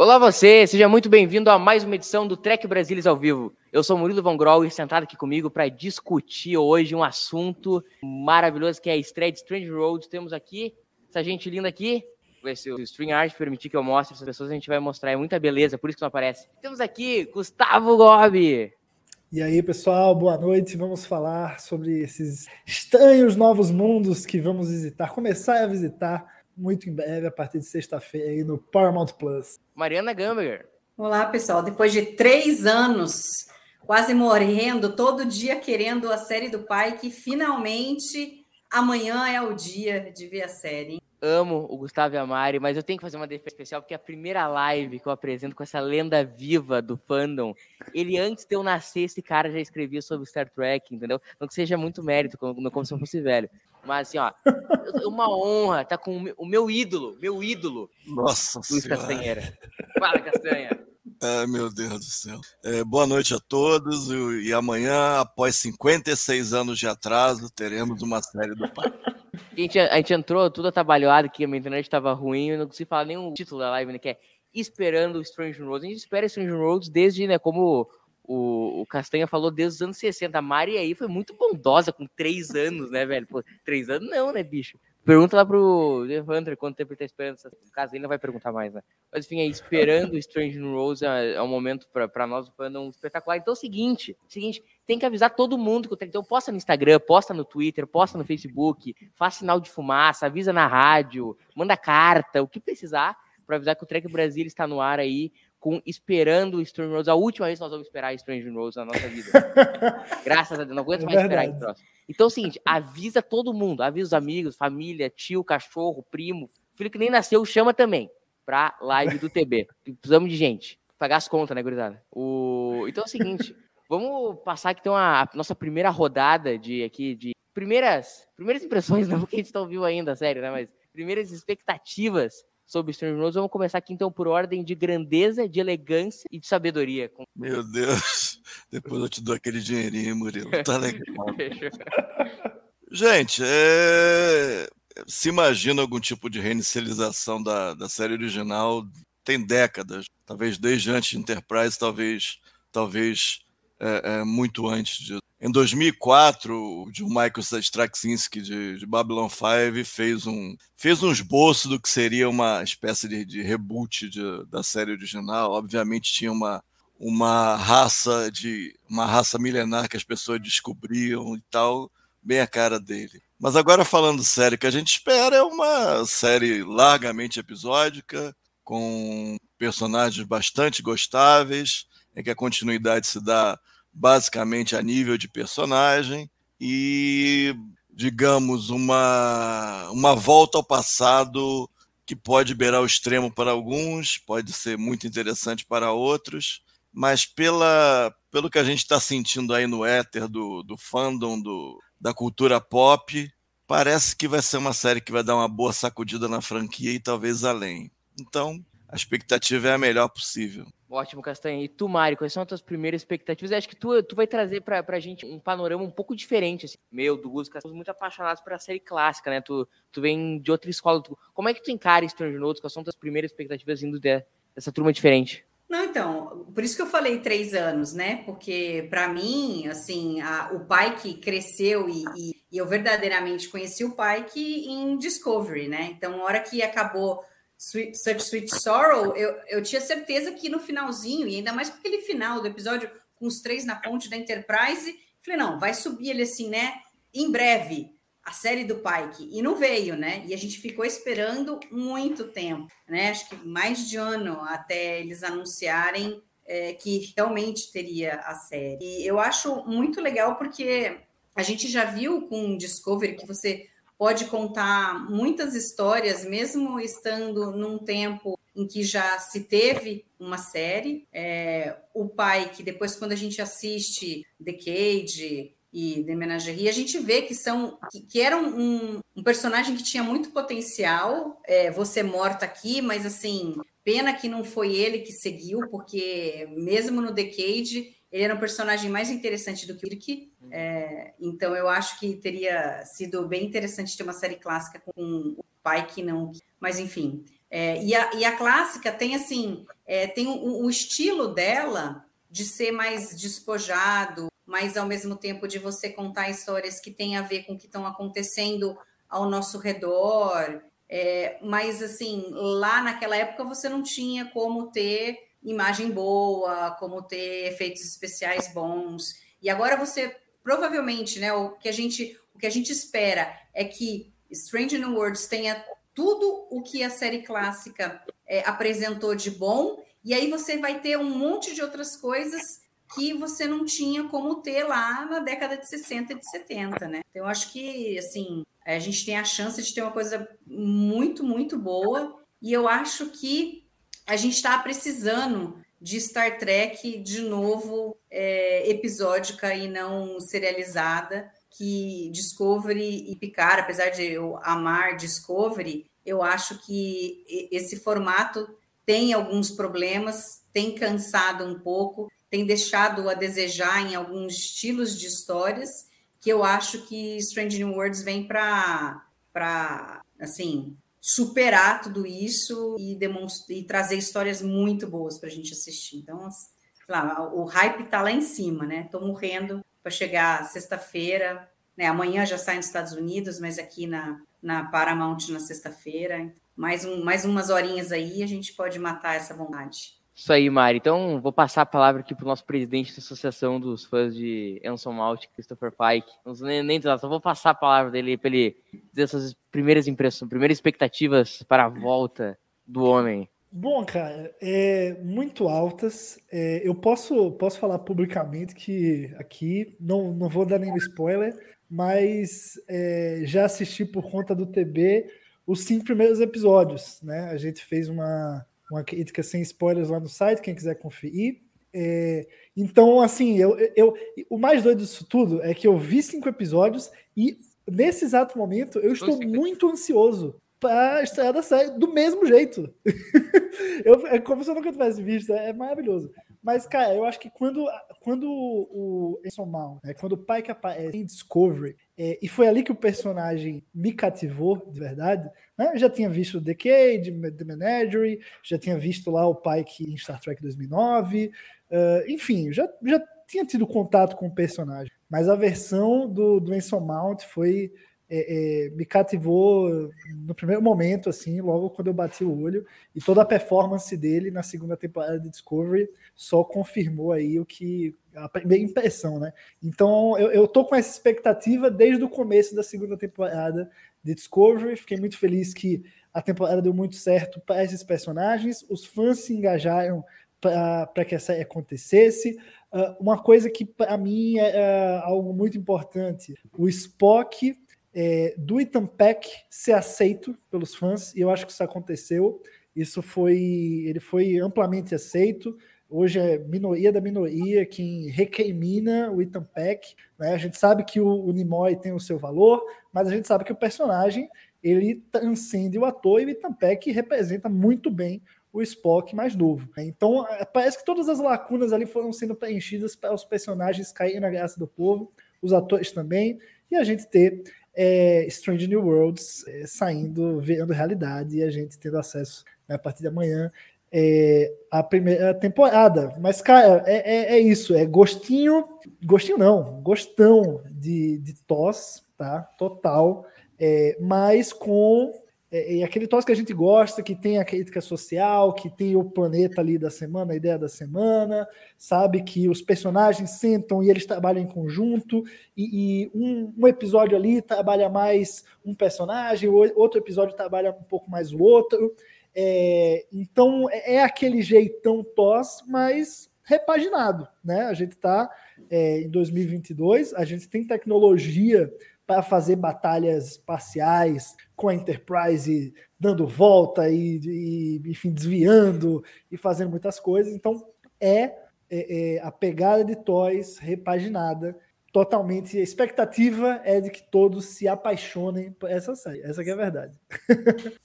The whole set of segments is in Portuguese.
Olá você, seja muito bem-vindo a mais uma edição do Trek Brasilis ao vivo. Eu sou Murilo Von Groll e sentado aqui comigo para discutir hoje um assunto maravilhoso que é a estreia de Strange Roads. Temos aqui essa gente linda aqui. Ser o String Art permitir que eu mostre essas pessoas, a gente vai mostrar. É muita beleza, por isso que não aparece. Temos aqui Gustavo Gobi. E aí, pessoal, boa noite. Vamos falar sobre esses estranhos novos mundos que vamos visitar, começar a visitar muito em breve, a partir de sexta-feira, aí no Paramount Plus. Mariana Gamberger. Olá, pessoal. Depois de três anos quase morrendo, todo dia querendo a série do pai, que finalmente amanhã é o dia de ver a série. hein? Amo o Gustavo e a Mari, mas eu tenho que fazer uma defesa especial porque a primeira live que eu apresento com essa lenda viva do fandom, ele antes de eu nascer, esse cara já escrevia sobre Star Trek, entendeu? Não que seja muito mérito, como, como se eu fosse velho. Mas assim, ó, uma honra estar com o meu- ídolo, meu ídolo, Nossa Luiz Senhora. Castanheira. Fala, Castanha. Ai, meu Deus do céu. É, boa noite a todos. E, amanhã, após 56 anos de atraso, teremos uma série do pai. A gente, a gente entrou tudo atabalhado que a minha internet estava ruim, eu não consegui falar nem o título da live, né, que é Esperando o Strange Roads. A gente espera Strange Roads desde, né, como o, o Castanha falou, desde os anos 60. A Mari aí foi muito bondosa com três anos, né, velho? Pô, três anos não, né, bicho? Pergunta lá pro Hunter quanto tempo ele tá esperando essa casa, ele não vai perguntar mais, né? Mas enfim, é esperando o Strange New Rose é, é um momento pra, pra nós do fandom espetacular. Então é o seguinte, seguinte, tem que avisar todo mundo que o Trek. Então posta no Instagram, posta no Twitter, posta no Facebook, faz sinal de fumaça, avisa na rádio, manda carta, o que precisar para avisar que o Trek Brasil está no ar aí com esperando o Strange Rose. A última vez que nós vamos esperar Strange Rose na nossa vida. Graças a Deus, não aguento É mais esperar esse troço. Então é o seguinte, avisa todo mundo, avisa os amigos, família, tio, cachorro, primo, filho que nem nasceu, chama também pra live do TB. Precisamos de gente. Pagar as contas, né, gurizada? O... Então é o seguinte, vamos passar aqui então a, nossa primeira rodada de aqui de primeiras, primeiras impressões, não porque a gente não viu ainda a série, né, mas primeiras expectativas sobre Strange Rose. Vamos começar aqui então por ordem de grandeza, de elegância e de sabedoria. Meu Deus. Depois eu te dou aquele dinheirinho, Murilo. Tá legal. Gente, é... se imagina algum tipo de reinicialização da, da série original, tem décadas, talvez desde antes de Enterprise, talvez, talvez é, é, muito antes disso. Em 2004, o Michael Straczynski de, de Babylon 5 fez um, fez um esboço do que seria uma espécie de, de reboot de- da série original. Obviamente tinha uma, uma raça de uma raça milenar que as pessoas descobriam e tal, bem a cara dele. Mas agora falando sério, o que a gente espera é uma série largamente episódica, com personagens bastante gostáveis, em que a continuidade se dá basicamente a nível de personagem e digamos uma uma volta ao passado que pode beirar o extremo para alguns, pode ser muito interessante para outros, mas pela, pelo que a gente está sentindo aí no éter do, do fandom, do, da cultura pop, parece que vai ser uma série que vai dar uma boa sacudida na franquia e talvez além. Então, a expectativa é a melhor possível. Ótimo, Castanha. E tu, Mário, quais são as tuas primeiras expectativas? Eu acho que tu, tu vai trazer pra, pra gente um panorama um pouco diferente. Assim. Meu, do Gus, somos muito apaixonados pela série clássica, né? Tu, tu vem de outra escola. Tu- como é que tu encara Stranger Notes? Quais são as tuas primeiras expectativas vindo de- dessa turma diferente? Não, então, por isso que eu falei três anos, né? Porque para mim, assim, a- o pai que cresceu e, e- e eu verdadeiramente conheci o pai que em Discovery, né? Então, na hora que acabou Sweet- Such Sweet Sorrow, eu, eu tinha certeza que no finalzinho, e ainda mais com aquele final do episódio com os três na ponte da Enterprise, falei, não, vai subir ele assim, né? Em breve, a série do Pike. E não veio, né? E a gente ficou esperando muito tempo, né? Acho que mais de ano até eles anunciarem é, que realmente teria a série. E eu acho muito legal porque a gente já viu com Discovery que você pode contar muitas histórias, mesmo estando num tempo em que já se teve uma série. É, o pai, que depois, quando a gente assiste The Cage e The Menagerie, a gente vê que são que, que era um, um, personagem que tinha muito potencial. É, você morta aqui, mas assim, pena que não foi ele que seguiu, porque mesmo no The Cage ele era um personagem mais interessante do que Kirk. É, então eu acho que teria sido bem interessante ter uma série clássica com o pai que não. Mas enfim. É, e, a, e, a, clássica tem assim, é, tem o, o, estilo dela de ser mais despojado, mas ao mesmo tempo de você contar histórias que têm a ver com o que estão acontecendo ao nosso redor. É, mas assim, lá naquela época você não tinha como ter imagem boa, como ter efeitos especiais bons. E agora você provavelmente, né, o que a gente o que a gente espera é que Strange New Worlds tenha tudo o que a série clássica é, apresentou de bom, e aí você vai ter um monte de outras coisas que você não tinha como ter lá na década de 60 e de 70, né? Então, acho que, assim, a gente tem a chance de ter uma coisa muito, muito boa, e eu acho que a gente está precisando de Star Trek de novo é, episódica e não serializada, que Discovery e Picard, apesar de eu amar Discovery, eu acho que esse formato tem alguns problemas, tem cansado um pouco, tem deixado a desejar em alguns estilos de histórias, que eu acho que Strange New Worlds vem para para assim superar tudo isso e, e trazer histórias muito boas para a gente assistir. Então, lá, o hype está lá em cima, né? Estou morrendo para chegar sexta-feira, né? Amanhã já sai nos Estados Unidos, mas aqui na, na Paramount na sexta-feira. Mais, um, mais umas horinhas aí, a gente pode matar essa vontade. Isso aí, Mari. Então, vou passar a palavra aqui para o nosso presidente da Associação dos Fãs de Anson Malt, Christopher Pike. Não nem, nem só vou passar a palavra dele para ele dizer suas primeiras impressões, primeiras expectativas para a volta do homem. Bom, cara, é muito altas. É, eu posso, posso falar publicamente que aqui, não, não vou dar nenhum spoiler, mas é, já assisti por conta do TB os cinco primeiros episódios, né? A gente fez uma, uma crítica sem spoilers lá no site, quem quiser conferir. É, então, assim, eu, eu, o mais doido disso tudo é que eu vi cinco episódios e nesse exato momento eu estou muito ansioso para estrear da série do mesmo jeito. eu, é como se eu nunca tivesse visto, é, é maravilhoso. Mas, cara, eu acho que quando, quando o Enson Mal, né, quando o pai que aparece em Discovery, é, e foi ali que o personagem me cativou, de verdade, né? Eu já tinha visto The Cage, The Menagerie, já tinha visto lá o pai que em Star Trek 2009, uh, enfim, já, já tinha tido contato com o personagem. Mas a versão do, do Enson Mount foi é, é, me cativou no primeiro momento, assim, logo quando eu bati o olho, e toda a performance dele na segunda temporada de Discovery só confirmou aí o que a primeira impressão, né? Então eu, eu tô com essa expectativa desde o começo da segunda temporada de Discovery, fiquei muito feliz que a temporada deu muito certo para esses personagens, os fãs se engajaram para que essa acontecesse. Uh, uma coisa que para mim é uh, algo muito importante: o Spock é, do Ethan Peck ser aceito pelos fãs, e eu acho que isso aconteceu. Isso foi, ele foi amplamente aceito. Hoje é minoria da minoria quem recrimina o Ethan Peck. Né? A gente sabe que o, o Nimoy tem o seu valor, mas a gente sabe que o personagem ele transcende o ator e o Ethan Peck representa muito bem o Spock mais novo. Né? Então é, parece que todas as lacunas ali foram sendo preenchidas para os personagens caírem na graça do povo, os atores também, e a gente ter é, Strange New Worlds é, saindo, vendo realidade e a gente tendo acesso né, a partir de amanhã é, a primeira temporada. Mas, cara, é, é, é, isso, é gostinho, gostinho não, gostão de, de tos, tá? Total, é, mas com é, aquele tos que a gente gosta, que tem a crítica social, que tem o planeta ali da semana, a ideia da semana, sabe que os personagens sentam e eles trabalham em conjunto, e, e um, um, episódio ali trabalha mais um personagem, outro episódio trabalha um pouco mais o outro. É, então é, é aquele jeitão tos, mas repaginado, né? A gente está é, em 2022, a gente tem tecnologia para fazer batalhas espaciais com a Enterprise dando volta e, e, enfim, desviando e fazendo muitas coisas. Então, é, é, é a pegada de Toys repaginada totalmente. A expectativa é de que todos se apaixonem por essa série. Essa é a verdade.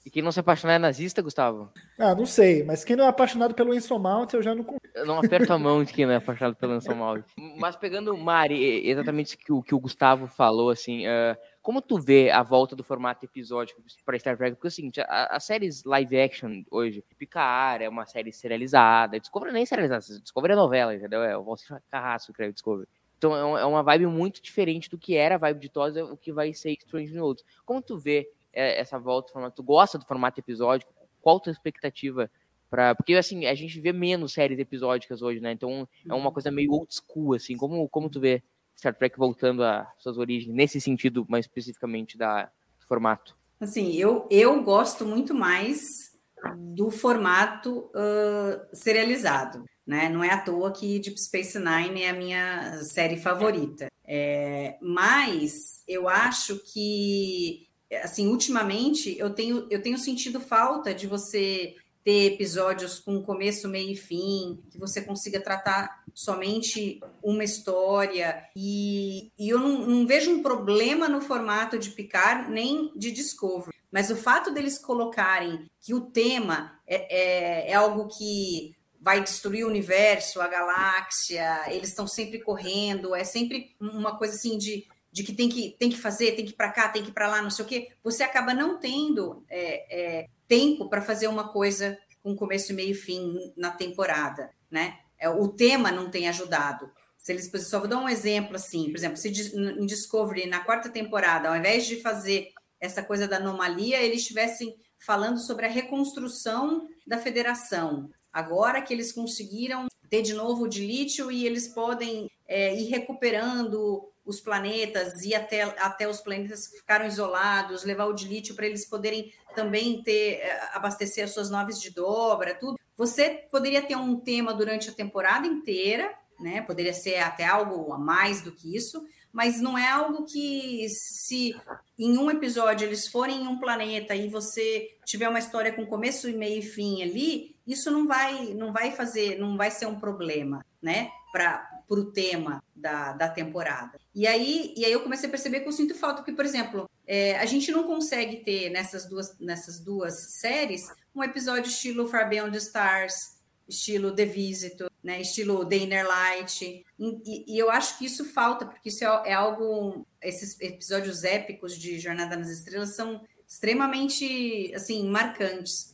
E quem não se apaixonar é nazista, Gustavo? Ah, não sei. Mas quem não é apaixonado pelo Enson Mount, eu já não Eu não aperto a mão de quem não é apaixonado pelo Enson Mount. Mas pegando, Mari, exatamente o que o, que o Gustavo falou, assim... Uh, como tu vê a volta do formato episódico para Star Trek? Porque é o seguinte, as séries live action hoje, Picar é uma série serializada, Discovery nem serializada, Discovery é novela, entendeu? É o Valcir Carrasco que Discovery. Então é, é uma vibe muito diferente do que era a vibe de Tosa, o que vai ser Strange New Worlds. Como tu vê é, essa volta do formato? Tu gosta do formato episódico? Qual a tua expectativa para Porque assim, a gente vê menos séries episódicas hoje, né? Então é uma coisa meio old school, assim. Como, como tu vê Star Trek voltando às suas origens, nesse sentido, mais especificamente da do formato? Assim, eu, eu gosto muito mais do formato uh, serializado. Né? Não é à toa que Deep Space Nine é a minha série favorita. É, mas eu acho que, assim, ultimamente eu tenho, eu tenho sentido falta de você ter episódios com começo, meio e fim, que você consiga tratar somente uma história. E, e eu não, não, vejo um problema no formato de Picard nem de Discovery. Mas o fato deles colocarem que o tema é, é, é algo que vai destruir o universo, a galáxia, eles estão sempre correndo, é sempre uma coisa assim de, de que tem que tem que fazer, tem que ir para cá, tem que ir para lá, não sei o quê. Você acaba não tendo é, é, tempo para fazer uma coisa com começo, meio e fim na temporada, né? É, o tema não tem ajudado. Se eles só vou dar um exemplo assim, por exemplo, se em Discovery na quarta temporada, ao invés de fazer essa coisa da anomalia, eles estivessem falando sobre a reconstrução da federação, agora que eles conseguiram ter de novo o de lítio e eles podem é, ir recuperando os planetas e até, até os planetas ficaram isolados, levar o de lítio para eles poderem também ter é, abastecer as suas naves de dobra, tudo. Você poderia ter um tema durante a temporada inteira, né? Poderia ser até algo a mais do que isso, mas não é algo que, se em um episódio eles forem em um planeta e você tiver uma história com começo, meio e fim ali, isso não vai, não vai fazer, não vai ser um problema, né? Para o tema da, da temporada. E aí, e aí eu comecei a perceber que eu sinto falta, porque, por exemplo, é, a gente não consegue ter nessas duas, nessas duas séries um episódio estilo Far Beyond the Stars, estilo The Visitor, né, estilo The Inner Light. E, e, eu acho que isso falta, porque isso é, é, algo. Esses episódios épicos de Jornada nas Estrelas são extremamente assim marcantes.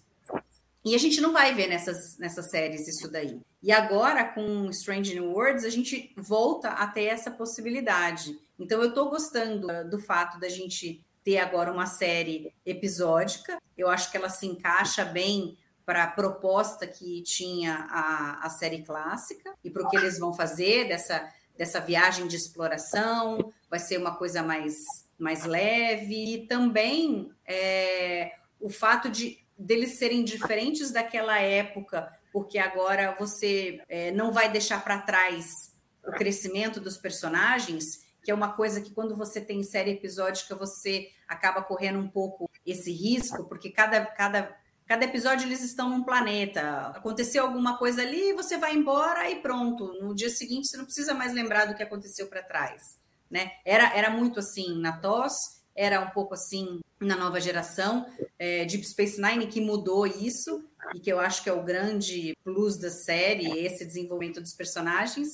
E a gente não vai ver nessas, nessas séries isso daí. E agora, com Strange New Worlds, a gente volta a ter essa possibilidade. Então, eu estou gostando do fato da gente ter agora uma série episódica. Eu acho que ela se encaixa bem para a proposta que tinha a, a série clássica e para o que eles vão fazer dessa, dessa viagem de exploração. Vai ser uma coisa mais, mais leve. E também é, o fato de deles serem diferentes daquela época, porque agora você é, não vai deixar para trás o crescimento dos personagens, que é uma coisa que quando você tem série episódica você acaba correndo um pouco esse risco, porque cada, cada Cada episódio eles estão num planeta. Aconteceu alguma coisa ali, você vai embora e pronto. No dia seguinte você não precisa mais lembrar do que aconteceu para trás, né? Era, era muito assim na TOS, era um pouco assim na nova geração. É, Deep Space Nine que mudou isso e que eu acho que é o grande plus da série, esse desenvolvimento dos personagens.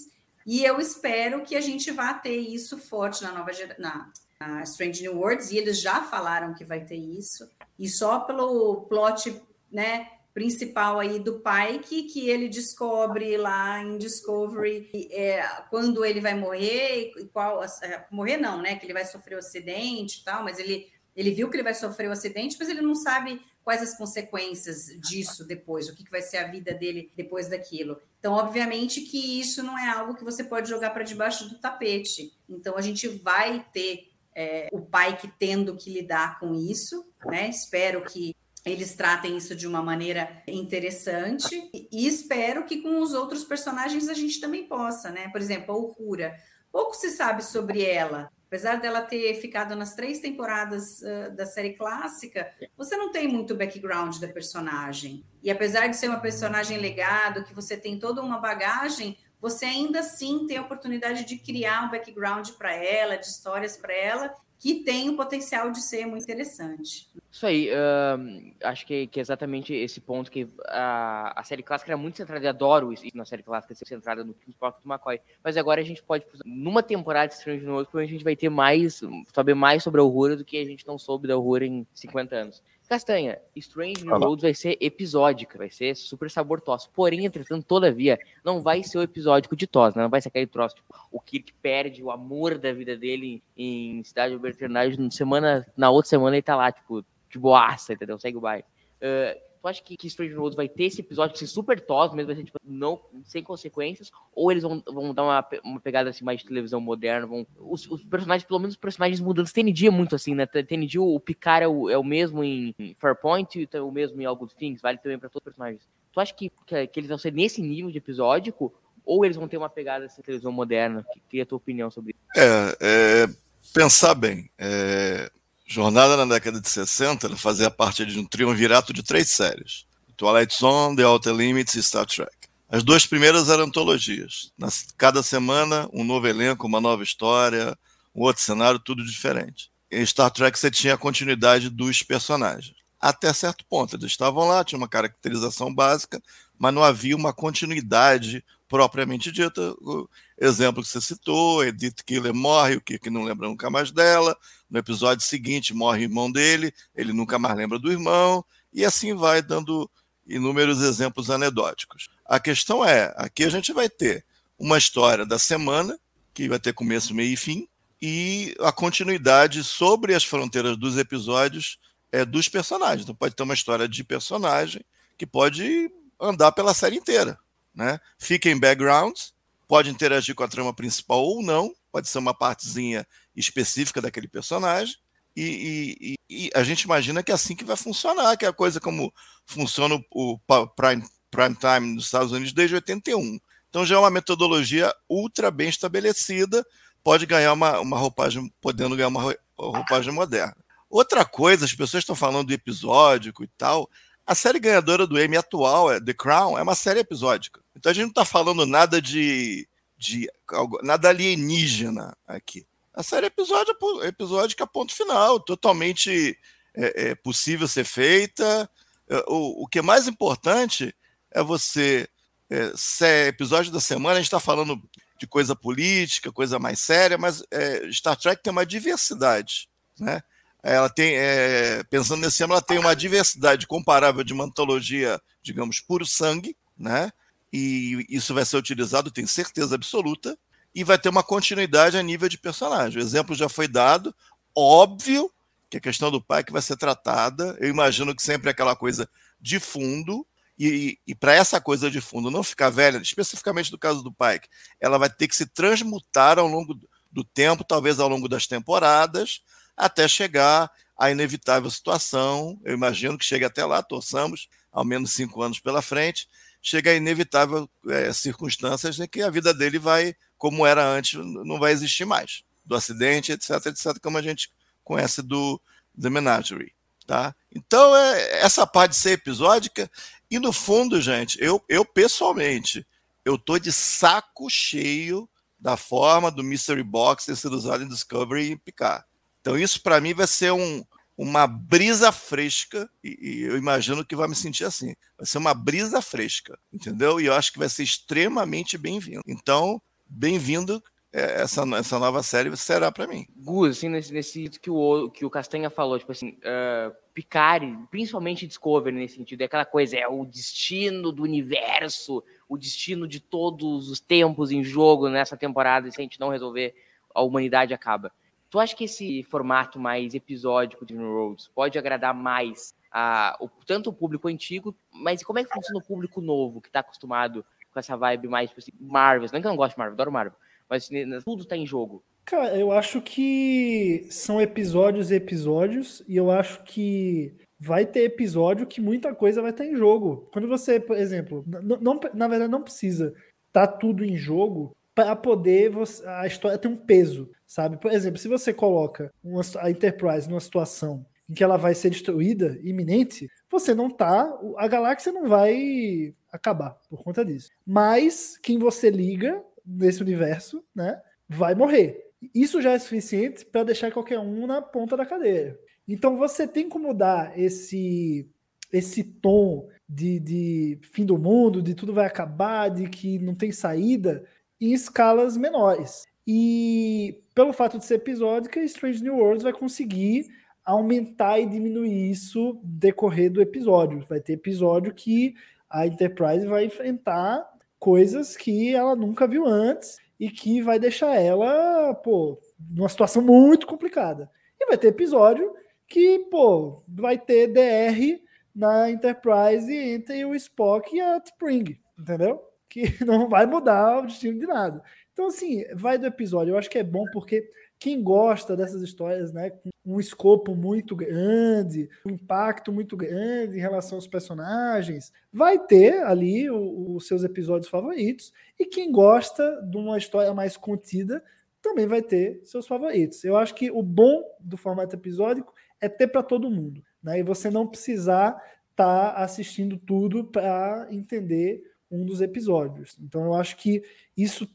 E eu espero que a gente vá ter isso forte na nova na, na Strange New Worlds, e eles já falaram que vai ter isso. E só pelo plot né, principal aí do Pike, que ele descobre lá em Discovery é, quando ele vai morrer e qual é, morrer não, né? Que ele vai sofrer o um acidente e tal, mas ele ele viu que ele vai sofrer o um acidente, mas ele não sabe quais as consequências disso depois, o que, que vai ser a vida dele depois daquilo. Então, obviamente que isso não é algo que você pode jogar para debaixo do tapete. Então, a gente vai ter é, o pai que tendo que lidar com isso, né? Espero que eles tratem isso de uma maneira interessante e, espero que com os outros personagens a gente também possa, né? Por exemplo, a Uhura. Pouco se sabe sobre ela. Apesar dela ter ficado nas três temporadas uh, da série clássica, você não tem muito background da personagem. E apesar de ser uma personagem legado, que você tem toda uma bagagem, você ainda assim tem a oportunidade de criar um background para ela, de histórias para ela, que tem o potencial de ser muito interessante. Isso aí, uh, acho que, que, é exatamente esse ponto que a, a série clássica era muito centrada, e adoro isso na série clássica, ser centrada no Spock do McCoy, mas agora a gente pode, numa temporada de Strange New Worlds, a gente vai ter mais, saber mais sobre a Aurora do que a gente não soube da Aurora em 50 anos. Castanha, Strange New Worlds vai ser episódica, vai ser super sabor tosse. Porém, entretanto, todavia, não vai ser o episódico de tosse, né? não vai ser aquele troço, tipo, o Kirk perde o amor da vida dele em Cidade Ubernaturnais, semana, na outra semana ele tá lá, tipo, de boaça, entendeu? Segue o baile. Uh, tu acha que, que Strange Worlds vai ter esse episódio que ser super tosse, mesmo ser, tipo, não, sem consequências, ou eles vão, vão dar uma, uma pegada assim mais de televisão moderna, vão, os, os personagens, pelo menos os personagens mudantes, TND é muito assim, né, TND, o, Picard é o, é o mesmo em Farpoint, é o mesmo em All Good Things, vale também para todos os personagens. Tu acha que, que, que, eles vão ser nesse nível de episódico, ou eles vão ter uma pegada assim, televisão moderna? Queria a tua opinião sobre isso. É, é pensar bem, é, Jornada na década de 60 fazia parte de um triunvirato de três séries: Twilight Zone, The Outer Limits e Star Trek. As duas primeiras eram antologias. cada semana, um novo elenco, uma nova história, um outro cenário, tudo diferente. Em Star Trek você tinha a continuidade dos personagens. Até certo ponto, eles estavam lá, tinha uma caracterização básica, mas não havia uma continuidade propriamente dita. Exemplo que você citou, Edith Killer morre, o que não lembra nunca mais dela. No episódio seguinte, morre o irmão dele, ele nunca mais lembra do irmão, e assim vai dando inúmeros exemplos anedóticos. A questão é: aqui a gente vai ter uma história da semana, que vai ter começo, meio e fim, e a continuidade sobre as fronteiras dos episódios é, dos personagens. Então pode ter uma história de personagem que pode andar pela série inteira. Né? Fica em backgrounds, pode interagir com a trama principal ou não, pode ser uma partezinha específica daquele personagem. E, e, e, a gente imagina que é assim que vai funcionar, que é a coisa como funciona o, o prime, prime time nos Estados Unidos desde 81. Então já é uma metodologia ultra bem estabelecida, pode ganhar uma, uma roupagem, podendo ganhar uma roupagem moderna. Outra coisa, as pessoas estão falando do episódico e tal. A série ganhadora do Emmy atual, é The Crown, é uma série episódica. Então a gente não está falando nada de, de nada alienígena aqui. A série é episódio, episódica ponto final, totalmente é, é possível ser feita. É, o, o que é mais importante é você. É, se episódio da semana, a gente está falando de coisa política, coisa mais séria, mas é, Star Trek tem uma diversidade. Né? Ela tem, é, pensando nesse tema, ela tem uma diversidade comparável de uma antologia, digamos, puro sangue, né? E isso vai ser utilizado, tenho certeza absoluta, e vai ter uma continuidade a nível de personagem. O exemplo já foi dado, óbvio que a questão do pai que vai ser tratada, eu imagino que sempre é aquela coisa de fundo, e, e para essa coisa de fundo não ficar velha, especificamente no caso do Pike, ela vai ter que se transmutar ao longo do tempo, talvez ao longo das temporadas, até chegar à inevitável situação. Eu imagino que chegue até lá, torçamos, ao menos cinco anos pela frente, chega a inevitável é, circunstâncias em que a vida dele vai, como era antes, não vai existir mais. Do acidente, etc, etc, como a gente conhece do The Menagerie. Tá? Então, é, essa parte de ser episódica, e no fundo, gente, eu, eu pessoalmente, eu tô de saco cheio da forma do Mystery Box ter sido usado em Discovery e Picard. Então, isso para mim vai ser um, uma brisa fresca, e, e, eu imagino que vai me sentir assim. Vai ser uma brisa fresca, entendeu? E eu acho que vai ser extremamente bem-vindo. Então, bem-vindo é, essa, essa nova série será para mim. Gus, assim, nesse, nesse que o, que o Castanha falou, tipo assim, uh, Picard, principalmente Discovery nesse sentido, é aquela coisa, é o destino do universo, o destino de todos os tempos em jogo nessa temporada, e se a gente não resolver, a humanidade acaba. Tu acha que esse formato mais episódico de New Roads pode agradar mais a, o, tanto o público antigo, mas como é que funciona o público novo, que está acostumado com essa vibe mais, tipo assim, Marvel? Não é que eu não gosto de Marvel, adoro Marvel, mas assim, tudo está em jogo. Cara, eu acho que são episódios e episódios, e eu acho que vai ter episódio que muita coisa vai estar em jogo. Quando você, por exemplo, não, não- na verdade não precisa estar tudo em jogo para poder você- a história ter um peso, sabe? Por exemplo, se você coloca uma, a Enterprise numa situação em que ela vai ser destruída iminente, você não tá, a galáxia não vai acabar por conta disso. Mas quem você liga nesse universo, né, vai morrer. Isso já é suficiente para deixar qualquer um na ponta da cadeira. Então você tem como dar esse esse tom de, de fim do mundo, de tudo vai acabar, de que não tem saída, em escalas menores. E pelo fato de ser episódica, Strange New Worlds vai conseguir aumentar e diminuir isso decorrer do episódio. Vai ter episódio que a Enterprise vai enfrentar coisas que ela nunca viu antes e que vai deixar ela, pô, numa situação muito complicada. E vai ter episódio que, pô, vai ter DR na Enterprise entre o Spock e a Spring, entendeu? Que não vai mudar o destino de nada. Então, assim, vai do episódio. Eu acho que é bom porque quem gosta dessas histórias, né, com um escopo muito grande, um impacto muito grande em relação aos personagens, vai ter ali os seus episódios favoritos. E quem gosta de uma história mais contida também vai ter seus favoritos. Eu acho que o bom do formato episódico é ter para todo mundo, né? E você não precisar estar assistindo tudo para entender um dos episódios. Então eu acho que isso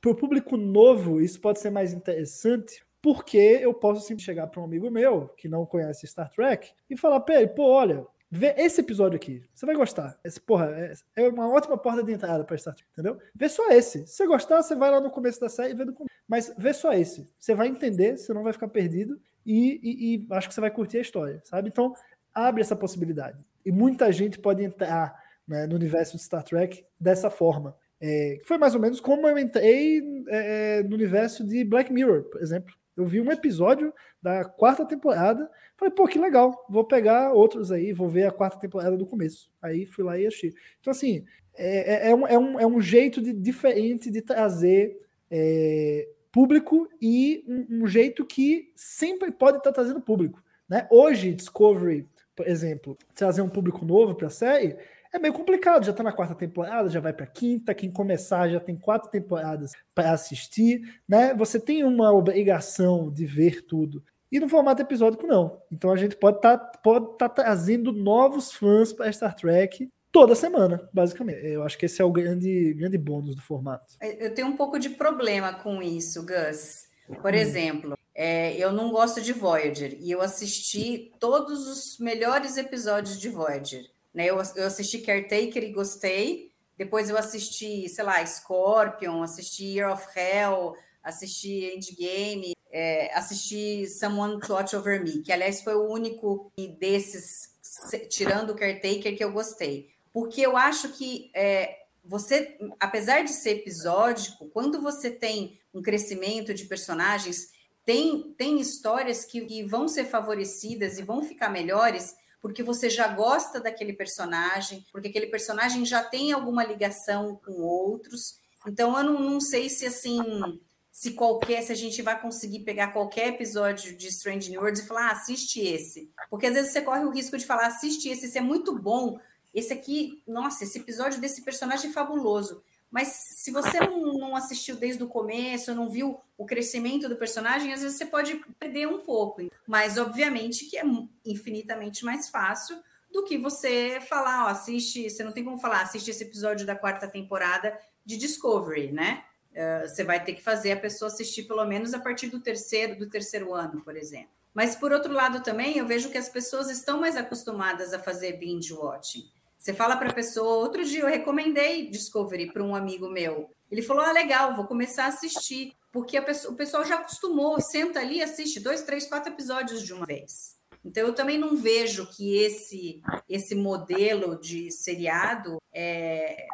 para o público novo isso pode ser mais interessante porque eu posso sempre chegar para um amigo meu que não conhece Star Trek e falar para ele, pô, olha, vê esse episódio aqui, você vai gostar. Esse, porra, é, é uma ótima porta de entrada para Star Trek, entendeu? Vê só esse. Se você gostar, você vai lá no começo da série e vê do começo. Mas vê só esse. Você vai entender, você não vai ficar perdido e, e- e acho que você vai curtir a história, sabe? Então, abre essa possibilidade. E muita gente pode entrar né, no universo de Star Trek dessa forma. É, foi mais ou menos como eu entrei é, no universo de Black Mirror, por exemplo. Eu vi um episódio da quarta temporada, falei, pô, que legal, vou pegar outros aí, vou ver a quarta temporada do começo. Aí fui lá e achei. Então, assim, é, é- é um, é, um, é um jeito de, diferente de trazer é, público e um, um jeito que sempre pode estar trazendo público. Né? Hoje, Discovery, por exemplo, trazer um público novo para a série é meio complicado. Já está na quarta temporada, já vai para quinta. Quem começar já tem quatro temporadas para assistir. Né? Você tem uma obrigação de ver tudo. E no formato episódico, não. Então a gente pode estar pode tá trazendo novos fãs para Star Trek toda semana, basicamente. Eu acho que esse é o grande, grande bônus do formato. Eu tenho um pouco de problema com isso, Gus. Por exemplo, é, eu não gosto de Voyager e eu assisti todos os melhores episódios de Voyager. Né? Eu, eu assisti Caretaker e gostei. Depois eu assisti, sei lá, Scorpion, assisti Year of Hell, assisti Endgame, é, assisti Someone Watch Over Me, que aliás foi o único desses, se- tirando o Caretaker, que eu gostei. Porque eu acho que é, você, apesar de ser episódico, quando você tem um crescimento de personagens, tem, tem histórias que, que vão ser favorecidas e vão ficar melhores porque você já gosta daquele personagem, porque aquele personagem já tem alguma ligação com outros. Então eu não, não sei se assim se qualquer, se a gente vai conseguir pegar qualquer episódio de Strange New Worlds e falar, ah, assiste esse. Porque às vezes você corre o risco de falar, assiste esse, esse é muito bom. Esse aqui, nossa, esse episódio desse personagem é fabuloso. Mas se você não, não assistiu desde o começo, não viu o crescimento do personagem, às vezes você pode perder um pouco. Mas, obviamente, que é infinitamente mais fácil do que você falar, ó, assiste, você não tem como falar, assiste esse episódio da quarta temporada de Discovery, né? Uh, você vai ter que fazer a pessoa assistir pelo menos a partir do terceiro, do terceiro ano, por exemplo. Mas, por outro lado, também eu vejo que as pessoas estão mais acostumadas a fazer binge watching. Você fala para a pessoa, outro dia eu recomendei Discovery para um amigo meu. Ele falou: Ah, legal, vou começar a assistir. Porque pessoa, o pessoal já acostumou, senta ali e assiste dois, três, quatro episódios de uma vez. Então eu também não vejo que esse, esse modelo de seriado é,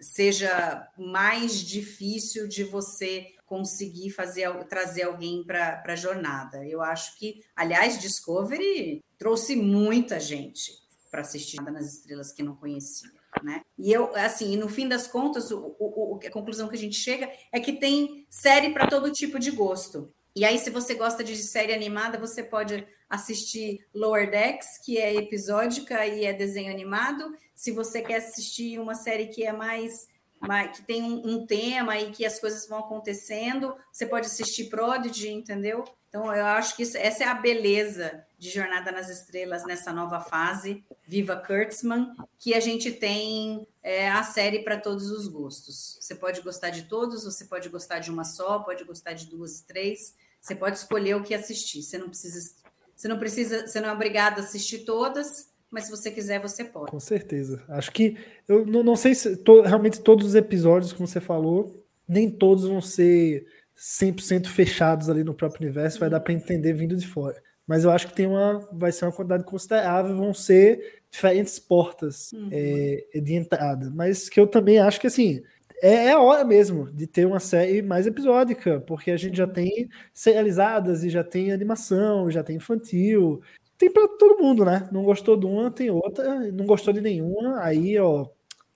seja mais difícil de você conseguir fazer trazer alguém para a jornada. Eu acho que, aliás, Discovery trouxe muita gente para assistir nas estrelas que não conhecia, né? E eu, assim, no fim das contas, o, o, a conclusão que a gente chega é que tem série para todo tipo de gosto. E aí, se você gosta de série animada, você pode assistir Lower Decks, que é episódica e é desenho animado. Se você quer assistir uma série que é mais, mais que tem um, um, tema e que as coisas vão acontecendo, você pode assistir Prodigy, entendeu? Então, eu acho que isso, essa é a beleza de Jornada nas Estrelas nessa nova fase, Viva Kurtzman, que a gente tem é, a série para todos os gostos. Você pode gostar de todos, você pode gostar de uma só, pode gostar de duas, três. Você pode escolher o que assistir. Você não precisa você não precisa, você não é obrigado a assistir todas, mas se você quiser, você pode. Com certeza. Acho que eu não, não sei se to, realmente todos os episódios, como você falou, nem todos vão ser 100% fechados ali no próprio universo, vai dar para entender vindo de fora. Mas eu acho que tem uma, vai ser uma quantidade considerável, vão ser diferentes portas uhum. é, de entrada. Mas que eu também acho que assim é, é, a hora mesmo de ter uma série mais episódica, porque a gente já tem serializadas e já tem animação, já tem infantil. Tem para todo mundo, né? Não gostou de uma, tem outra. Não gostou de nenhuma, aí, ó,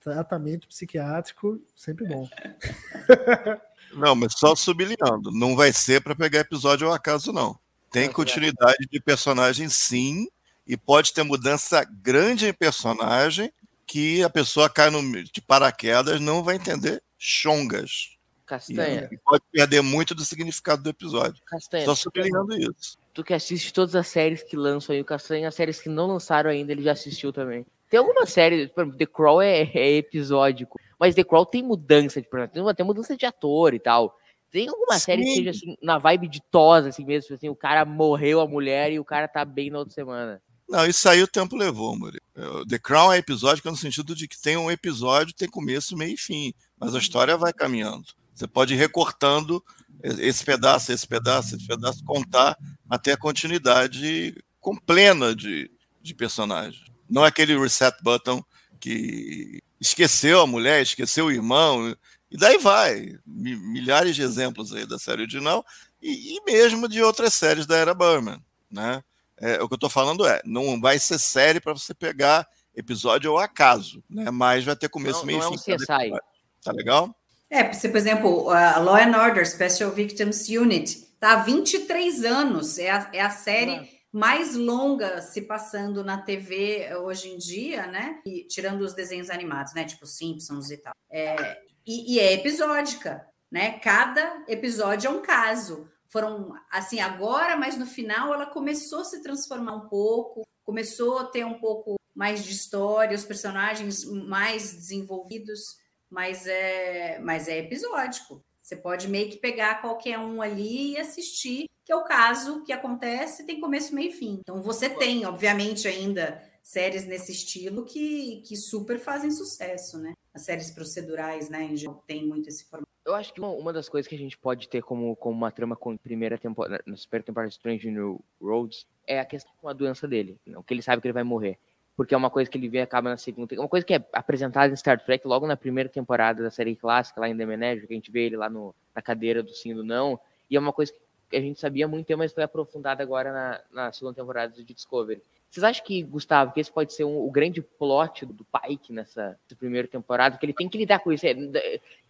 tratamento psiquiátrico, sempre bom. Não, mas só sublinhando, não vai ser para pegar episódio ao acaso, não. Tem continuidade de personagem, sim, e pode ter mudança grande em personagem, que a pessoa cai no, de paraquedas não vai entender chongas. Castanha. E, pode perder muito do significado do episódio. Castanha. Só sublinhando isso. Tu que assiste todas as séries que lançam aí, o Castanha, as séries que não lançaram ainda, ele já assistiu também. Tem alguma série, por exemplo, The Crawl é, é episódico, mas The Crawl tem mudança de personagem, tem mudança de ator e tal. Tem alguma Sim. série que seja assim, na vibe de tosa, assim mesmo, assim, o cara morreu a mulher e o cara tá bem na outra semana. Não, isso aí o tempo levou, Murilo. É, The Crown é episódico no sentido de que tem um episódio, tem começo, meio e fim, mas a história vai caminhando. Você pode ir recortando esse pedaço, esse pedaço, esse pedaço, contar até a continuidade com plena de, de personagem. Não é aquele reset button que esqueceu a mulher, esqueceu o irmão, e daí vai. Milhares de exemplos aí da série original e, e mesmo de outras séries da era Berman, né? É, o que eu estou falando é, não vai ser série para você pegar episódio ao acaso, né? Mas vai ter começo, não, meio e fim. É um CSI. Tá legal? É, você, por exemplo, a Law and Order Special Victims Unit tá há 23 anos, é a, é a série ah. mais longa se passando na TV hoje em dia, né? E, tirando os desenhos animados, né? Tipo Simpsons e tal. É, e, e é episódica, né? Cada episódio é um caso foram assim agora, mas no final ela começou a se transformar um pouco, começou a ter um pouco mais de história, os personagens mais desenvolvidos, mas é, mas é episódico. Você pode meio que pegar qualquer um ali e assistir, que é o caso que acontece, tem começo, meio e fim. Então você tem, obviamente, ainda séries nesse estilo que, que super fazem sucesso, né? As séries procedurais, né, em geral, tem muito esse formato. Eu acho que uma, uma, das coisas que a gente pode ter como, como uma trama com primeira temporada, na primeira temporada de Strange New Roads é a questão com a doença dele, não, que ele sabe que ele vai morrer. Porque é uma coisa que ele vê acaba na segunda. É uma coisa que é apresentada em Star Trek logo na primeira temporada da série clássica, lá em The Manager, que a gente vê ele lá no, na cadeira do sim e do não. E é uma coisa que a gente sabia muito tempo, mas foi aprofundada agora na, na segunda temporada de Discovery. Vocês acham que, Gustavo, que esse pode ser um, o grande plot do Pike nessa, nessa, primeira temporada? Que ele tem que lidar com isso. É,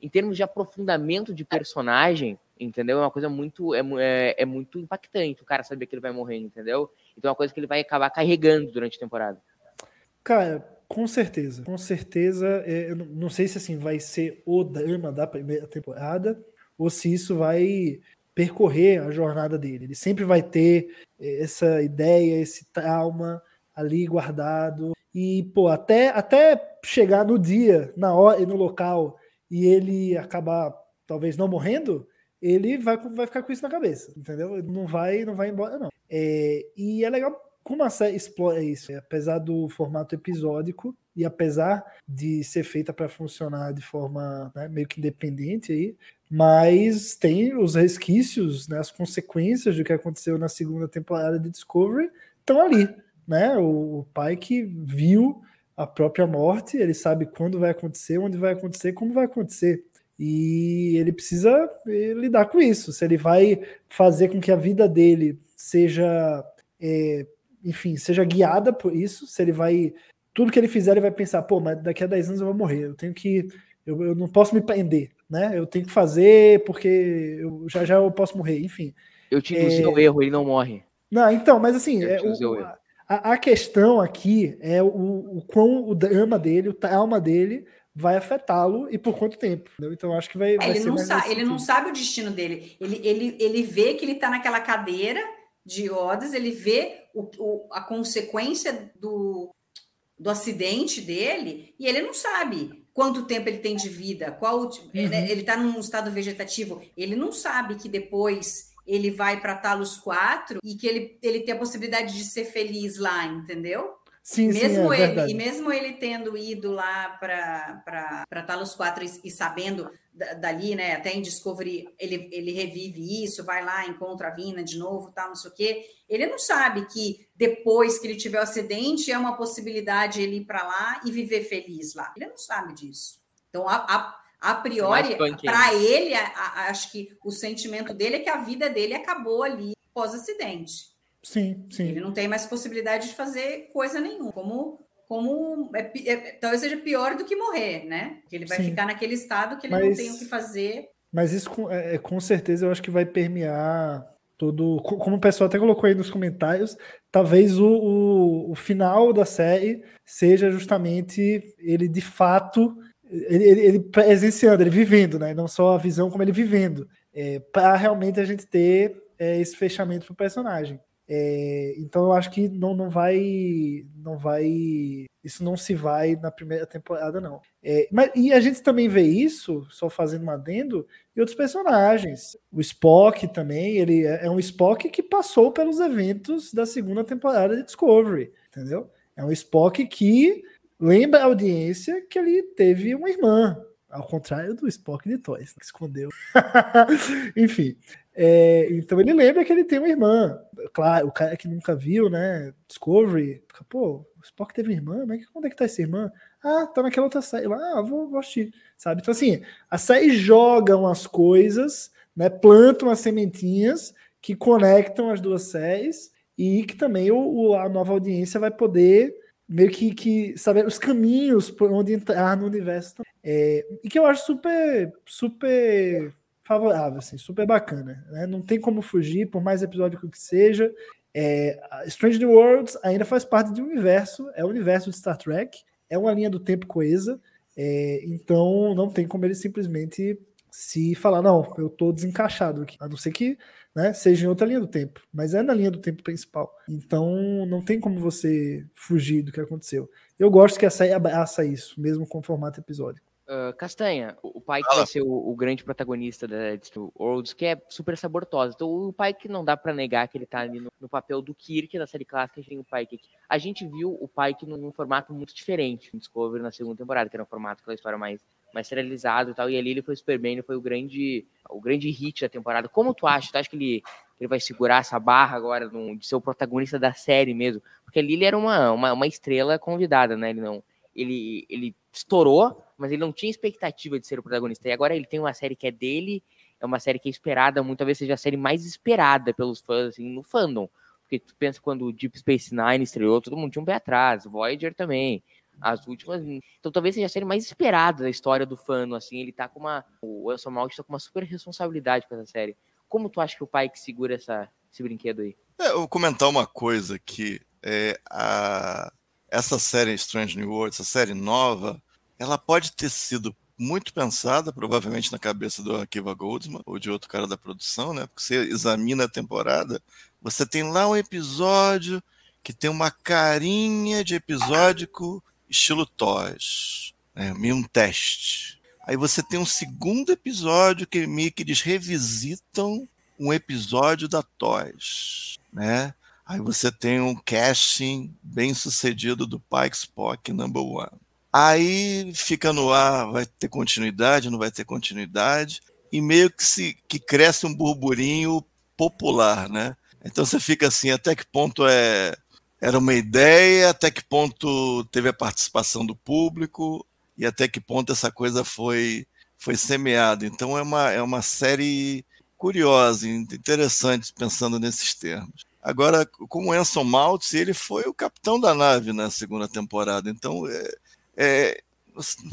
em termos de aprofundamento de personagem, entendeu? É uma coisa muito, é, é, é, muito impactante o cara saber que ele vai morrer, entendeu? Então é uma coisa que ele vai acabar carregando durante a temporada. Cara, com certeza. Com certeza. É, não sei se assim vai ser o drama da primeira temporada ou se isso vai percorrer a jornada dele. Ele sempre vai ter eh, essa ideia, esse trauma ali guardado. E, pô, até, até chegar no dia, na hora e no local, e ele acabar talvez não morrendo, ele vai, vai ficar com isso na cabeça, entendeu? Ele não vai, não vai embora, não. É, e é legal como a série explora isso, apesar do formato episódico e apesar de ser feita para funcionar de forma né, meio que independente aí, mas tem os resquícios, né, as consequências do que aconteceu na segunda temporada de Discovery estão ali, né? O, o pai que viu a própria morte, ele sabe quando vai acontecer, onde vai acontecer, como vai acontecer. E ele precisa eh, lidar com isso. Se ele vai fazer com que a vida dele seja, é, enfim, seja guiada por isso, se ele vai. Tudo que ele fizer, ele vai pensar, pô, mas daqui a 10 anos eu vou morrer, eu tenho que. Eu, eu não posso me prender, né? Eu tenho que fazer porque eu, já já eu posso morrer, enfim. Eu te induzi ao erro, ele não morre. Não, então, mas assim, é, o a, a questão aqui é o, o quão o drama dele, o trauma dele vai afetá-lo e por quanto tempo. entendeu? Então acho que vai, vai É, ele, ser não mais sabe, ele não sabe o destino dele. Ele, ele, ele vê que ele está naquela cadeira de rodas, ele vê o, o- a consequência do, do acidente dele e ele não sabe quanto tempo ele tem de vida, qual o ti- Uhum. né, ele está num estado vegetativo, ele não sabe que depois ele vai para Talos 4 e que ele, ele tem a possibilidade de ser feliz lá, entendeu? Sim, sim, mesmo é ele, e mesmo ele tendo ido lá para Talos 4 e, e sabendo da- dali, né, até em Discovery, ele, ele revive isso, vai lá, encontra a Vina de novo, tal, não sei o quê. Ele não sabe que depois que ele tiver o acidente, é uma possibilidade ele ir para lá e viver feliz lá. Ele não sabe disso. Então, a, a, a priori, para ele, a- a- acho que o sentimento dele é que a vida dele acabou ali pós-acidente. Sim, sim. Ele não tem mais possibilidade de fazer coisa nenhuma. Como, como é é- talvez seja pior do que morrer, né? Porque ele vai Sim. ficar naquele estado que ele não Mas- tem o que fazer. Mas isso com, é, é, com certeza eu acho que vai permear todo. co- Como o pessoal até colocou aí nos comentários, talvez o, o, o final da série seja justamente ele de fato. Ele, ele, ele presenciando, ele vivendo, né? Não só a visão, como ele vivendo. É, para realmente a gente ter é, esse fechamento pro personagem. É, então eu acho que não, não vai. Não vai. Isso não se vai na primeira temporada, não. É, mas, e a gente também vê isso, só fazendo um adendo, e outros personagens. O Spock também, ele é é um Spock que passou pelos eventos da segunda temporada de Discovery, entendeu? É um Spock que lembra a audiência que ele teve uma irmã, ao contrário do Spock de Toys, que escondeu. Enfim, é, então ele lembra que ele tem uma irmã. Claro, o cara que nunca viu, né? Discovery, pô, o Spock teve irmã, mas onde é que tá essa irmã? Ah, tá naquela outra série ah, vou, vou assistir, sabe? Então, assim, a série joga umas coisas, né? Planta umas sementinhas que conectam as duas séries e que também o, o- a nova audiência vai poder meio que, que saber os caminhos por onde entrar no universo. É, e que eu acho super, super favorável, assim, super bacana. Né? Não tem como fugir, por mais episódico que seja. É, Strange New Worlds ainda faz parte de um universo, é o universo de Star Trek, é uma linha do tempo coesa, é, então não tem como ele simplesmente se falar, não, eu tô desencaixado aqui, a não ser que né, seja em outra linha do tempo, mas é na linha do tempo principal. Então não tem como você fugir do que aconteceu. Eu gosto que a série abraça isso, mesmo com o formato episódico. Ah, Castanha, o pai que vai ser o, o grande protagonista da Worlds, que é super sabortosa. Então, o pai que não dá pra negar que ele tá ali no, no papel do Kirk da série clássica, a gente tem o pai que a gente viu o pai que num, num formato muito diferente no Discovery na segunda temporada, que era um formato com a história mais mais serializado e tal, e ali ele foi Superman, ele foi o grande o grande hit da temporada. Como tu acha? Tu acha que ele, ele vai segurar essa barra agora no- de ser o protagonista da série mesmo? Porque ali ele era uma, uma, uma estrela convidada, né? Ele não ele, ele estourou, mas ele não tinha expectativa de ser o protagonista. E agora ele tem uma série que é dele, é uma série que é esperada, muitas vezes seja a série mais esperada pelos fãs, assim, no fandom. Porque tu pensa quando Deep Space Nine estreou, todo mundo tinha um pé atrás, Voyager também. As últimas. Então talvez seja a série mais esperada da história do fandom, assim. Ele tá com uma. O Anson Mount tá com uma super responsabilidade com essa série. Como tu acha que o pai que segura essa, esse brinquedo aí? É, eu vou comentar uma coisa aqui. É, a, essa série Strange New World, essa série nova, ela pode ter sido muito pensada, provavelmente na cabeça do Akiva Goldsman ou de outro cara da produção, né? Porque você examina a temporada, você tem lá um episódio que tem uma carinha de episódico estilo Toys, né? meio um teste. Aí você tem um segundo episódio que meio que eles revisitam um episódio da Toys, né? Aí você tem um casting bem sucedido do Pike Spock Number One. Aí fica no ar, vai ter continuidade, não vai ter continuidade, e meio que se que cresce um burburinho popular, né? Então você fica assim, até que ponto é era uma ideia, até que ponto teve a participação do público e até que ponto essa coisa foi foi semeada. Então é uma é uma série curiosa, interessante pensando nesses termos. Agora, como Anson Maltz, ele foi o capitão da nave na segunda temporada, então é, é,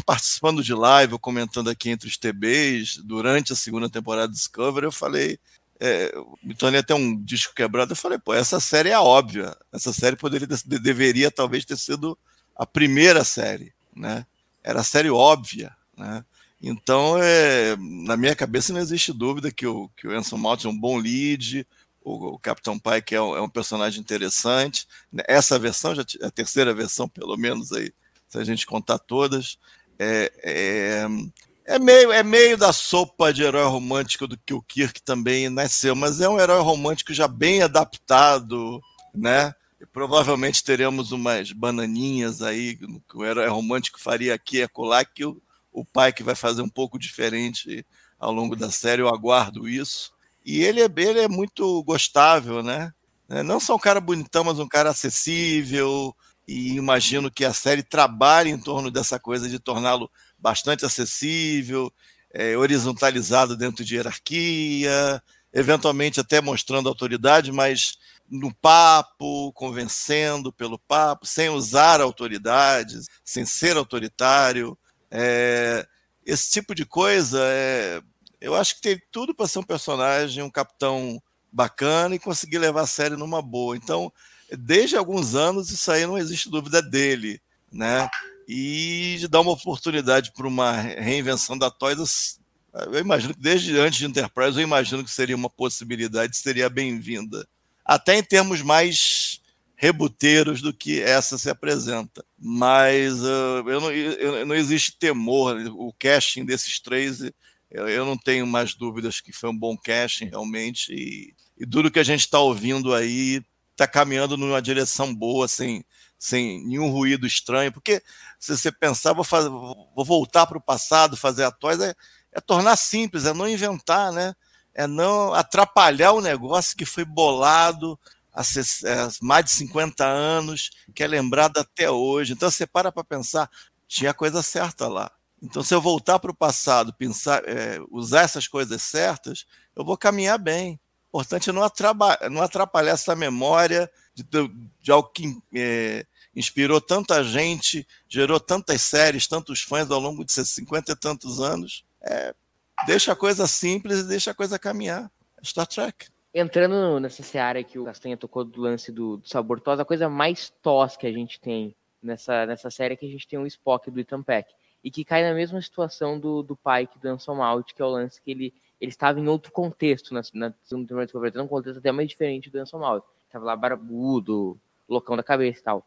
participando de live, ou comentando aqui entre os TBs, durante a segunda temporada de Discovery, eu falei, é, me tornei até um disco quebrado. Eu falei, pô, essa série é óbvia. Essa série poderia deveria talvez ter sido a primeira série, né? Era a série óbvia, né? Então, é, na minha cabeça não existe dúvida que o, que o Anson Mount é um bom lead, o, o Capitão Pike é um, é um, personagem interessante. Essa versão, já a terceira versão, pelo menos, aí, se a gente contar todas, é, é, é, meio, é meio da sopa de herói romântico do que o Kirk também nasceu, mas é um herói romântico já bem adaptado, né? E provavelmente teremos umas bananinhas aí que o herói romântico faria aqui e acolá, que o, o pai que vai fazer um pouco diferente ao longo da série, eu aguardo isso. E ele é, ele é muito gostável, né? É, não só um cara bonitão, mas um cara acessível. E imagino que a série trabalhe em torno dessa coisa de torná-lo bastante acessível, é, horizontalizado dentro de hierarquia, eventualmente até mostrando autoridade, mas no papo, convencendo pelo papo, sem usar autoridades, sem ser autoritário. É, esse tipo de coisa, é, eu acho que tem tudo para ser um personagem, um capitão bacana e conseguir levar a série numa boa. Então, desde alguns anos, isso aí não existe dúvida dele, né? E de dar uma oportunidade para uma reinvenção da Toys, eu imagino que desde antes de Enterprise, eu imagino que seria uma possibilidade, seria bem-vinda. Até em termos mais rebuteiros do que essa se apresenta. Mas uh, eu não, eu, não existe temor. O casting desses três, eu, eu, não tenho mais dúvidas que foi um bom casting realmente. E, e duro que a gente está ouvindo aí está caminhando numa direção boa, sem, sem nenhum ruído estranho. Porque se você pensar, vou, fazer, vou voltar para o passado, fazer a é, é tornar simples, é não inventar, né? É não atrapalhar o negócio que foi bolado, há é, mais de 50 anos, que é lembrado até hoje. Então você para para pensar, tinha coisa certa lá. Então, se eu voltar para o passado, pensar, é, usar essas coisas certas, eu vou caminhar bem. O importante é não não atrapalhar essa memória de, de algo que é, inspirou tanta gente, gerou tantas séries, tantos fãs ao longo de 50 e tantos anos. É, deixa a coisa simples e deixa a coisa caminhar. Star Trek entrando nessa seara que o Castanha tocou do lance do, do sabor a coisa mais tos que a gente tem nessa, nessa série é que a gente tem um Spock do Ethan Peck. E que cai na mesma situação do, do Pike do Anson Mount, que é o lance que ele, ele estava em outro contexto na, na segunda temporada de Discovery, um contexto até mais diferente do Anson Mount. Estava lá barbudo, loucão da cabeça e tal.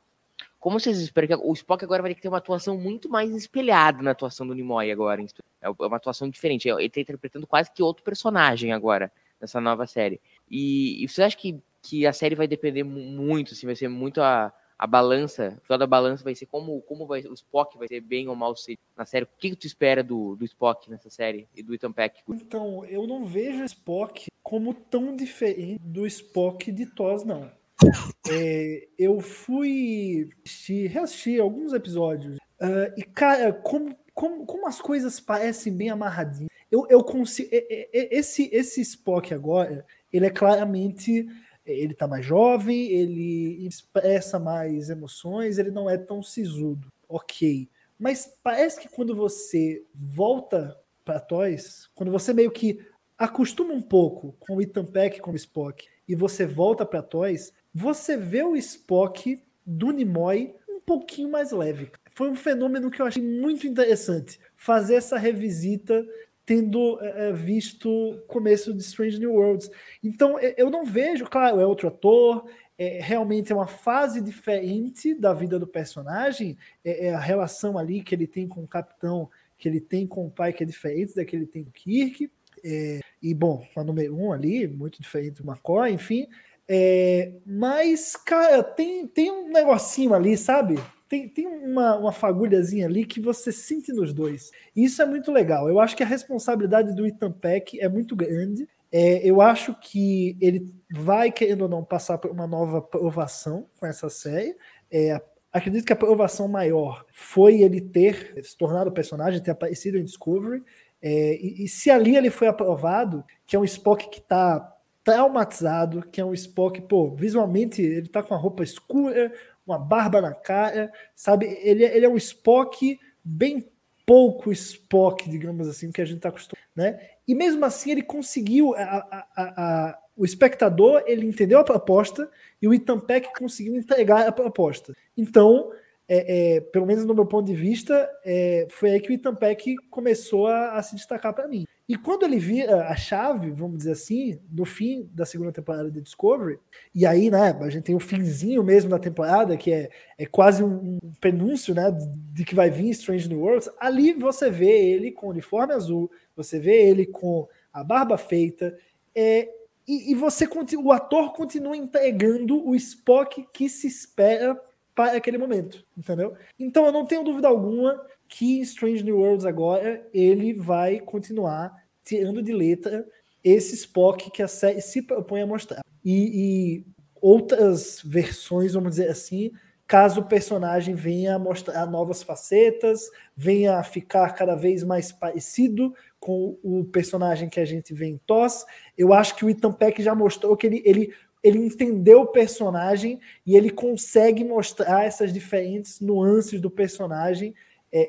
Como vocês esperam que o Spock agora vai ter que ter uma atuação muito mais espelhada na atuação do Nimoy agora? É uma atuação diferente. Ele está interpretando quase que outro personagem agora nessa nova série. E, e você acha que, que a série vai depender muito, assim, vai ser muito a, a balança, o final da balança vai ser como, como vai, o Spock vai ser bem ou mal na série. O que, que tu espera do, do Spock nessa série e do Ethan Peck? Então, eu não vejo o Spock como tão diferente do Spock de TOS, não. É, eu fui assistir, reassistir alguns episódios uh, e, cara, como, como, como as coisas parecem bem amarradinhas. Eu, eu consigo. Esse, esse Spock agora, ele é claramente. Ele tá mais jovem, ele expressa mais emoções, ele não é tão sisudo. Ok. Mas parece que quando você volta para Toys, quando você meio que acostuma um pouco com o Ethan Peck como Spock e você volta para Toys, você vê o Spock do Nimoy um pouquinho mais leve. Foi um fenômeno que eu achei muito interessante. Fazer essa revisita tendo é, visto o começo de Strange New Worlds. Então, eu não vejo, claro, é outro ator, é, realmente é uma fase diferente da vida do personagem, é, é, a relação ali que ele tem com o capitão, que ele tem com o pai, que é diferente da que ele tem com Kirk. É, e, bom, a número um ali, muito diferente do McCoy, enfim. É, mas, cara, tem, tem um negocinho ali, sabe? Tem, tem uma, uma fagulhazinha ali que você sente nos dois. Isso é muito legal. Eu acho que a responsabilidade do Ethan Peck é muito grande. É, eu acho que ele vai, querendo ou não, passar por uma nova provação com essa série. É, acredito que a provação maior foi ele ter se tornado personagem, ter aparecido em Discovery. É, e, e, se ali ele foi aprovado, que é um Spock que está traumatizado, que é um Spock, pô, visualmente ele tá com a roupa escura, uma barba na cara, sabe? Ele, ele é um Spock bem pouco Spock, digamos assim, que a gente está acostumado, né? E mesmo assim ele conseguiu, a, a, a, o espectador ele entendeu a proposta e o Ethan Peck conseguiu entregar a proposta. Então, é, é, pelo menos no meu ponto de vista, é, foi aí que o Ethan Peck começou a, a se destacar para mim. E quando ele vira a chave, vamos dizer assim, no fim da segunda temporada de Discovery, e aí, né, a gente tem o finzinho mesmo da temporada, que é, é quase um, um prenúncio, né, de que vai vir Strange New Worlds, ali você vê ele com o uniforme azul, você vê ele com a barba feita, é, e, e você o ator continua entregando o Spock que se espera para aquele momento, entendeu? Então eu não tenho dúvida alguma que Strange New Worlds agora ele vai continuar tirando de letra esse Spock que a série se propõe a mostrar. E, e outras versões, vamos dizer assim, caso o personagem venha a mostrar novas facetas, venha a ficar cada vez mais parecido com o personagem que a gente vê em TOS. Eu acho que o Ethan Peck já mostrou que ele, ele ele entendeu o personagem e ele consegue mostrar essas diferentes nuances do personagem, é,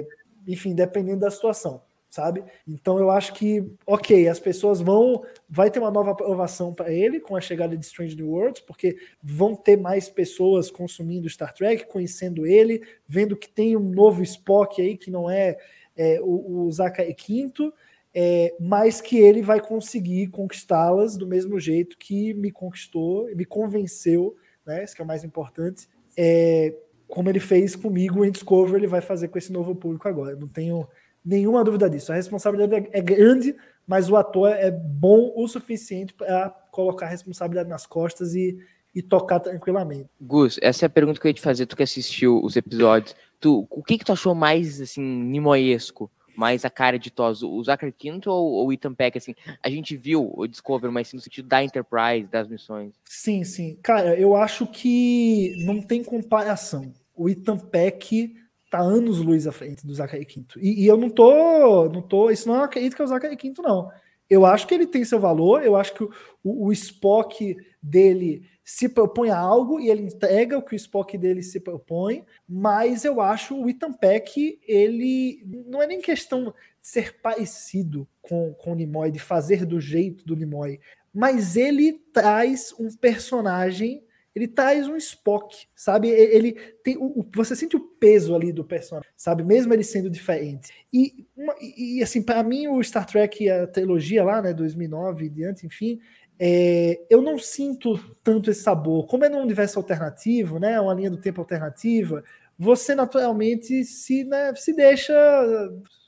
é, enfim, dependendo da situação, sabe? Então eu acho que, ok, as pessoas vão, vai ter uma nova aprovação para ele com a chegada de Strange New Worlds, porque vão ter mais pessoas consumindo Star Trek, conhecendo ele, vendo que tem um novo Spock aí que não é, é o, o Zachary Quinto é, mas que ele vai conseguir conquistá-las do mesmo jeito que me conquistou, me convenceu, né? Isso que é o mais importante. É, como ele fez comigo em Discovery, ele vai fazer com esse novo público agora. Não tenho nenhuma dúvida disso. A responsabilidade é, é grande, mas o ator é bom o suficiente para colocar a responsabilidade nas costas e, e tocar tranquilamente. Gus, essa é a pergunta que eu ia te fazer, tu que assistiu os episódios. Tu, o que, que tu achou mais assim, nimoyesco? Mais a cara de TOS, o Zachary Quinto ou o Ethan Peck, assim, a gente viu o Discovery, mas sim no sentido da Enterprise, das missões. Sim, sim. Cara, eu acho que não tem comparação. O Ethan Peck tá anos luz à frente do Zachary Quinto. E, e, eu não tô, não tô, isso não é uma crítica ao Zachary Quinto, não. Eu acho que ele tem seu valor, eu acho que o, o, o Spock dele se propõe a algo e ele entrega o que o Spock dele se propõe, mas eu acho o Ethan Peck, ele não é nem questão de ser parecido com, com o Nimoy, de fazer do jeito do Nimoy, mas ele traz um personagem, ele traz um Spock, sabe? Ele tem o, você sente o peso ali do personagem, sabe? Mesmo ele sendo diferente. E, uma, e assim, para mim o Star Trek a trilogia lá, né, 2009 e diante, enfim, é, eu não sinto tanto esse sabor. Como é num universo alternativo, né, uma linha do tempo alternativa, você naturalmente se, né, se deixa,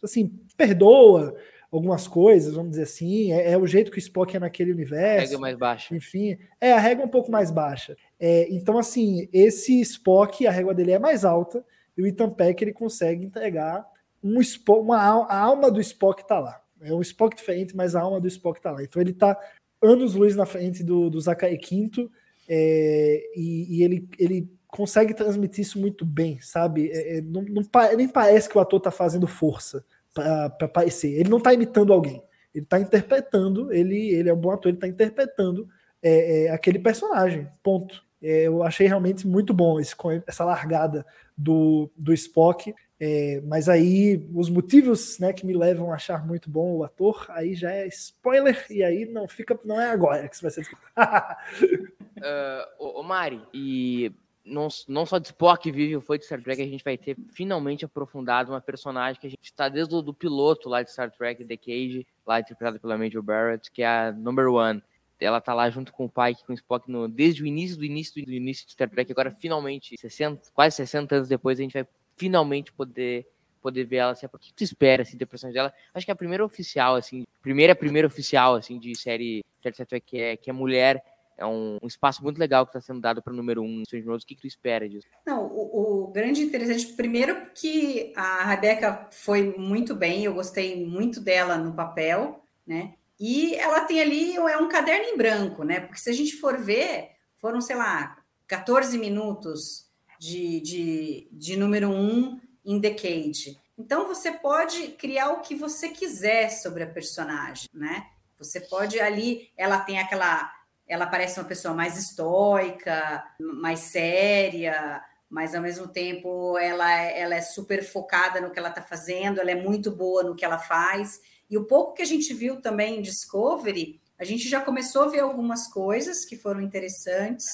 assim, perdoa algumas coisas, vamos dizer assim. É, é, o jeito que o Spock é naquele universo. A regra mais baixa. Enfim, é a regra um pouco mais baixa. É, então, assim, esse Spock, a régua dele é mais alta, e o Ethan Peck ele consegue entregar um Spock, uma, a alma do Spock tá lá. É um Spock diferente, mas a alma do Spock tá lá. Então ele tá anos luz na frente do, do Zachary Quinto é, e, e, ele, ele consegue transmitir isso muito bem, sabe? É, é não, não, nem parece que o ator tá fazendo força para parecer. Ele não tá imitando alguém, ele tá interpretando, ele, ele é um bom ator, ele tá interpretando é, é aquele personagem, ponto. É, eu achei realmente muito bom esse, essa largada do, do Spock. É, mas aí os motivos né, que me levam a achar muito bom o ator, aí já é spoiler, e aí não fica, não é agora que isso vai ser. uh, ô, Mari, e não, não só de Spock vive foi de Star Trek, a gente vai ter finalmente aprofundado uma personagem que a gente está desde o piloto lá de Star Trek, The Cage, lá interpretada pela Major Barrett, que é a Number One. Ela tá lá junto com o pai, com o Spock, no, desde o início do início do início de Star Trek. Agora, finalmente, 60, quase 60 anos depois, a gente vai finalmente poder poder ver ela assim, o que tu espera assim da personagem dela? Acho que é a primeira oficial assim, primeira primeira oficial assim de série série que é que é mulher é um, um, espaço muito legal que está sendo dado para o número um O que, que tu espera disso? Não, o, o, grande interessante, primeiro que a Rebeca foi muito bem, eu gostei muito dela no papel, né? E ela tem ali é um caderno em branco, né? Porque se a gente for ver, foram, sei lá, 14 minutos de, de, de número um em Decade. Então você pode criar o que você quiser sobre a personagem, né? Você pode ali, ela tem aquela, ela parece uma pessoa mais estoica, mais séria, mas ao mesmo tempo ela, ela é super focada no que ela está fazendo, ela é muito boa no que ela faz. E o pouco que a gente viu também em Discovery, a gente já começou a ver algumas coisas que foram interessantes.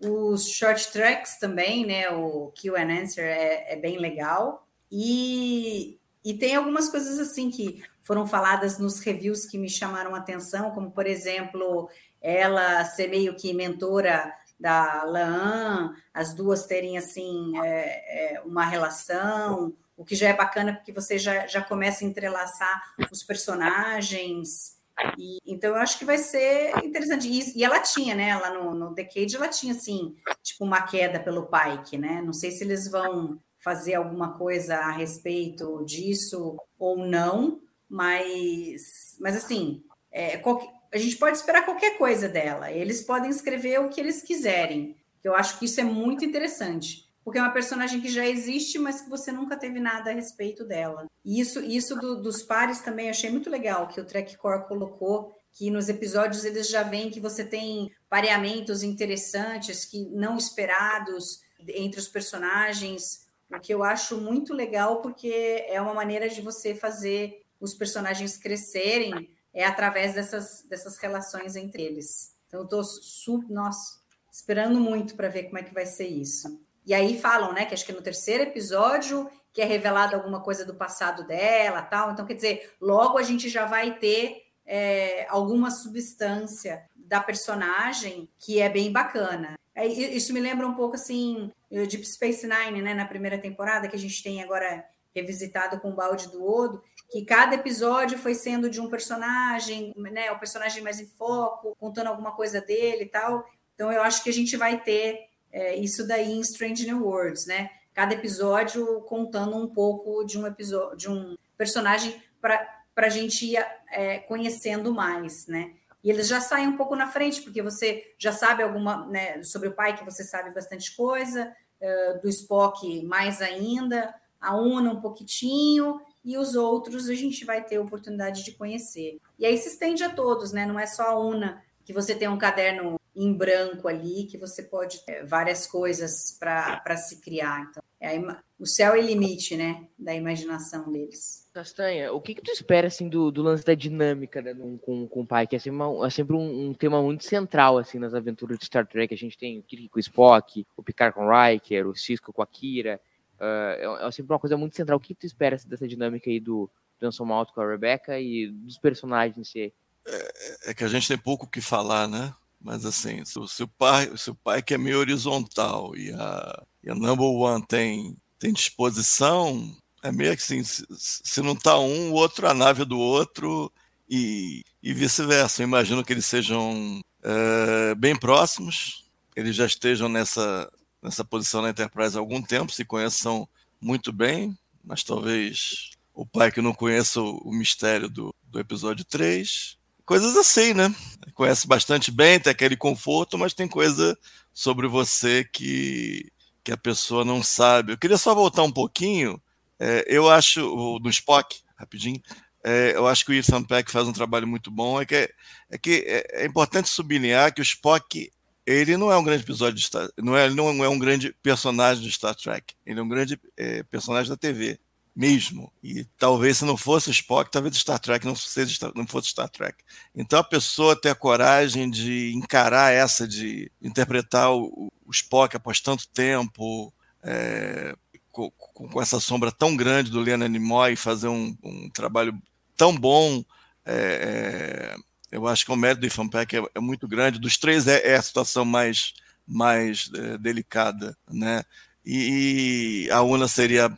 Os short tracks também, né? O Q and Answer é, é bem legal. E, e tem algumas coisas assim que foram faladas nos reviews que me chamaram a atenção, como por exemplo, ela ser meio que mentora da Laan, as duas terem assim é, é, uma relação, o que já é bacana porque você já, já começa a entrelaçar os personagens. E, então eu acho que vai ser interessante. E, e ela tinha, né? Lá no, no Decade ela tinha assim, tipo, uma queda pelo Pike, né? Não sei se eles vão fazer alguma coisa a respeito disso ou não, mas, mas assim, é, qualquer, a gente pode esperar qualquer coisa dela. Eles podem escrever o que eles quiserem. Eu acho que isso é muito interessante, porque é uma personagem que já existe, mas que você nunca teve nada a respeito dela. E isso, isso do, dos pares também achei muito legal que o Trek Core colocou que nos episódios eles já veem que você tem pareamentos interessantes que não esperados entre os personagens, o que eu acho muito legal porque é uma maneira de você fazer os personagens crescerem é através dessas, dessas relações entre eles. Então, eu estou super, nossa, esperando muito para ver como é que vai ser isso. E aí falam, né, que acho que no terceiro episódio que é revelado alguma coisa do passado dela, tal. Então, quer dizer, logo a gente já vai ter é, alguma substância da personagem que é bem bacana. É, isso me lembra um pouco assim Deep Space Nine, né, na primeira temporada que a gente tem agora revisitado com o balde do Odo, que cada episódio foi sendo de um personagem, né, o personagem mais em foco, contando alguma coisa dele e tal. Então eu acho que a gente vai ter é, isso daí em Strange New Worlds, né? Cada episódio contando um pouco de um episódio, de um personagem para a gente ir é, conhecendo mais, né? E eles já saem um pouco na frente, porque você já sabe alguma, né, sobre o pai, que você sabe bastante coisa, uh, do Spock mais ainda, a Una um pouquinho, e os outros a gente vai ter oportunidade de conhecer. E aí se estende a todos, né? Não é só a Una, que você tem um caderno em branco ali, que você pode ter várias coisas para se criar. Então, é o céu é limite, né? Da imaginação deles. Castanha, o que, que tu espera assim do, do lance da dinâmica né, com, com o pai? Que é sempre, uma, é sempre um, um, tema muito central assim nas aventuras de Star Trek. A gente tem o Kirk com o Spock, o Picard com o Riker, o Cisco com a Kira. Uh, é, é, sempre uma coisa muito central. O que tu espera dessa dinâmica aí do, do Anson Mount com a Rebecca e dos personagens em si? É, é, que a gente tem pouco o que falar, né? Mas assim, se, o pai, se o pai que é meio horizontal e a, e a Number One tem, tem disposição, é meio que assim, se, se não tá um, o outro a nave do outro e, e vice-versa. Imagino que eles sejam é, bem próximos, eles já estejam nessa, nessa posição na Enterprise há algum tempo, se conheçam muito bem, mas talvez o pai que não conheça o, mistério do, do episódio 3. Coisas assim, né? Conhece bastante bem, tem aquele conforto, mas tem coisa sobre você que, que a pessoa não sabe. Eu queria só voltar um pouquinho. É, eu acho, no Spock, rapidinho, é, eu acho que o Ethan Peck faz um trabalho muito bom. É que, é, que é, é importante sublinhar que o Spock ele não é um grande episódio de Star, não é, não é um grande personagem de Star Trek. Ele é um grande é, personagem da TV mesmo. E talvez se não fosse Spock, talvez Star Trek não, seja, não fosse Star Trek. Então a pessoa ter a coragem de encarar essa, de interpretar o, o Spock após tanto tempo, é, com, com, essa sombra tão grande do Leonard Nimoy, fazer um, um trabalho tão bom. É, é eu acho que o mérito do Ethan Peck é, é muito grande. Dos três é, é a situação mais, mais é, delicada, né? E, a Una seria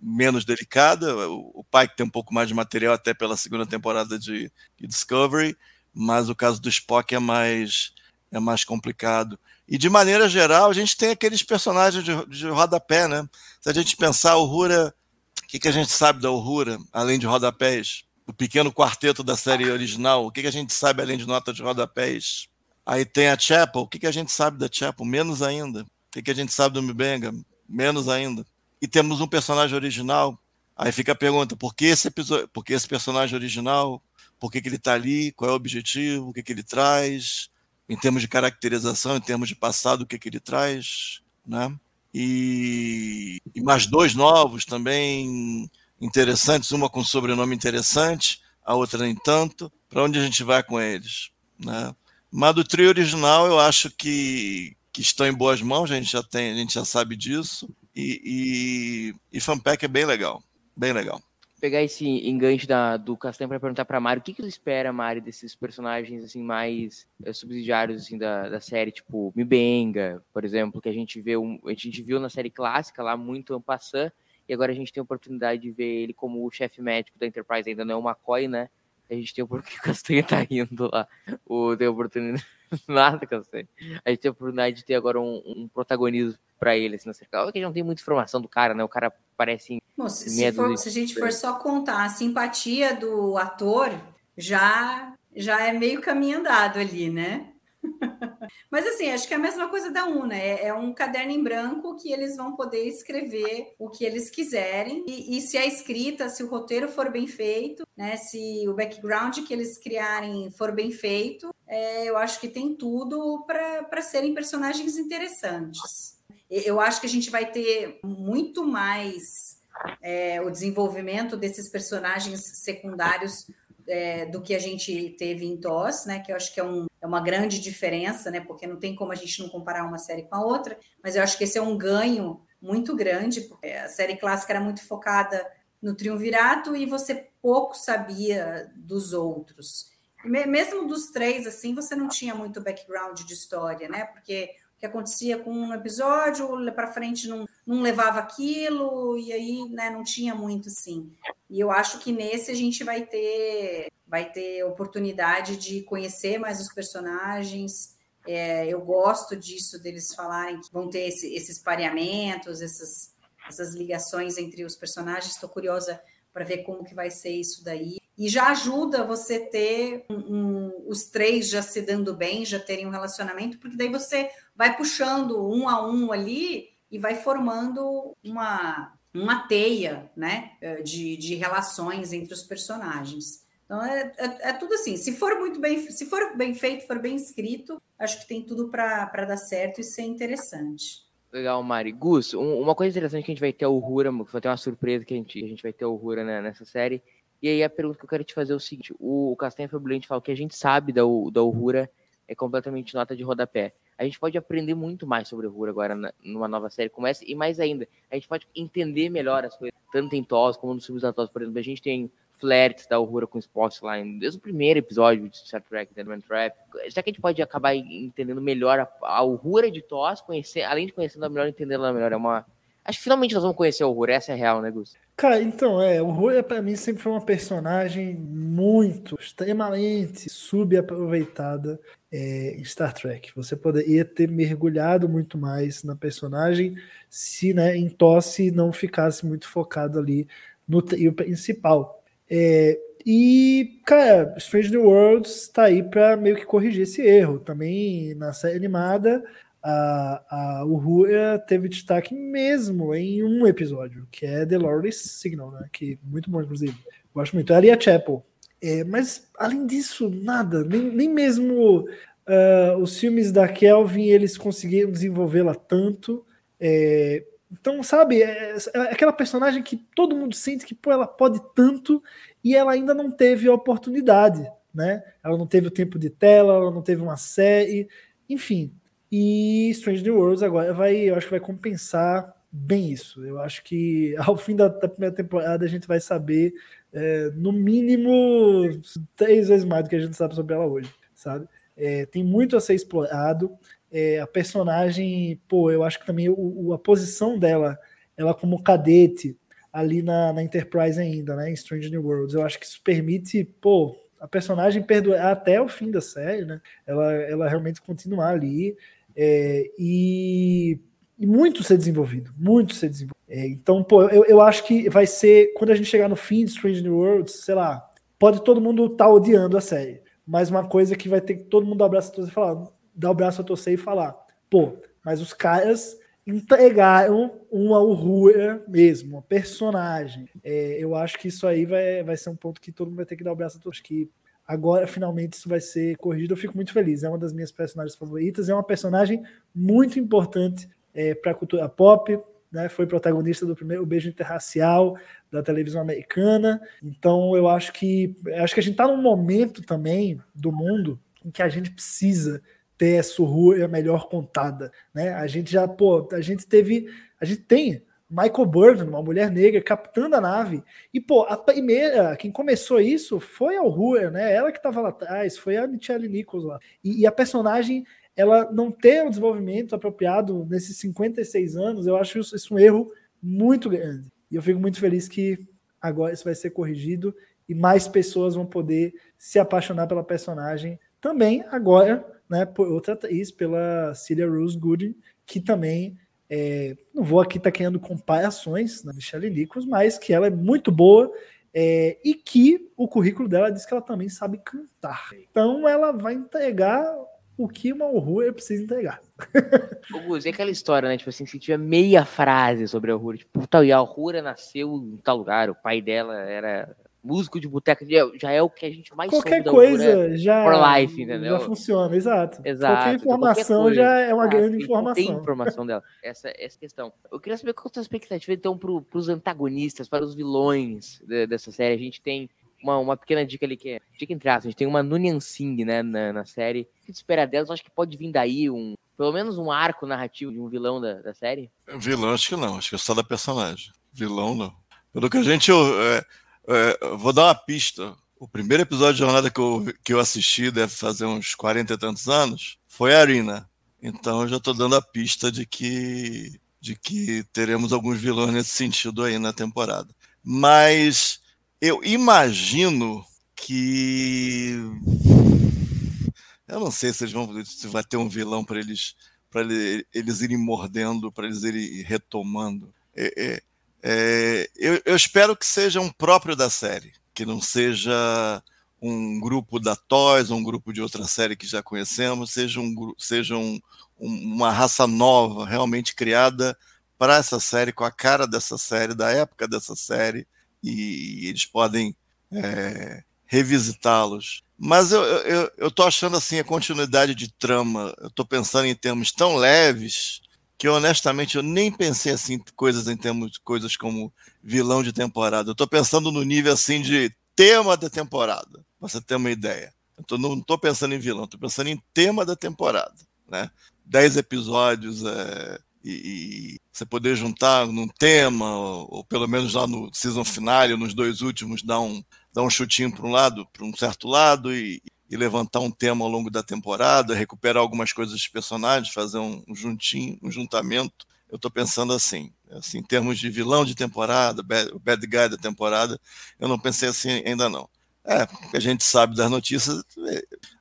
menos delicada. O, o pai que tem um pouco mais de material até pela segunda temporada de, Discovery, mas o caso do Spock é mais é mais complicado. E de maneira geral, a gente tem aqueles personagens de, de rodapé, né? Se a gente pensar o Uhura, o que, que a gente sabe da Uhura, além de rodapés? o pequeno quarteto da série original, o que, que a gente sabe além de notas de rodapés? Aí tem a Chapel, o que, que a gente sabe da Chapel? Menos ainda. O que, que a gente sabe do Mibenga? Menos ainda. E temos um personagem original. Aí fica a pergunta: por que esse, episódio, por que esse personagem original? Por que, que ele está ali? Qual é o objetivo? O que, que ele traz? Em termos de caracterização, em termos de passado, o que, que ele traz? Né? e, e mais dois novos também interessantes, uma com sobrenome interessante, a outra nem tanto. Para onde a gente vai com eles? Né? Mas do trio original eu acho que, que estão em boas mãos, a gente já tem, a gente já sabe disso. E, e, e Fanpack é bem legal, bem legal pegar esse enganche da, do Castanho para perguntar para Mari o que, que você espera, Mari, desses personagens assim mais é, subsidiários assim da, da série, tipo Mibenga, por exemplo, que a gente vê um, a gente viu na série clássica lá muito Ampassan, e agora a gente tem a oportunidade de ver ele como o chefe médico da Enterprise, ainda não é o McCoy, né? A gente tem o porquê o Castanho tá indo lá. O, tem oportunidade. Nada, Castanho. A gente tem a oportunidade de ter agora um, um protagonismo para ele, assim, na série. Claro que não tem muita informação do cara, né? O cara parece. Bom, se, se, for, se, a gente for só contar a simpatia do ator, já, já é meio caminho andado ali, né? Mas assim, acho que é a mesma coisa da UNA, é, é, um caderno em branco que eles vão poder escrever o que eles quiserem, e, e, se a escrita, se o roteiro for bem feito, né, se o background que eles criarem for bem feito, é, eu acho que tem tudo para serem personagens interessantes. Eu acho que a gente vai ter muito mais é, o desenvolvimento desses personagens secundários é, do que a gente teve em TOS, né? Que eu acho que é, um, é, uma grande diferença, né? Porque não tem como a gente não comparar uma série com a outra, mas eu acho que esse é um ganho muito grande, porque a série clássica era muito focada no triunvirato e você pouco sabia dos outros. Mesmo dos três, assim, você não tinha muito background de história, né? Porque que acontecia com um episódio, para frente não, não levava aquilo, e aí né, não tinha muito assim. E eu acho que nesse a gente vai ter, vai ter oportunidade de conhecer mais os personagens. É, eu gosto disso, deles falarem que vão ter esse, esses pareamentos, essas, essas ligações entre os personagens. Estou curiosa para ver como que vai ser isso daí. E já ajuda você ter um, um, os três já se dando bem, já terem um relacionamento, porque daí você vai puxando um a um ali e vai formando uma, uma teia né, de, de relações entre os personagens. Então é, é, é, tudo assim. Se for muito bem, se for bem feito, for bem escrito, acho que tem tudo para dar certo e ser interessante. Legal, Mari. Gus, um, uma coisa interessante que a gente vai ter o Rura, vai ter uma surpresa que a gente, a gente vai ter o Rura né, nessa série. E aí a pergunta que eu quero te fazer é o seguinte: o, Castanha Fabulente fala que a gente sabe da, da Uhura é completamente nota de rodapé. A gente pode aprender muito mais sobre Uhura agora na, numa nova série como essa, e mais ainda, a gente pode entender melhor as coisas, tanto em TOS como nos filmes da TOS. Por exemplo, a gente tem flertes da Uhura com Spotline desde o primeiro episódio de Star Trek, Deadman Trap. Será que a gente pode acabar entendendo melhor a, a Uhura de TOS, conhecer, além de conhecê-la melhor, entendê-la melhor? É uma... Acho que finalmente nós vamos conhecer o Uhura, essa é real, né, Gus? Cara, então, é, o Uhura para mim sempre foi uma personagem muito, extremamente subaproveitada é, em Star Trek. Você poderia ter mergulhado muito mais na personagem se né, em Tosse não ficasse muito focado ali no trio principal. É, e, cara, Strange New Worlds está aí para meio que corrigir esse erro. Também na série animada, a, a Uhura teve destaque mesmo em um episódio, que é The Lord's Signal, né? Que muito bom, inclusive. Gosto muito. Ela e a Chapel. É, mas, além disso, nada. Nem, nem mesmo uh, os filmes da Kelvin eles conseguiram desenvolvê-la tanto. É, então, sabe, é, é, aquela personagem que todo mundo sente que pô, ela pode tanto e ela ainda não teve a oportunidade, né? Ela não teve o tempo de tela, ela não teve uma série, enfim. E Strange New Worlds agora vai, eu acho que vai compensar bem isso. Eu acho que ao fim da, da primeira temporada a gente vai saber, é, no mínimo, três vezes mais do que a gente sabe sobre ela hoje, sabe? É, tem muito a ser explorado. É, a personagem, pô, eu acho que também o, a posição dela, ela como cadete ali na, na Enterprise ainda, né, em Strange New Worlds, eu acho que isso permite, pô, a personagem perdoar até o fim da série, né, ela, ela realmente continuar ali é, e, e, muito ser desenvolvido, muito ser desenvolvido. É, então, pô, eu, eu acho que vai ser, quando a gente chegar no fim de Strange New Worlds, sei lá, pode todo mundo estar tá odiando a série, mas uma coisa que vai ter que todo mundo abraçar todos e falar, dar o braço a torcer e falar, pô, mas os caras entregaram uma Uhura mesmo, uma personagem. É, eu acho que isso aí vai, vai ser um ponto que todo mundo vai ter que dar o braço a torcer. Agora, finalmente, isso vai ser corrigido. Eu fico muito feliz. É uma das minhas personagens favoritas. É uma personagem muito importante é, para a cultura pop, né, foi protagonista do primeiro beijo interracial da televisão americana. Então eu acho que acho que a gente está num momento também do mundo em que a gente precisa ter essa rua melhor contada, né? A gente já, pô, a gente teve, a gente tem Michael Burton, uma mulher negra, capitã da nave. E, pô, a primeira, quem começou isso foi a Uhura, né? Ela que estava lá atrás, foi a Michelle Nichols lá. E, e, a personagem, ela não ter um desenvolvimento apropriado nesses 56 anos, eu acho isso, isso um erro muito grande. E eu fico muito feliz que agora isso vai ser corrigido e mais pessoas vão poder se apaixonar pela personagem também agora, né, por outra atriz, pela Celia Rose Gooding, que também é, não vou aqui estar tá querendo comparações na Michelle Nichols, mas que ela é muito boa é, e que o currículo dela diz que ela também sabe cantar. Então ela vai entregar o que uma horror precisa entregar. Gus, e aquela história, né? Tipo assim, se tiver meia frase sobre a Aurora, tipo, tal, e a Aurora nasceu em tal lugar, o pai dela era músico de boteca já é o que a gente mais qualquer coisa já for life, entendeu? Já funciona, exato. exato qualquer informação qualquer já é uma ah, grande informação. Tem informação dela. Essa essa questão. Eu queria saber qual é a sua expectativa então para os antagonistas, para os vilões de, dessa série. A gente tem uma, uma pequena dica ali que é dica entre aspas, a gente tem uma Nunyan Singh, né, na, na série. O que espera delas? Eu acho que pode vir daí um pelo menos um arco narrativo de um vilão da, da série. Vilão acho que não, acho que é só da personagem. Vilão não. Pelo que a gente é, é, vou dar uma pista. O primeiro episódio de Jornada que eu, que eu assisti, deve fazer uns 40 e tantos anos, foi a Arena. Então eu já estou dando a pista de que, de que teremos alguns vilões nesse sentido aí na temporada. Mas eu imagino que. Eu não sei se, eles vão, se vai ter um vilão para eles para eles irem mordendo, para eles irem retomando. É, é, é, eu, eu, espero que seja um próprio da série, que não seja um grupo da Toys, um grupo de outra série que já conhecemos, seja, um, seja um, uma raça nova, realmente criada para essa série, com a cara dessa série, da época dessa série, e, e eles podem é, revisitá-los. Mas eu, eu, eu tô achando assim a continuidade de trama, eu tô pensando em termos tão leves que honestamente eu nem pensei assim coisas em termos coisas como vilão de temporada. Eu estou pensando no nível assim de tema da temporada, pra você ter uma ideia. Eu tô, não estou pensando em vilão, estou pensando em tema da temporada, né? Dez episódios é, e, e, você poder juntar num tema, ou, ou, pelo menos lá no season finale, nos dois últimos, dar um, dar um chutinho para um lado, para um certo lado e, e levantar um tema ao longo da temporada, recuperar algumas coisas dos personagens, fazer um, juntinho, um juntamento. Eu estou pensando assim, assim, em termos de vilão de temporada, bad, bad guy da temporada, eu não pensei assim ainda não. É, porque a gente sabe das notícias,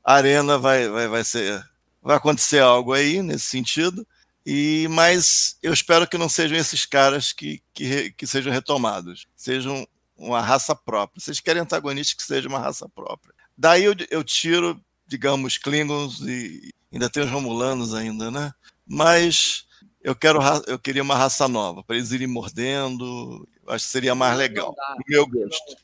a arena vai, vai, vai ser, vai acontecer algo aí nesse sentido. E mas eu espero que não sejam esses caras que, que, que sejam retomados, sejam uma raça própria. Vocês querem antagonistas que seja uma raça própria. Daí eu, eu tiro, digamos, Klingons e ainda tem os Romulanos ainda, né? Mas eu quero eu queria uma raça nova para eles irem mordendo. Acho que seria mais legal, no meu gosto.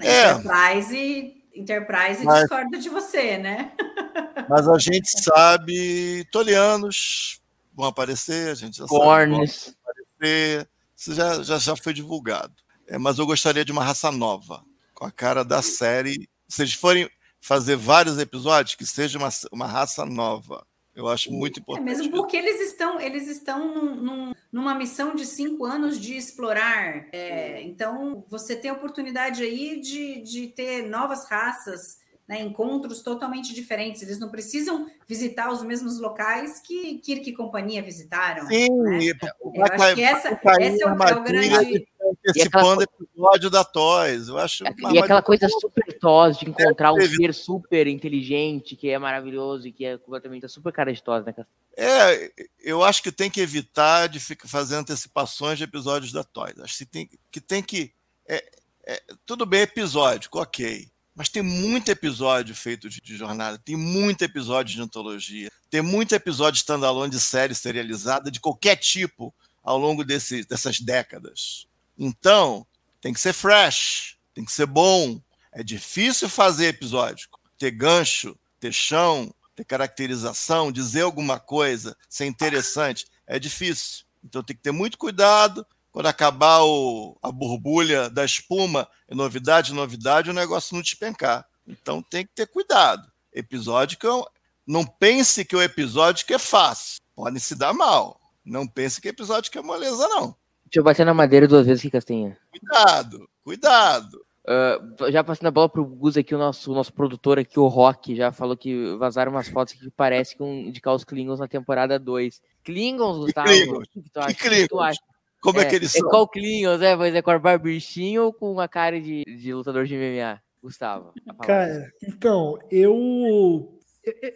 É. Enterprise, Enterprise mas, discorda de você, né? Mas a gente sabe, tolianos vão aparecer, a gente já Cornes. sabe vão aparecer. Isso já, já, já foi divulgado. É, mas eu gostaria de uma raça nova, com a cara da série se eles forem fazer vários episódios, que seja uma, uma raça nova. Eu acho muito é importante. É mesmo porque eles estão, eles estão num, num, numa missão de cinco anos de explorar. É, então, você tem a oportunidade aí de, de ter novas raças, né, encontros totalmente diferentes. Eles não precisam visitar os mesmos locais que Kirk e companhia visitaram. Sim, né? eu acho que essa, esse é o, é o grande antecipando aquela... episódio da Toys. Eu acho e aquela coisa super Toys de encontrar um ser super inteligente, que é maravilhoso e que é completamente super cara de Toys, né? É, eu acho que tem que evitar de ficar fazendo antecipações de episódios da Toys. Acho que tem que, tem que é, é, tudo bem episódico, ok. Mas tem muito episódio feito de, de, jornada, tem muito episódio de antologia, tem muito episódio standalone de série serializada de qualquer tipo ao longo desse, dessas décadas. Então, tem que ser fresh, tem que ser bom. É difícil fazer episódio, ter gancho, ter chão, ter caracterização, dizer alguma coisa, ser interessante. é difícil. Então tem que ter muito cuidado. Quando acabar o, a borbulha da espuma, é novidade, novidade, o negócio não despencar. Então tem que ter cuidado. Eu, não pense que o episódio que é fácil. Podem se dar mal. Não pense que episódio que é moleza, não. Deixa eu bater na madeira duas vezes aqui, Castanha. Cuidado, cuidado. Uh, já passando a bola pro Gus aqui, o nosso, o nosso produtor aqui, o Rock, já falou que vazaram umas fotos que parece que um indicar os Klingons na temporada 2. Klingons, Gustavo? Klingons? O que tu acha? Que que tu Klingons? acha? Como é, que eles É são? qual Klingons, é? Mas é com a barbichinho ou com uma cara de, de lutador de MMA? Gustavo. Cara, então, eu.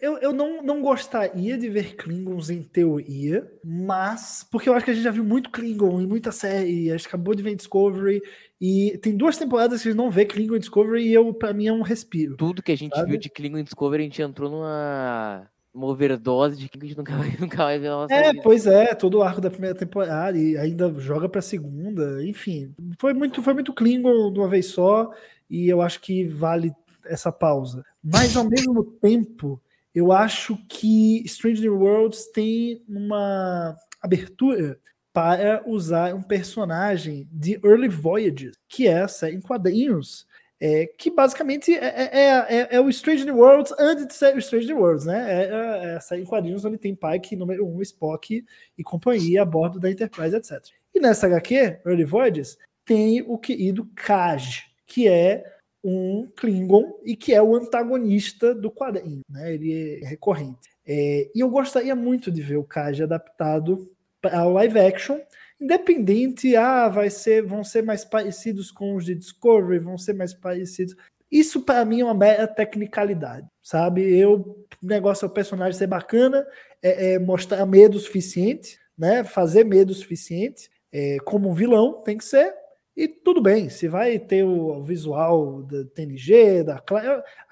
Eu, eu não, não gostaria de ver Klingons em teoria, mas. Porque eu acho que a gente já viu muito Klingon em muita série. A gente acabou de ver em Discovery. E tem duas temporadas que a gente não vê Klingon em Discovery e eu, pra mim é um respiro. Tudo que a gente Sabe? viu de Klingon Discovery, a gente entrou numa, uma overdose de que a gente nunca vai, nunca vai ver nossa É, vida. pois é, todo o arco da primeira temporada e ainda joga pra segunda, enfim. Foi muito, foi muito Klingon de uma vez só e eu acho que vale essa pausa. Mas ao mesmo tempo, eu acho que Strange New Worlds tem uma abertura para usar um personagem de Early Voyages, que é a série em quadrinhos, é, que basicamente é, é, é- é o Strange New Worlds antes de ser o Strange New Worlds, né? É, é, é em quadrinhos onde tem Pike, número 1, um, Spock e companhia a bordo da Enterprise, etc. E nessa HQ, Early Voyages, tem o querido Kaj, que é um Klingon e que é o antagonista do quadrinho, né? Ele é recorrente. É, e eu gostaria muito de ver o Kaj adaptado para o live action, independente, ah, vai ser, vão ser mais parecidos com os de Discovery, vão ser mais parecidos. Isso para mim é uma mera tecnicalidade, sabe? Eu, o negócio é o personagem ser bacana, é, é mostrar medo suficiente, né? Fazer medo suficiente, é, como um vilão tem que ser. E tudo bem, se vai ter o, visual da TNG, da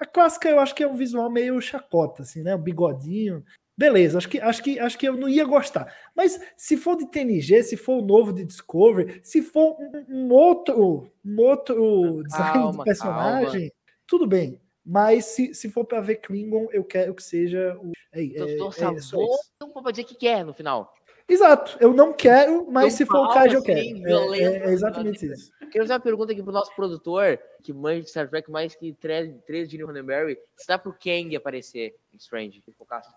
a clássica eu acho que é um visual meio chacota, assim, né? O bigodinho. Beleza, acho que, acho, que, acho que eu não ia gostar. Mas se for de TNG, se for o novo de Discovery, se for um, um outro, um outro design Calma, de personagem, tudo bem. Mas se, se for para ver Klingon, eu quero que seja o. É, é, é salvou, só isso. então pode dizer que quer no final. Exato, eu não quero, mas Deu se for o pau, Kaj, eu assim, quero. É- violento, É, é exatamente né? isso. Quero fazer uma pergunta aqui pro nosso produtor, que manja de Star Trek mais que três, três de New Roddenberry. Se dá pro Kang aparecer em Strange?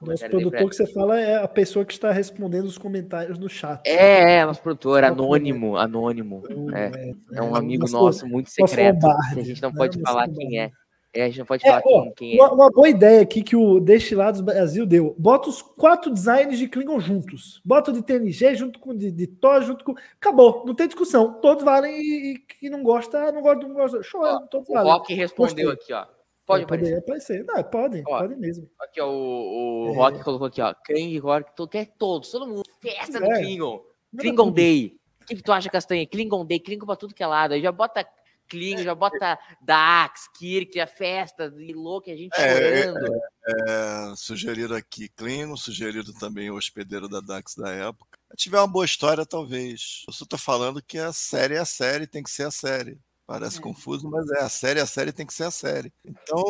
Nosso produtor que você fala é a pessoa que está respondendo os comentários no chat. É, é, nosso produtor, anônimo, anônimo. É, é um amigo nosso- nosso muito nosso secreto. A gente não né? pode Nosso falar quem é. É, a gente não pode É, falar ó, quem, é. uma, uma boa ideia aqui que o Destilados Brasil deu. Bota os quatro designs de Klingon juntos. Bota o de TNG junto com o de, de Thor, junto com. Acabou, não tem discussão. Todos valem e, e quem não gosta, não gosta, não gosta. Show, Ó, todos O valem. Rock respondeu aqui, ó. Pode Poder aparecer. aparecer. Não, podem, Ó. podem mesmo. Aqui, ó, o, o É. Rock colocou aqui, ó. Kang, Rock, to- quer todos, todo mundo. Festa do É. Klingon. Manda Klingon tudo. Day. O que, que tu acha, Castanha? Klingon Day, Klingon pra tudo que é lado. Aí já bota Klingon, já bota Dax, Kirk, a festa, e louco, a gente É, chorando. É, sugeriram aqui Klingon, sugeriram também o hospedeiro da Dax da época. Se tiver uma boa história, talvez. Eu só tô falando que a série é a série, tem que ser a série. Parece É. confuso, mas é a série, a série tem que ser a série. Então,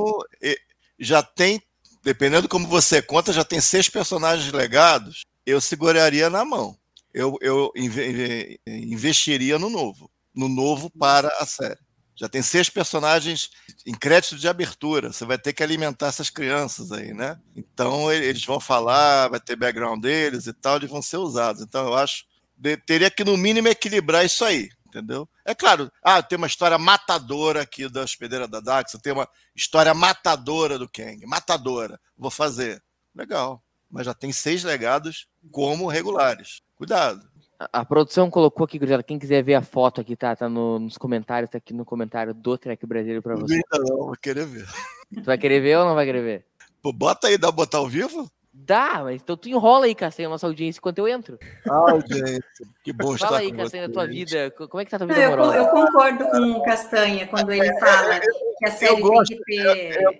já tem, dependendo como você conta, já tem seis personagens legados. Eu seguraria na mão. Eu, eu inve- investiria no novo. No novo para a série. Já tem seis personagens em crédito de abertura. Você vai ter que alimentar essas crianças aí, né? Então eles vão falar, vai ter background deles e tal, eles vão ser usados. Então eu acho de- teria que no mínimo equilibrar isso aí, entendeu? É claro, ah, tem uma história matadora aqui da hospedeira da Dax, tem uma história matadora do Kang, matadora. Vou fazer. Legal. Mas já tem seis legados como regulares. Cuidado. A, a produção colocou aqui, gurizada, quem quiser ver a foto aqui, tá, tá no- nos comentários, tá aqui no comentário do Trek Brasileiro pra Não você. ainda não, vou querer ver. Tu vai querer ver ou não vai querer ver? Pô, bota aí, dá pra botar ao vivo? Dá, mas então tu enrola aí, Castanha, a nossa audiência enquanto eu entro. Ah, gente, que bom estar Fala aí, com Castanha, da tua vida. co- Como é que tá a tua Não, vida eu, con- amorosa? eu concordo com o Castanha quando ele fala que a série tem gosto, que ter. Eu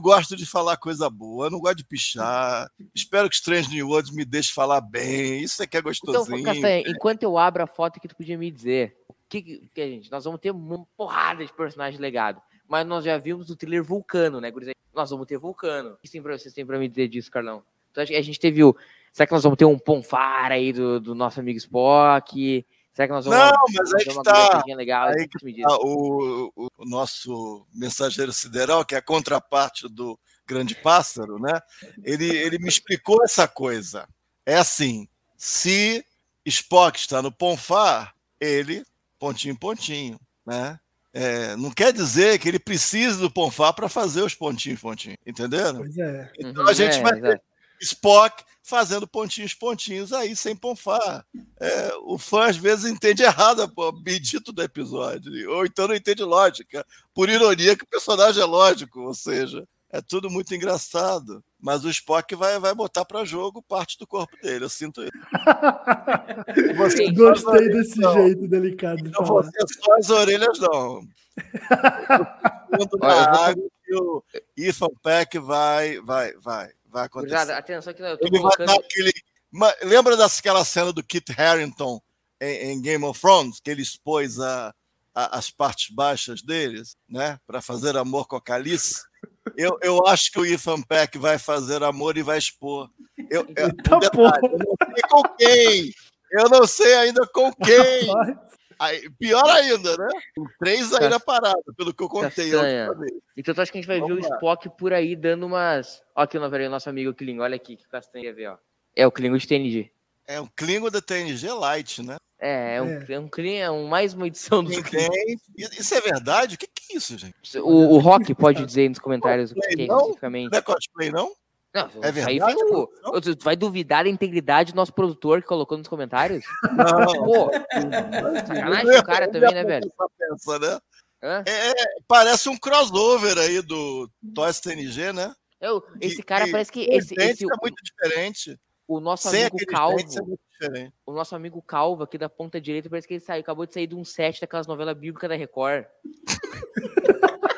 gosto de falar coisa boa, eu não gosto de pichar. Espero que Strange New Worlds me deixe falar bem. Isso é que é Então, gostosinho. Castanha, enquanto eu abro a foto aqui, tu podia me dizer que, que que gente. Nós vamos ter uma porrada de personagens legado. Mas nós já vimos o thriller Vulcano, né, gurizada? Nós vamos ter Vulcano. O que tem pra, vocês têm pra me dizer disso, Carlão? Então, a gente teve o. Será que nós vamos ter um Ponfar aí do, do nosso amigo Spock? Será que nós vamos Não, mas aí que uma tá. legal? Aí O que me diz? Ah, o, o- o nosso mensageiro sideral, que é a contraparte do grande pássaro, né? Ele, ele me explicou essa coisa. É assim: se Spock está no Ponfar, ele, pontinho, pontinho, né? É, não quer dizer que ele precise do Ponfar para fazer os pontinhos, pontinhos, entenderam? Pois é. Então Uhum, a gente é, vai ter Spock fazendo pontinhos, pontinhos aí, sem ponfar. É, o fã às vezes entende errado o bendito do episódio, ou então não entende lógica. Por ironia que o personagem é lógico, ou seja, é tudo muito engraçado. Mas o Spock vai, vai botar para jogo parte do corpo dele, eu sinto isso. Você Gostei desse Não. jeito delicado de Não falar. você só as orelhas, não. Quando na vou- água, que o Ethan Peck vai, vai, vai, vai acontecer. Gurizada, atenção que eu tô Ele vai colocando. dar aquele. Lembra daquela cena do Kit Harington em, em Game of Thrones, que ele expôs a, a- as partes baixas deles, né? Para fazer amor com a Calice? Eu, eu acho que o Ethan Peck vai fazer amor e vai expor. Eu, eu, Eita um detalhe, eu não sei com quem. Eu não sei ainda com quem. Aí, pior ainda, né? Tem Três ainda parados, pelo que eu contei. a Castanha. última vez. Então tu acha que a gente vai ver Vamos o lá. Spock por aí dando umas. Ó, aqui o nosso amigo Klingon. Olha aqui que o Castanha ia ver, ó. É o Klingon de TNG. É um Klingon da TNG Light, né? É, é um, É. é um Klingon, é um, mais uma edição do Klingon. Ninguém. Isso é verdade? O que, que é isso, gente? O, o Rock pode dizer aí nos comentários o que é Não? especificamente. Não é cosplay, não? Não, É verdade, vai duvidar da integridade do nosso produtor que colocou nos comentários? Não. Pô, sacanagem o cara também, né, velho? Pensa, né? Hã? É, parece um crossover aí do Toys TNG, né? Eu, esse cara que parece que esse, esse- é muito diferente. o nosso Sem amigo Calvo, é o nosso amigo Calvo aqui da ponta direita, parece que ele saiu, acabou de sair de um set daquelas novelas bíblicas da Record.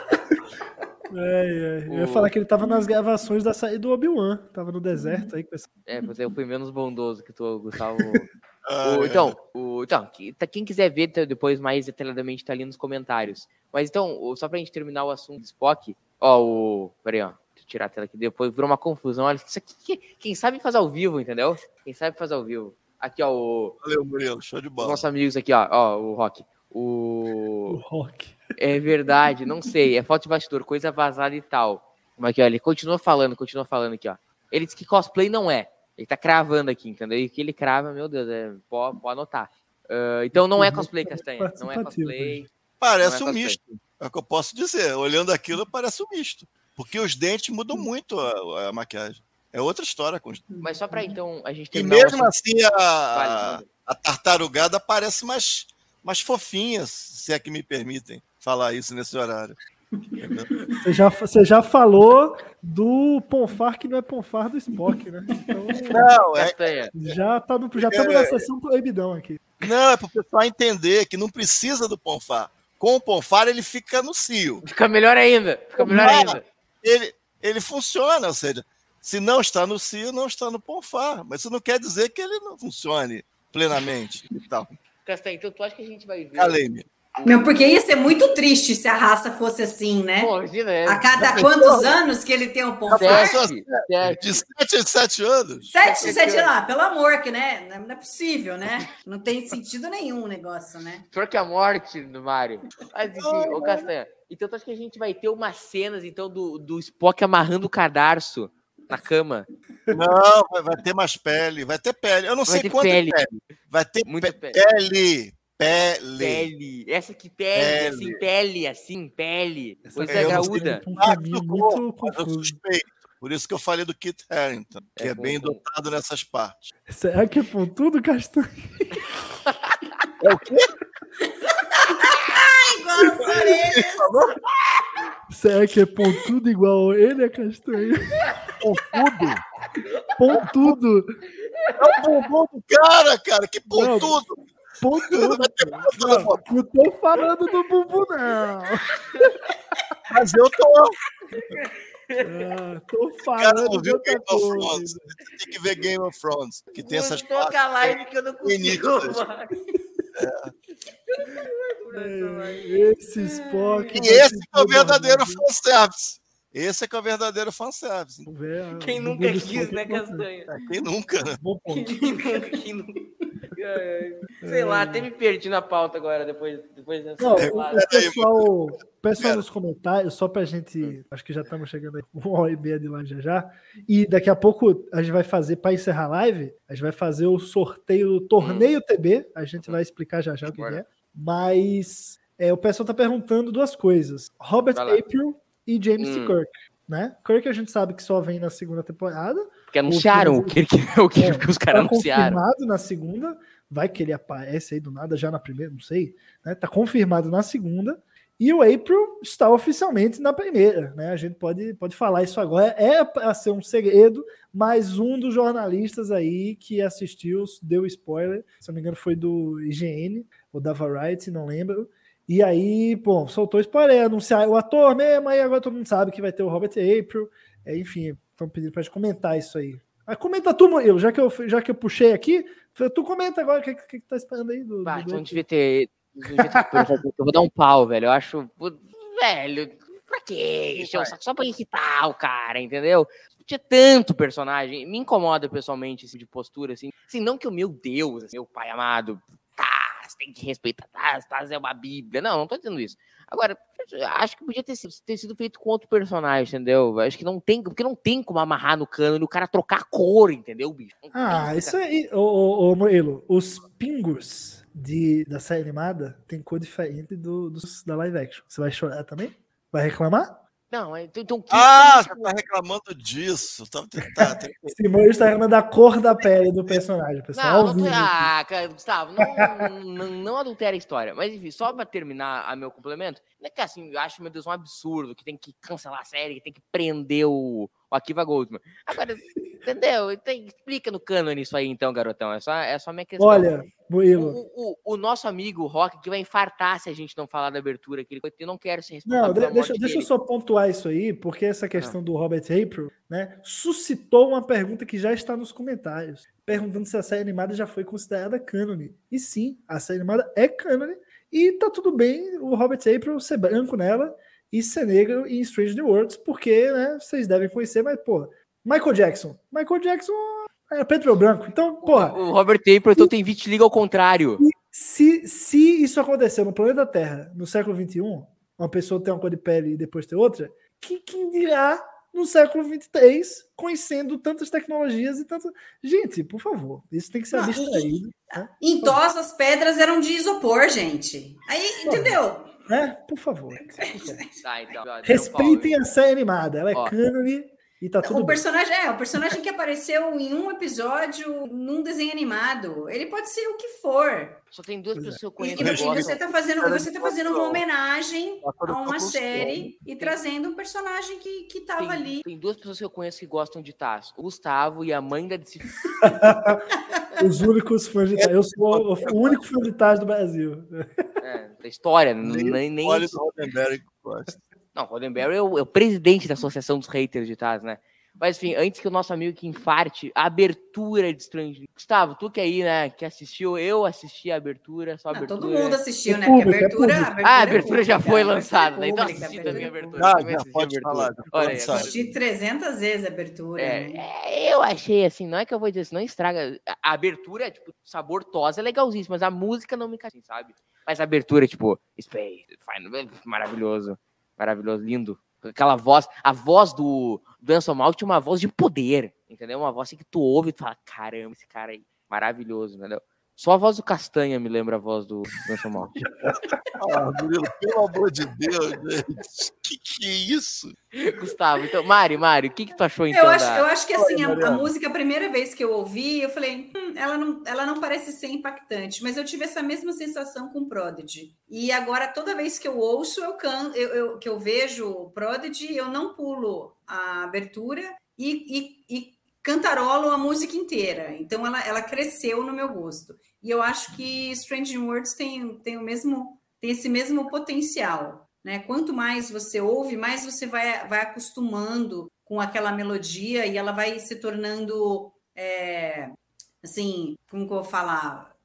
é, é. Eu ia O- falar que ele tava nas gravações da saída do Obi-Wan. Tava no deserto aí com esse. É, pois é, eu fui menos bondoso que tu, Gustavo. Ah, O- é. então, o, então tá- quem quiser ver depois mais detalhadamente tá ali nos comentários. Mas então, o- só pra gente terminar o assunto do Spock, ó, o. Peraí, ó. Deixa eu tirar a tela aqui, depois virou uma confusão. Olha, isso aqui, que- quem sabe faz ao vivo, entendeu? Quem sabe faz ao vivo. Aqui, ó, o, Valeu, Murilo. Show de bola. nossos amigos aqui, ó, ó, o Rock. O O. rock. É verdade, não sei. É foto de bastidor, coisa vazada e tal. Mas aqui, ó, ele continua falando, continua falando aqui, ó. Ele disse que cosplay não é. Ele tá cravando aqui, entendeu? E o que ele crava, meu Deus, é, pode, pode anotar. Ah, então não é cosplay, Castanha. Não é cosplay. Parece é um misto. É o que eu posso dizer. Olhando aquilo, parece um misto. Porque os dentes mudam muito a, a maquiagem. É outra história com os Mas só pra então a gente E mesmo assim, a, Vale, manda. a tartarugada parece mais, mais fofinha, se é que me permitem falar isso nesse horário. Você já, você já falou do Ponfar que não é Ponfar do Spock, né? Então Não, é, Castanha. já tá no, já estamos na sessão proibidão aqui. não, é para o pessoal entender que não precisa do Ponfar. Com o Ponfar, ele fica no cio. Fica melhor ainda. Fica melhor Mas- ainda. Ele, ele funciona, ou seja, se não está no cio, não está no Ponfar. Mas isso não quer dizer que ele não funcione plenamente. E tal. Castanha, então tu acha que a gente vai ver. Calei-me. Meu, porque ia ser muito triste se a raça fosse assim, né? Imagina, é. A cada quantos anos que ele tem um ponto? Sete, sete. De 7 a 7 anos. Sete, sete lá, pelo amor, que né? Não é- possível, né? Não tem sentido nenhum o negócio, né? Pior que a morte do Mario. Mas enfim, ô Castanha. Então tu acha que a gente vai ter umas cenas então do, do Spock amarrando o cadarço na cama? Não, vai, vai ter mais pele, vai ter pele. Eu não Vai sei ter quanto pele. é pele. Vai ter Muita pe- pele. pele. Pele. Pele. Essa que pele, Pele. assim, pele, assim, pele. Essa Coisa é, eu sei graúda. Ah, caminho do muito eu suspeito. Por isso que eu falei do Kit Harington, que É, é, bem com- dotado nessas partes. Será que é pontudo, Castanho? Igual as orelhas. Será que é pontudo igual ele é Castanho? Pontudo? Pontudo! É o bumbum do cara, cara. Que pontudo. Ter pontudo, Não, não tô falando do bumbum, não! Mas eu tô. Ah, tô Cara, falando não de viu Game of. Thrones. Você tem que ver Game of Thrones, que tem essas Toca a live que eu não consigo. É, Esse Spock. E esse se é o verdadeiro fanservice. Esse é que é o verdadeiro fanservice. Quem nunca quis, né, é. Castanha? É, Quem nunca, né? Bom ponto. Quem nunca-. Sei lá, até me perdi na pauta agora, depois, depois dessa Não, o pessoal, pessoal nos comentários, só pra gente. Acho que já estamos chegando aí uma hora e meia de lá já já. E daqui a pouco a gente vai fazer, para encerrar a live, a gente vai fazer o sorteio do torneio TB. A gente vai explicar já já o que é. Mas é, o pessoal tá perguntando duas coisas: Robert. April e James. Hum. Kirk. Né? Kirk a gente sabe que só vem na segunda temporada. Porque anunciaram o que, o que, É, que os caras tá anunciaram. confirmado na segunda. Vai que ele aparece aí do nada já na primeira, não sei. Né? Tá confirmado na segunda. E o April está oficialmente na primeira, né? A gente pode, pode falar isso agora. É para ser um segredo, mas um dos jornalistas aí que assistiu deu spoiler. Se não me engano, foi do IGN ou da Variety, não lembro. E aí, pô, soltou spoiler, anunciar o ator mesmo, aí agora todo mundo sabe que vai ter o Robert April. É, enfim, estão pedindo para gente comentar isso aí. Mas comenta tu, Murilo, já que eu, já que eu puxei aqui, tu comenta agora o que, que, que tá esperando aí do. Bah, do- devia ter. eu vou dar um pau, velho. Eu acho. Velho, pra quê? Saco Só pra irritar o cara, entendeu? Tinha tanto personagem. Me incomoda pessoalmente esse tipo de postura, assim. Assim, não que o meu Deus, assim, meu pai amado, você tem que respeitar, tá, tá, é uma bíblia. Não, não tô dizendo isso. Agora, acho que podia ter sido, ter sido feito com outro personagem, entendeu? Acho que não tem, porque não tem como amarrar no cano e o cara trocar a cor, entendeu, bicho? Não Ah, isso cara. aí, ô, ô, ô Murilo, os pingos de, da série animada tem cor diferente do, dos da live action. Você vai chorar também? Vai reclamar? Não, então, então que- Ah, você tá reclamando disso. Tá, tá, tá, Simão está reclamando da cor da pele do personagem, pessoal. Não, não tô... Ah, cara, Gustavo, não, não, não adultera a história. Mas enfim, só pra terminar a meu complemento, não é que assim, eu acho, meu Deus, um absurdo que tem que cancelar a série, que tem que prender o, o Akiva Goldman. Agora, entendeu? Tem, explica no cânone isso aí, então, garotão. É só, é só minha questão. Olha, Murilo, O, o, o nosso amigo Rock que vai infartar se a gente não falar da abertura, que ele eu não quero ser responsável Não, de- deixa, deixa eu só pontuar isso aí, porque essa Ah. questão do Robert April, né, suscitou uma pergunta que já está nos comentários, perguntando se a série animada já foi considerada cânone. E sim, a série animada é cânone, e tá tudo bem o Robert April ser branco nela e ser negro em Strange New Worlds, porque, né, vocês devem conhecer, mas, pô, Michael Jackson. Michael Jackson é preto ou branco, então, porra, O Robert April então tem vitiligo ao contrário. se, se isso aconteceu no planeta Terra no século XXI, uma pessoa ter uma cor de pele e depois ter outra, que, quem dirá no século XXIII, conhecendo tantas tecnologias e tanto. Gente, por favor, isso tem que ser abstraído, Em Tos, as pedras eram de isopor, gente. Aí, entendeu? Né? Por favor. Tá, então, ó, Respeitem a série animada, ela é Ó. cânone e tá tudo O bem. personagem, é, o personagem que apareceu em um episódio num desenho animado. Ele pode ser o que for. Só tem duas Pois é. pessoas que eu E, conheço e que você gostam. está fazendo, você tá fazendo uma homenagem Tá a uma série e trazendo um personagem que, que tava Tem, ali. tem duas pessoas que eu conheço que gostam de Taz. O Gustavo e a mãe da disciplina. Os únicos fãs de Taz. Eu sou o único fã de Taz do Brasil. É, da história. Nem Nem, nem, Olha do Roddenberry. Não, Roddenberry é o, é o presidente da Associação dos Haters de Taz, né? Mas enfim, antes que o nosso amigo que infarte, a abertura de Strange. Gustavo, tu que aí, né, que assistiu, eu assisti a abertura, só a Ah, abertura. todo mundo assistiu, né? É Porque a público, é abertura, público. Ah, a é abertura já foi a abertura lançada, é né? Então assisti a também a abertura abertura. é Ah, já assisti a pode abertura. falar. Olha sair. Assisti 300 vezes a abertura. É, né? é, eu achei assim, não é que eu vou dizer assim, não estraga. A a abertura, tipo, sabor tosa é legalzíssimo, mas a música não me cai, assim, sabe? Mas a abertura, tipo, Space, maravilhoso, maravilhoso, lindo. Aquela voz, a voz do, do Anson tinha uma voz de poder, entendeu? Uma voz assim que tu ouve e tu fala, caramba, esse cara aí, maravilhoso, entendeu? Só a voz do Castanha me lembra a voz do Anson Mount. Ah, Murilo, pelo amor de Deus, gente. Que que é isso? Gustavo, então, Mari, Mari, o que que tu achou então Eu acho, da... eu acho que assim, Oi, a, a música, a primeira vez que eu ouvi, eu falei, "Hum, ela, não, ela não parece ser impactante, mas eu tive essa mesma sensação com Prodigy. E agora, toda vez que eu ouço, eu can, eu, eu- que eu vejo o Prodigy, eu não pulo a abertura e, e, e cantarolo a música inteira. Então ela, ela cresceu no meu gosto. E eu acho que Strange New Worlds tem, tem o mesmo, tem esse mesmo potencial. Né? Quanto mais você ouve, mais você vai, vai acostumando com aquela melodia e ela vai se tornando é, assim, como que eu vou falar?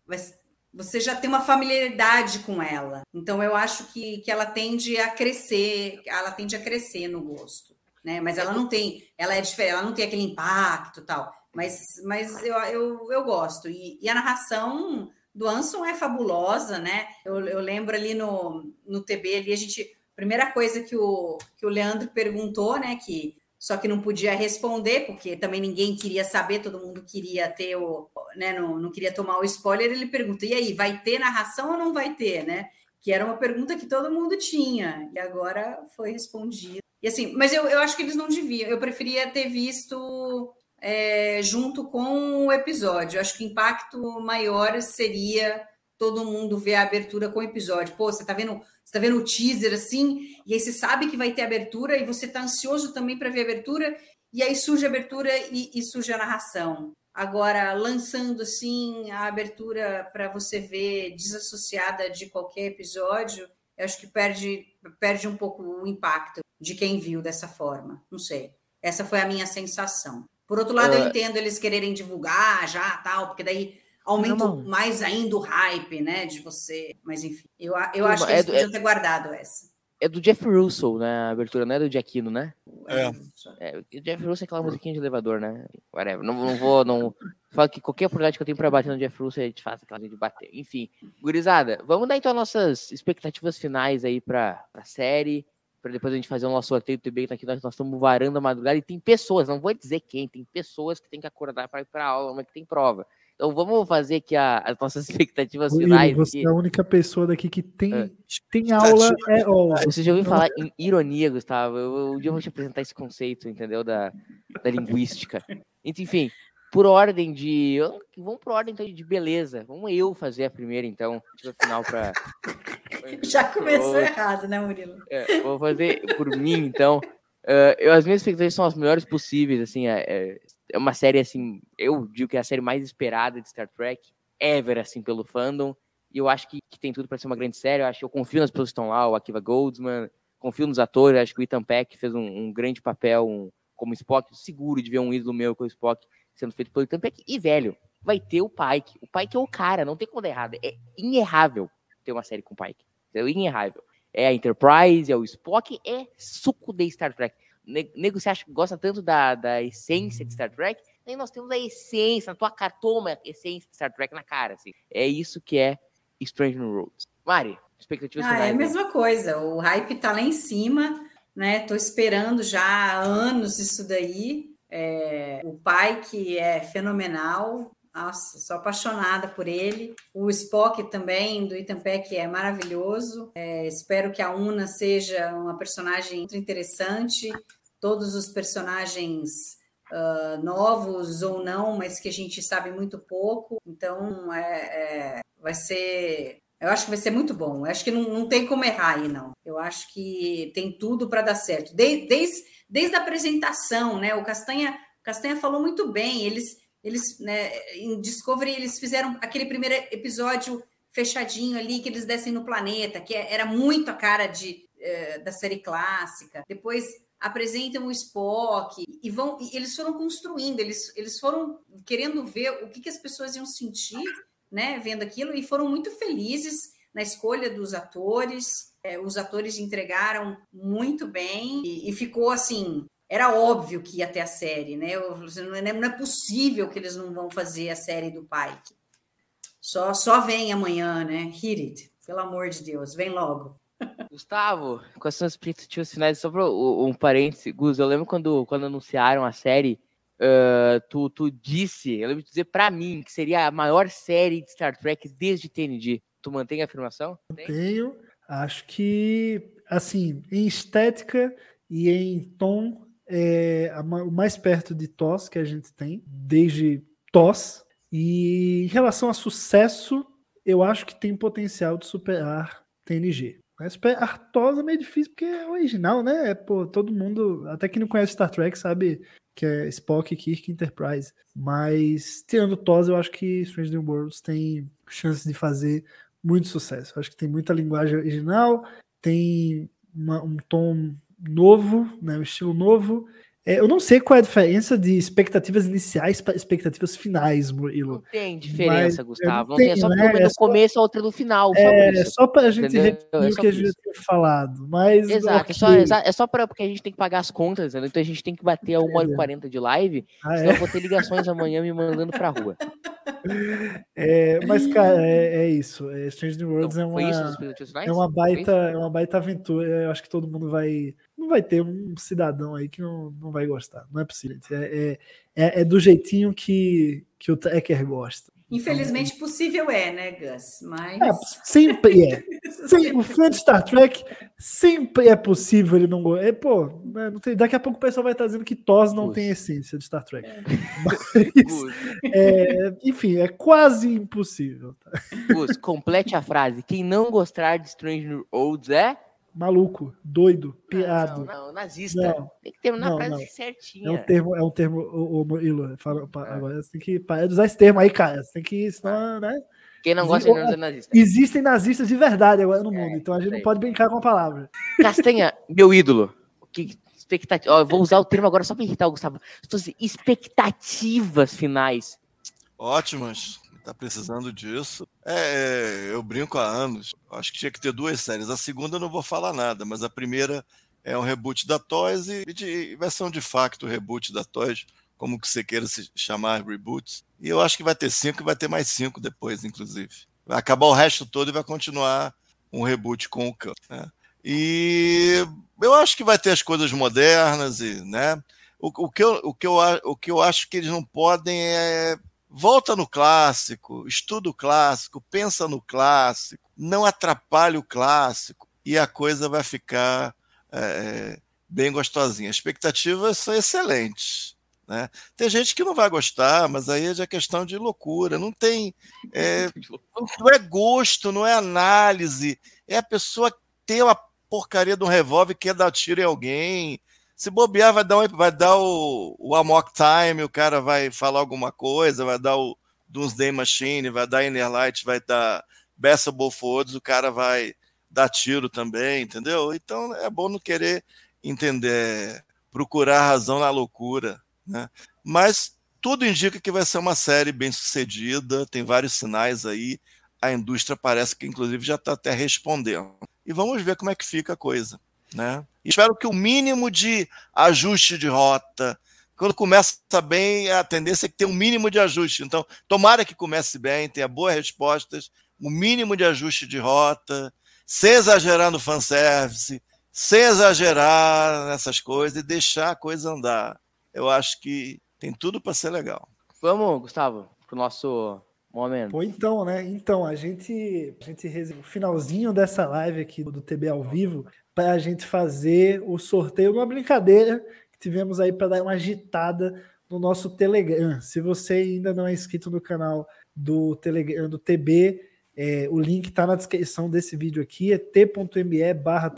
Você já tem uma familiaridade com ela. Então eu acho que, que ela tende a crescer, ela tende a crescer no gosto. Né? Mas ela não tem, ela é diferente, ela não tem aquele impacto tal. Mas, mas eu, eu, eu gosto. E, e a narração do Anson é fabulosa, né? Eu, eu lembro ali no, no TB ali, a gente. Primeira coisa que o, que o Leandro perguntou, né? Que só que não podia responder, porque também ninguém queria saber, todo mundo queria ter o, né, não, não queria tomar o spoiler, ele pergunta, e aí, vai ter narração ou não vai ter, né? Que era uma pergunta que todo mundo tinha, e agora foi respondida. E assim, mas eu, eu acho que eles não deviam, eu preferia ter visto é, junto com o episódio. Eu acho que o impacto maior seria todo mundo ver a abertura com o episódio. Pô, você tá vendo está vendo o teaser assim, e aí você sabe que vai ter abertura, e você está ansioso também para ver a abertura, e aí surge a abertura e, e surge a narração. Agora, lançando assim a abertura para você ver desassociada de qualquer episódio, eu acho que perde, perde um pouco o impacto de quem viu dessa forma. Não sei. Essa foi a minha sensação. Por outro lado, uh... eu entendo eles quererem divulgar já, tal, porque daí aumenta mais ainda o hype, né, de você. Mas enfim, eu, eu acho que é eles é, podiam ter guardado essa. É do Jeff Russell, né? A abertura não é do Giacchino, né? É. é o Jeff Russell é aquela musiquinha de elevador, né? Whatever. Não, não vou, não. Falo que qualquer oportunidade que eu tenho pra bater no Jeff Russell, a gente faz aquela de bater. Enfim, gurizada, vamos dar então nossas expectativas finais aí pra, pra série, pra depois a gente fazer o nosso sorteio do TB, que aqui nós, nós estamos varando a madrugada e tem pessoas, não vou dizer quem, tem pessoas que tem que acordar para ir pra aula, mas que tem prova. Então vamos fazer aqui a, as nossas expectativas finais. Você é a única pessoa daqui que tem, é. tem aula. É, oh, Você já ouviu falar em ironia, Gustavo? Eu, um dia eu vou te apresentar esse conceito, entendeu? Da, da linguística. Enfim, por ordem de. Vamos por ordem então, de beleza. Vamos eu fazer a primeira, então. Tipo, final para. Já começou vou, errado, né, Murilo? É, vou fazer por mim, então. Uh, eu, as minhas expectativas são as melhores possíveis, assim, é, é, é, uma série, assim, eu digo que é a série mais esperada de Star Trek, ever, assim, pelo fandom, e eu acho que, que tem tudo para ser uma grande série, eu acho que eu confio nas pessoas que estão lá, o Akiva Goldsman, confio nos atores, acho que o Ethan Peck fez um, um grande papel um, como Spock, seguro de ver um ídolo meu com o Spock sendo feito pelo Ethan Peck, e, velho, vai ter o Pike, o Pike é o cara, não tem como dar errado, é inerrável ter uma série com o Pike, é inerrável é a Enterprise, é o Spock, é suco de Star Trek. Nego, você acha que gosta tanto da, da essência de Star Trek? Nem nós temos a essência, na tua cara, toma a essência de Star Trek na cara, assim. É isso que é Strange New Worlds. Mari, expectativas ah. É a mesma coisa, o hype tá lá em cima, né? Tô esperando já há anos isso daí. É, o pai que é fenomenal, nossa, sou apaixonada por ele. O Spock também, do Ethan Peck, é maravilhoso. É, espero que a Una seja uma personagem muito interessante. Todos os personagens uh, novos ou não, mas que a gente sabe muito pouco. Então, é, é, vai ser eu acho que vai ser muito bom. Eu acho que não, não tem como errar aí, não. Eu acho que tem tudo para dar certo. Desde, desde, desde a apresentação, né? O Castanha, Castanha falou muito bem. Eles eles, né, em Discovery, eles fizeram aquele primeiro episódio fechadinho ali, que eles descem no planeta, que é, era muito a cara de, eh, da série clássica. Depois apresentam o Spock e vão e eles foram construindo, eles, eles foram querendo ver o que, que as pessoas iam sentir, né, vendo aquilo, e foram muito felizes na escolha dos atores. É, os atores entregaram muito bem e, e ficou assim era óbvio que ia ter a série, né? Não é possível que eles não vão fazer a série do Pike. Só, só vem amanhã, né? Hit it. Pelo amor de Deus, vem logo. Gustavo, quais são as expectativas finais? Só para um parêntese, Gus, eu lembro quando, quando anunciaram a série, uh, tu, tu disse, eu lembro de dizer para mim que seria a maior série de Star Trek desde TNG. Tu mantém a afirmação? Tenho. Acho que, assim, em estética e em tom, é o mais perto de TOS que a gente tem, desde TOS. E em relação a sucesso, eu acho que tem potencial de superar TNG. Mas TOS é meio difícil porque é original, né? É, pô, todo mundo, até quem não conhece Star Trek, sabe que é Spock, Kirk, Enterprise. Mas tirando TOS, eu acho que Strange New Worlds tem chances de fazer muito sucesso. Eu acho que tem muita linguagem original, tem uma, um tom novo, né, um estilo novo. É, eu não sei qual é a diferença de expectativas iniciais para expectativas finais, Não Murilo. tem diferença, Mas, Gustavo. não Não tem, é tem, só né? uma É no só- começo, a outra no final. Só É, isso. só para a gente repetir É o só que a gente isso. tinha falado. Mas, Exato, é só, ok. exa- é só pra, porque a gente tem que pagar as contas, entendeu? Então a gente tem que bater a 1h40 de live, Ah, senão é? eu vou ter ligações amanhã me mandando pra rua. É, mas, cara, é, é isso. É, Strange New Worlds Então, é isso uma, finais? é uma baita, isso? é uma baita aventura. Eu acho que todo mundo vai. Não vai ter um cidadão aí que não, não vai gostar. Não é possível. É, é, é- é do jeitinho que, que o Trekker gosta. Infelizmente possível é, né, Gus? Mas. É, sempre é. Sempre, o fã de Star Trek sempre é possível ele não gostar. É, pô, né, não tem- daqui a pouco o pessoal vai estar dizendo que TOS não Puxa. tem essência de Star Trek. Mas, Gus, é, enfim, é quase impossível. tá? Gus, complete a frase. Quem não gostar de Strange New Worlds é... Maluco, doido, Não, pirado. não, nazista. Não. Tem que terminar Não, a frase não. certinha. É um termo, é um termo, o, o Murilo, fala- É. agora você tem que parar de usar esse termo aí, cara. Você tem que, senão, né? Quem não gosta de é nazista. Existem nazistas de verdade agora no É, mundo, então a gente isso não pode brincar com a palavra. Castanha, meu ídolo. Que expectativa... Ó, eu vou usar o termo agora só pra irritar o Gustavo. Expectativas finais. Ótimas. Tá precisando disso. É, eu brinco há anos. Acho que tinha que ter duas séries. A segunda eu não vou falar nada, mas a primeira é um reboot da Toys e de versão de facto reboot da Toys, como que você queira se chamar reboots. E eu acho que vai ter cinco e vai ter mais cinco depois, inclusive. Vai acabar o resto todo e vai continuar um reboot com o Khan. Né? E eu acho que vai ter as coisas modernas e, né? O, o, que eu, o, que eu, o que eu acho que eles não podem é volta no clássico, estuda o clássico, pensa no clássico, não atrapalhe o clássico e a coisa vai ficar é, bem gostosinha. As expectativas são excelentes. Né? Tem gente que não vai gostar, mas aí é questão de loucura. Não tem. é, não é gosto, não é análise. É a pessoa ter uma porcaria de um revólver e quer dar tiro em alguém. Se bobear, vai dar, um- vai dar o, o Amok Time, o cara vai falar alguma coisa, vai dar o Doomsday Machine, vai dar Inner Light, vai dar Bessable Fords, o cara vai dar tiro também, entendeu? Então é bom não querer entender, procurar razão na loucura, né? Mas tudo indica que vai ser uma série bem sucedida, tem vários sinais aí, a indústria parece que inclusive já está até respondendo. E vamos ver como é que fica a coisa, né? Espero que o mínimo de ajuste de rota, quando começa bem, a tendência é que tenha um mínimo de ajuste. Então, tomara que comece bem, tenha boas respostas, o mínimo de ajuste de rota, sem exagerar no fanservice, sem exagerar nessas coisas e deixar a coisa andar. Eu acho que tem tudo para ser legal. Vamos, Gustavo, pro nosso momento. Pô, então, né? Então, a gente, a gente reservou o finalzinho dessa live aqui do TB ao vivo para a gente fazer o sorteio, uma brincadeira que tivemos aí para dar uma agitada no nosso Telegram. Se você ainda não é inscrito no canal do Telegram do TB, é, o link está na descrição desse vídeo aqui, é t.me barra.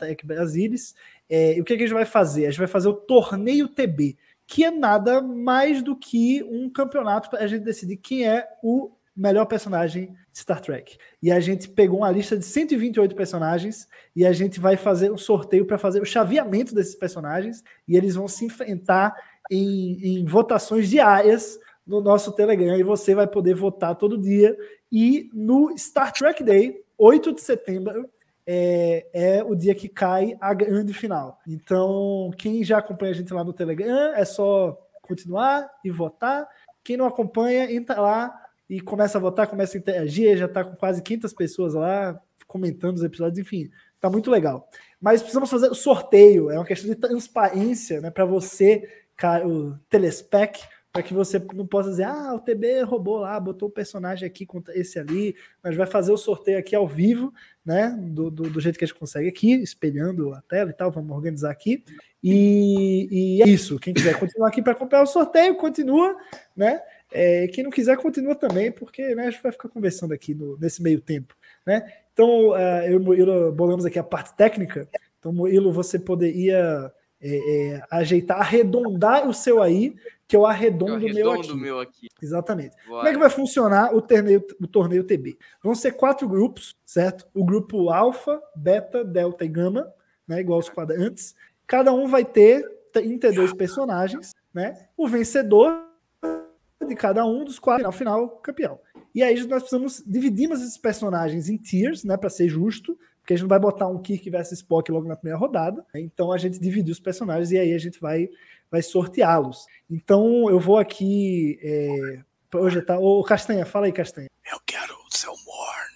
É, e o que, que a gente vai fazer? A gente vai fazer o torneio TB, que é nada mais do que um campeonato para a gente decidir quem é o melhor personagem Star Trek. E a gente pegou uma lista de 128 personagens e a gente vai fazer um sorteio para fazer o chaveamento desses personagens e eles vão se enfrentar em, em votações diárias no nosso Telegram e você vai poder votar todo dia. E no Star Trek Day, 8 de setembro, é, é, o dia que cai a grande final. Então, quem já acompanha a gente lá no Telegram, é só continuar e votar. Quem não acompanha, entra lá e começa a votar, começa a interagir, já está com quase 500 pessoas lá comentando os episódios, enfim, tá muito legal. Mas precisamos fazer o sorteio, é uma questão de transparência, né, para você, cara, o telespec, para que você não possa dizer, ah, o TB roubou lá, botou o personagem aqui contra esse ali. Nós vai fazer o sorteio aqui ao vivo, né? Do, do, do, jeito que a gente consegue aqui, espelhando a tela e tal. Vamos organizar aqui. E, e é isso. Quem quiser continuar aqui para acompanhar o sorteio, continua, né? É, quem não quiser, continua também, porque né, a gente vai ficar conversando aqui no, nesse meio tempo, né? Então, uh, eu e o Murilo bolamos aqui a parte técnica. Então, Murilo, você poderia é, é, ajeitar, arredondar o seu aí, que eu arredondo o meu aqui. meu aqui. Exatamente. Bora. Como é que vai funcionar o torneio, o torneio TB? Vão ser quatro grupos, certo? O grupo Alfa, Beta, Delta e Gama, né, igual os quadrantes. Cada um vai ter 32 personagens, né? O vencedor de cada um dos quatro, ao final, campeão. E aí nós precisamos dividimos esses personagens em tiers, né, para ser justo, porque a gente não vai botar um Kirk versus Spock logo na primeira rodada. né? Então a gente dividiu os personagens e aí a gente vai vai sorteá-los. Então eu vou aqui é, projetar. Ô Castanha, fala aí, Castanha. Eu quero o seu Morn.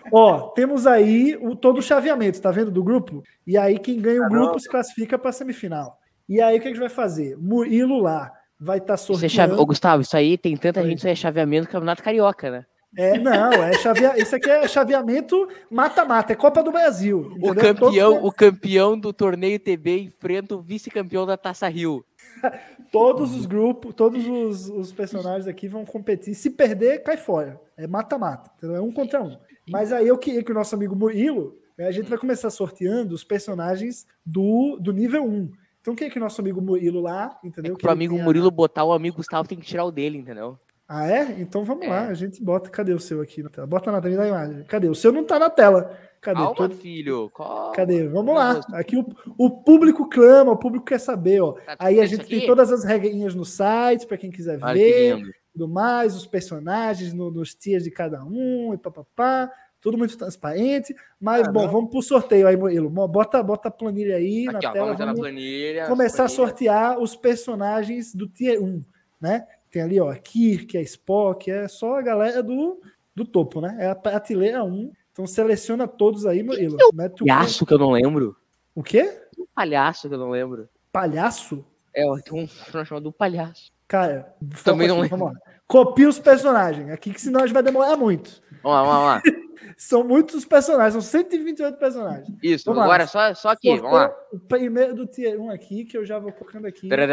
Ó, temos aí o, todo o chaveamento, tá vendo, do grupo? E aí quem ganha o grupo se classifica para semifinal. E aí o que a gente vai fazer? Murilo lá vai estar Isso é sorteando. chave... Ô, Gustavo, isso aí tem tanta Oi. gente, isso aí é chaveamento do Campeonato Carioca, né? É, não, é chavea... isso aqui é chaveamento mata-mata, é Copa do Brasil. O campeão, Todos, o campeão do torneio TB enfrenta o vice-campeão da Taça Rio. todos os grupos, todos os, os personagens aqui vão competir. Se perder, cai fora. É mata-mata? É um contra um. Mas aí eu queria que o nosso amigo Murilo, a gente vai começar sorteando os personagens do, do nível 1. Então quem é que o nosso amigo Murilo lá, É entendeu? que Que pro ele amigo tenha- Murilo botar o amigo Gustavo tem que tirar o dele, entendeu? Ah, é? Então vamos É. lá, a gente bota. Cadê o seu aqui na tela? Bota na tela da imagem. Cadê? O seu não tá na tela. Cadê? Calma, Todo- filho. Calma. Cadê? Vamos lá. Aqui o, o público clama, o público quer saber, ó. Tá Aí a gente tem todas as regrinhas no site para quem quiser Olha que ver, lindo. tudo mais, os personagens no- nos tiers de cada um e papapá. Tudo muito transparente. Mas, bom, vamos pro sorteio aí, Murilo. Mo- Bota, bota a planilha aí Aqui, na ó, tela. vamos planilha. começar a planilha. sortear os personagens do Tier 1, né? Tem ali, ó, a Kirk, a Spock, é só a galera do, do topo, né? É a prateleira 1. Então seleciona todos aí, Murilo. Mete o, Palhaço que eu não lembro. o quê? Um palhaço que eu não lembro. Palhaço? É, ó, tem um personagem chamado Palhaço. Cara, Também não aqui, vamos lá. Copia os personagens aqui, que senão a gente vai demorar muito. Vamos lá, vamos lá. São muitos personagens, são 128 personagens. Isso, Vamos lá. agora só, só aqui, vamos lá. O primeiro do Tier 1 aqui, que eu já vou colocando aqui. Vamos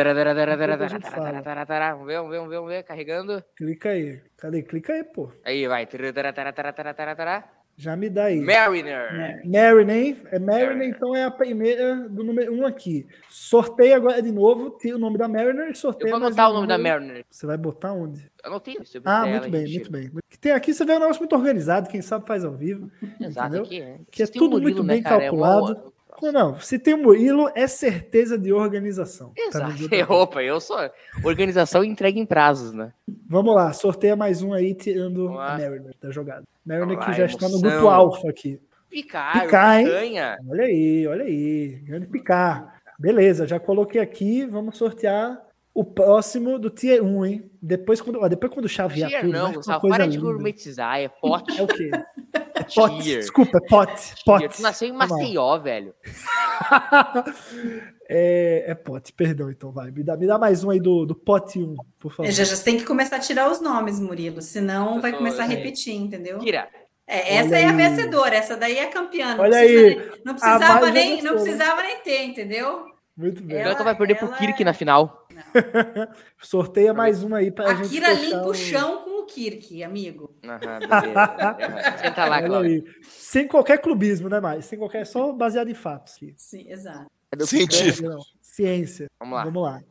ver, vamos ver, vamos ver, vamos ver. Carregando. Clica aí. Cadê? Clica aí, pô. Aí, vai. Já me dá aí. Mariner. Mariner, é Mariner, então é a primeira do número 1 aqui. Sorteia agora de novo, tira o nome da Mariner e Eu sorteia vou anotar um o nome da. Mariner. Você vai botar onde? Anotei. Ah, muito bem, muito bem. Que tem aqui, você vê um negócio muito organizado, quem sabe faz ao vivo. Exato, entendeu? aqui, né? Que é um tudo muito né, bem? É calculado. Não, não, se tem Murilo, é certeza de organização. Tá Exato. É, Opa, eu sou organização entrega em prazos, né? Vamos lá, sorteia mais um aí, tirando a Mariner da jogada. Mariner que lá, já está no grupo alfa aqui. Picar, Picar, hein? picanha. Olha aí, olha aí. Grande picar. Beleza, já coloquei aqui. Vamos sortear o próximo do Tier 1, hein? Depois, quando, ó, depois quando chavear Tier tudo, não, coisa Para de gourmetizar. É pote. É o quê? Pote. Tier. Desculpa, é pote. Tier. Pote. Tu nasceu em lá. Maceió, velho. é, é pote, perdão, então vai. Me dá, me dá mais um aí do, do pote 1, por favor. Já, já tem que começar a tirar os nomes, Murilo, senão Eu vai tô- começar a repetir, entendeu? Tira. É, essa Olha é a aí. vencedora, essa daí é a campeã. Não Olha aí. nem- não A precisava nem, não precisava nem ter, entendeu? Muito bem. Ela- tu vai perder pro ela Kirk é- na final. Sorteia mais um aí pra A gente. Kira fechar limpa o- chão com Kirk, amigo. Aham, beleza. Senta lá, aí. Sem qualquer clubismo, né, mais? Sem qualquer, só baseado em fatos. aqui. Sim, exato. O Científico. Não, Ciência. Vamos lá. Vamos lá.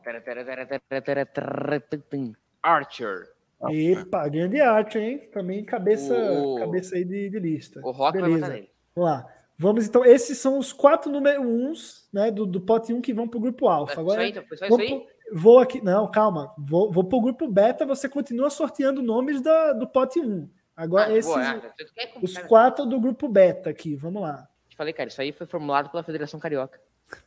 Archer. Epa, grande arte, hein? Também cabeça, O- cabeça aí de, de lista. O Rock vai Beleza. botar nele. Vamos lá. Vamos então. Esses são os quatro número uns, né? Do, do pote 1 que vão pro grupo alfa. Isso Agora aí, então, foi só isso aí? pro- vou aqui. Não, calma. Vou, vou pro grupo beta. Você continua sorteando nomes da, do pote 1. Agora, Ah, esses. boa, tu quer Os complicar? quatro do grupo beta aqui. Vamos lá. Te falei, cara, isso aí foi formulado pela Federação Carioca.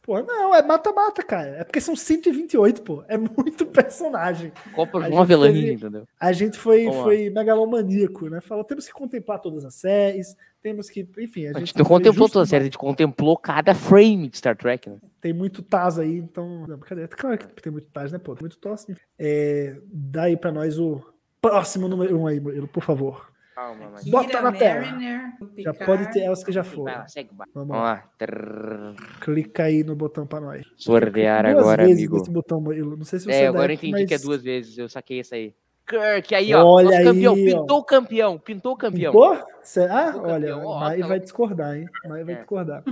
Pô, não, é mata-mata, cara. É porque são 128, pô. É muito personagem. Copa A João gente Avelange, entendeu? A gente foi, Vamos lá. foi megalomaníaco, né? Falou, temos que contemplar todas as séries, temos que, enfim, a A gente, gente não contemplou justo toda a série, a gente contemplou cada frame de Star Trek, né? Tem muito Taz aí, então. Não, brincadeira. Claro que tem muito Taz, né, pô? Tem muito Taz. É, dá aí pra nós o próximo número um aí, Murilo, por favor. Calma, mas... Bota Kira, na tela. Mariner, Já pode ter elas que já foram. lá. Vamos Vamos lá. Trrr. Clica aí no botão pra nós. Sortear Duas agora, vezes amigo. Esse botão, Murilo. Não sei se você É, é agora eu entendi que é mas duas vezes, eu saquei essa aí. Kirk, aí, ó. Olha nosso campeão, aí, ó. pintou o campeão, pintou o campeão. Pintou? Será? Pintou o Olha, campeão, ó, Mai tá vai discordar, hein? Mai vai É. discordar.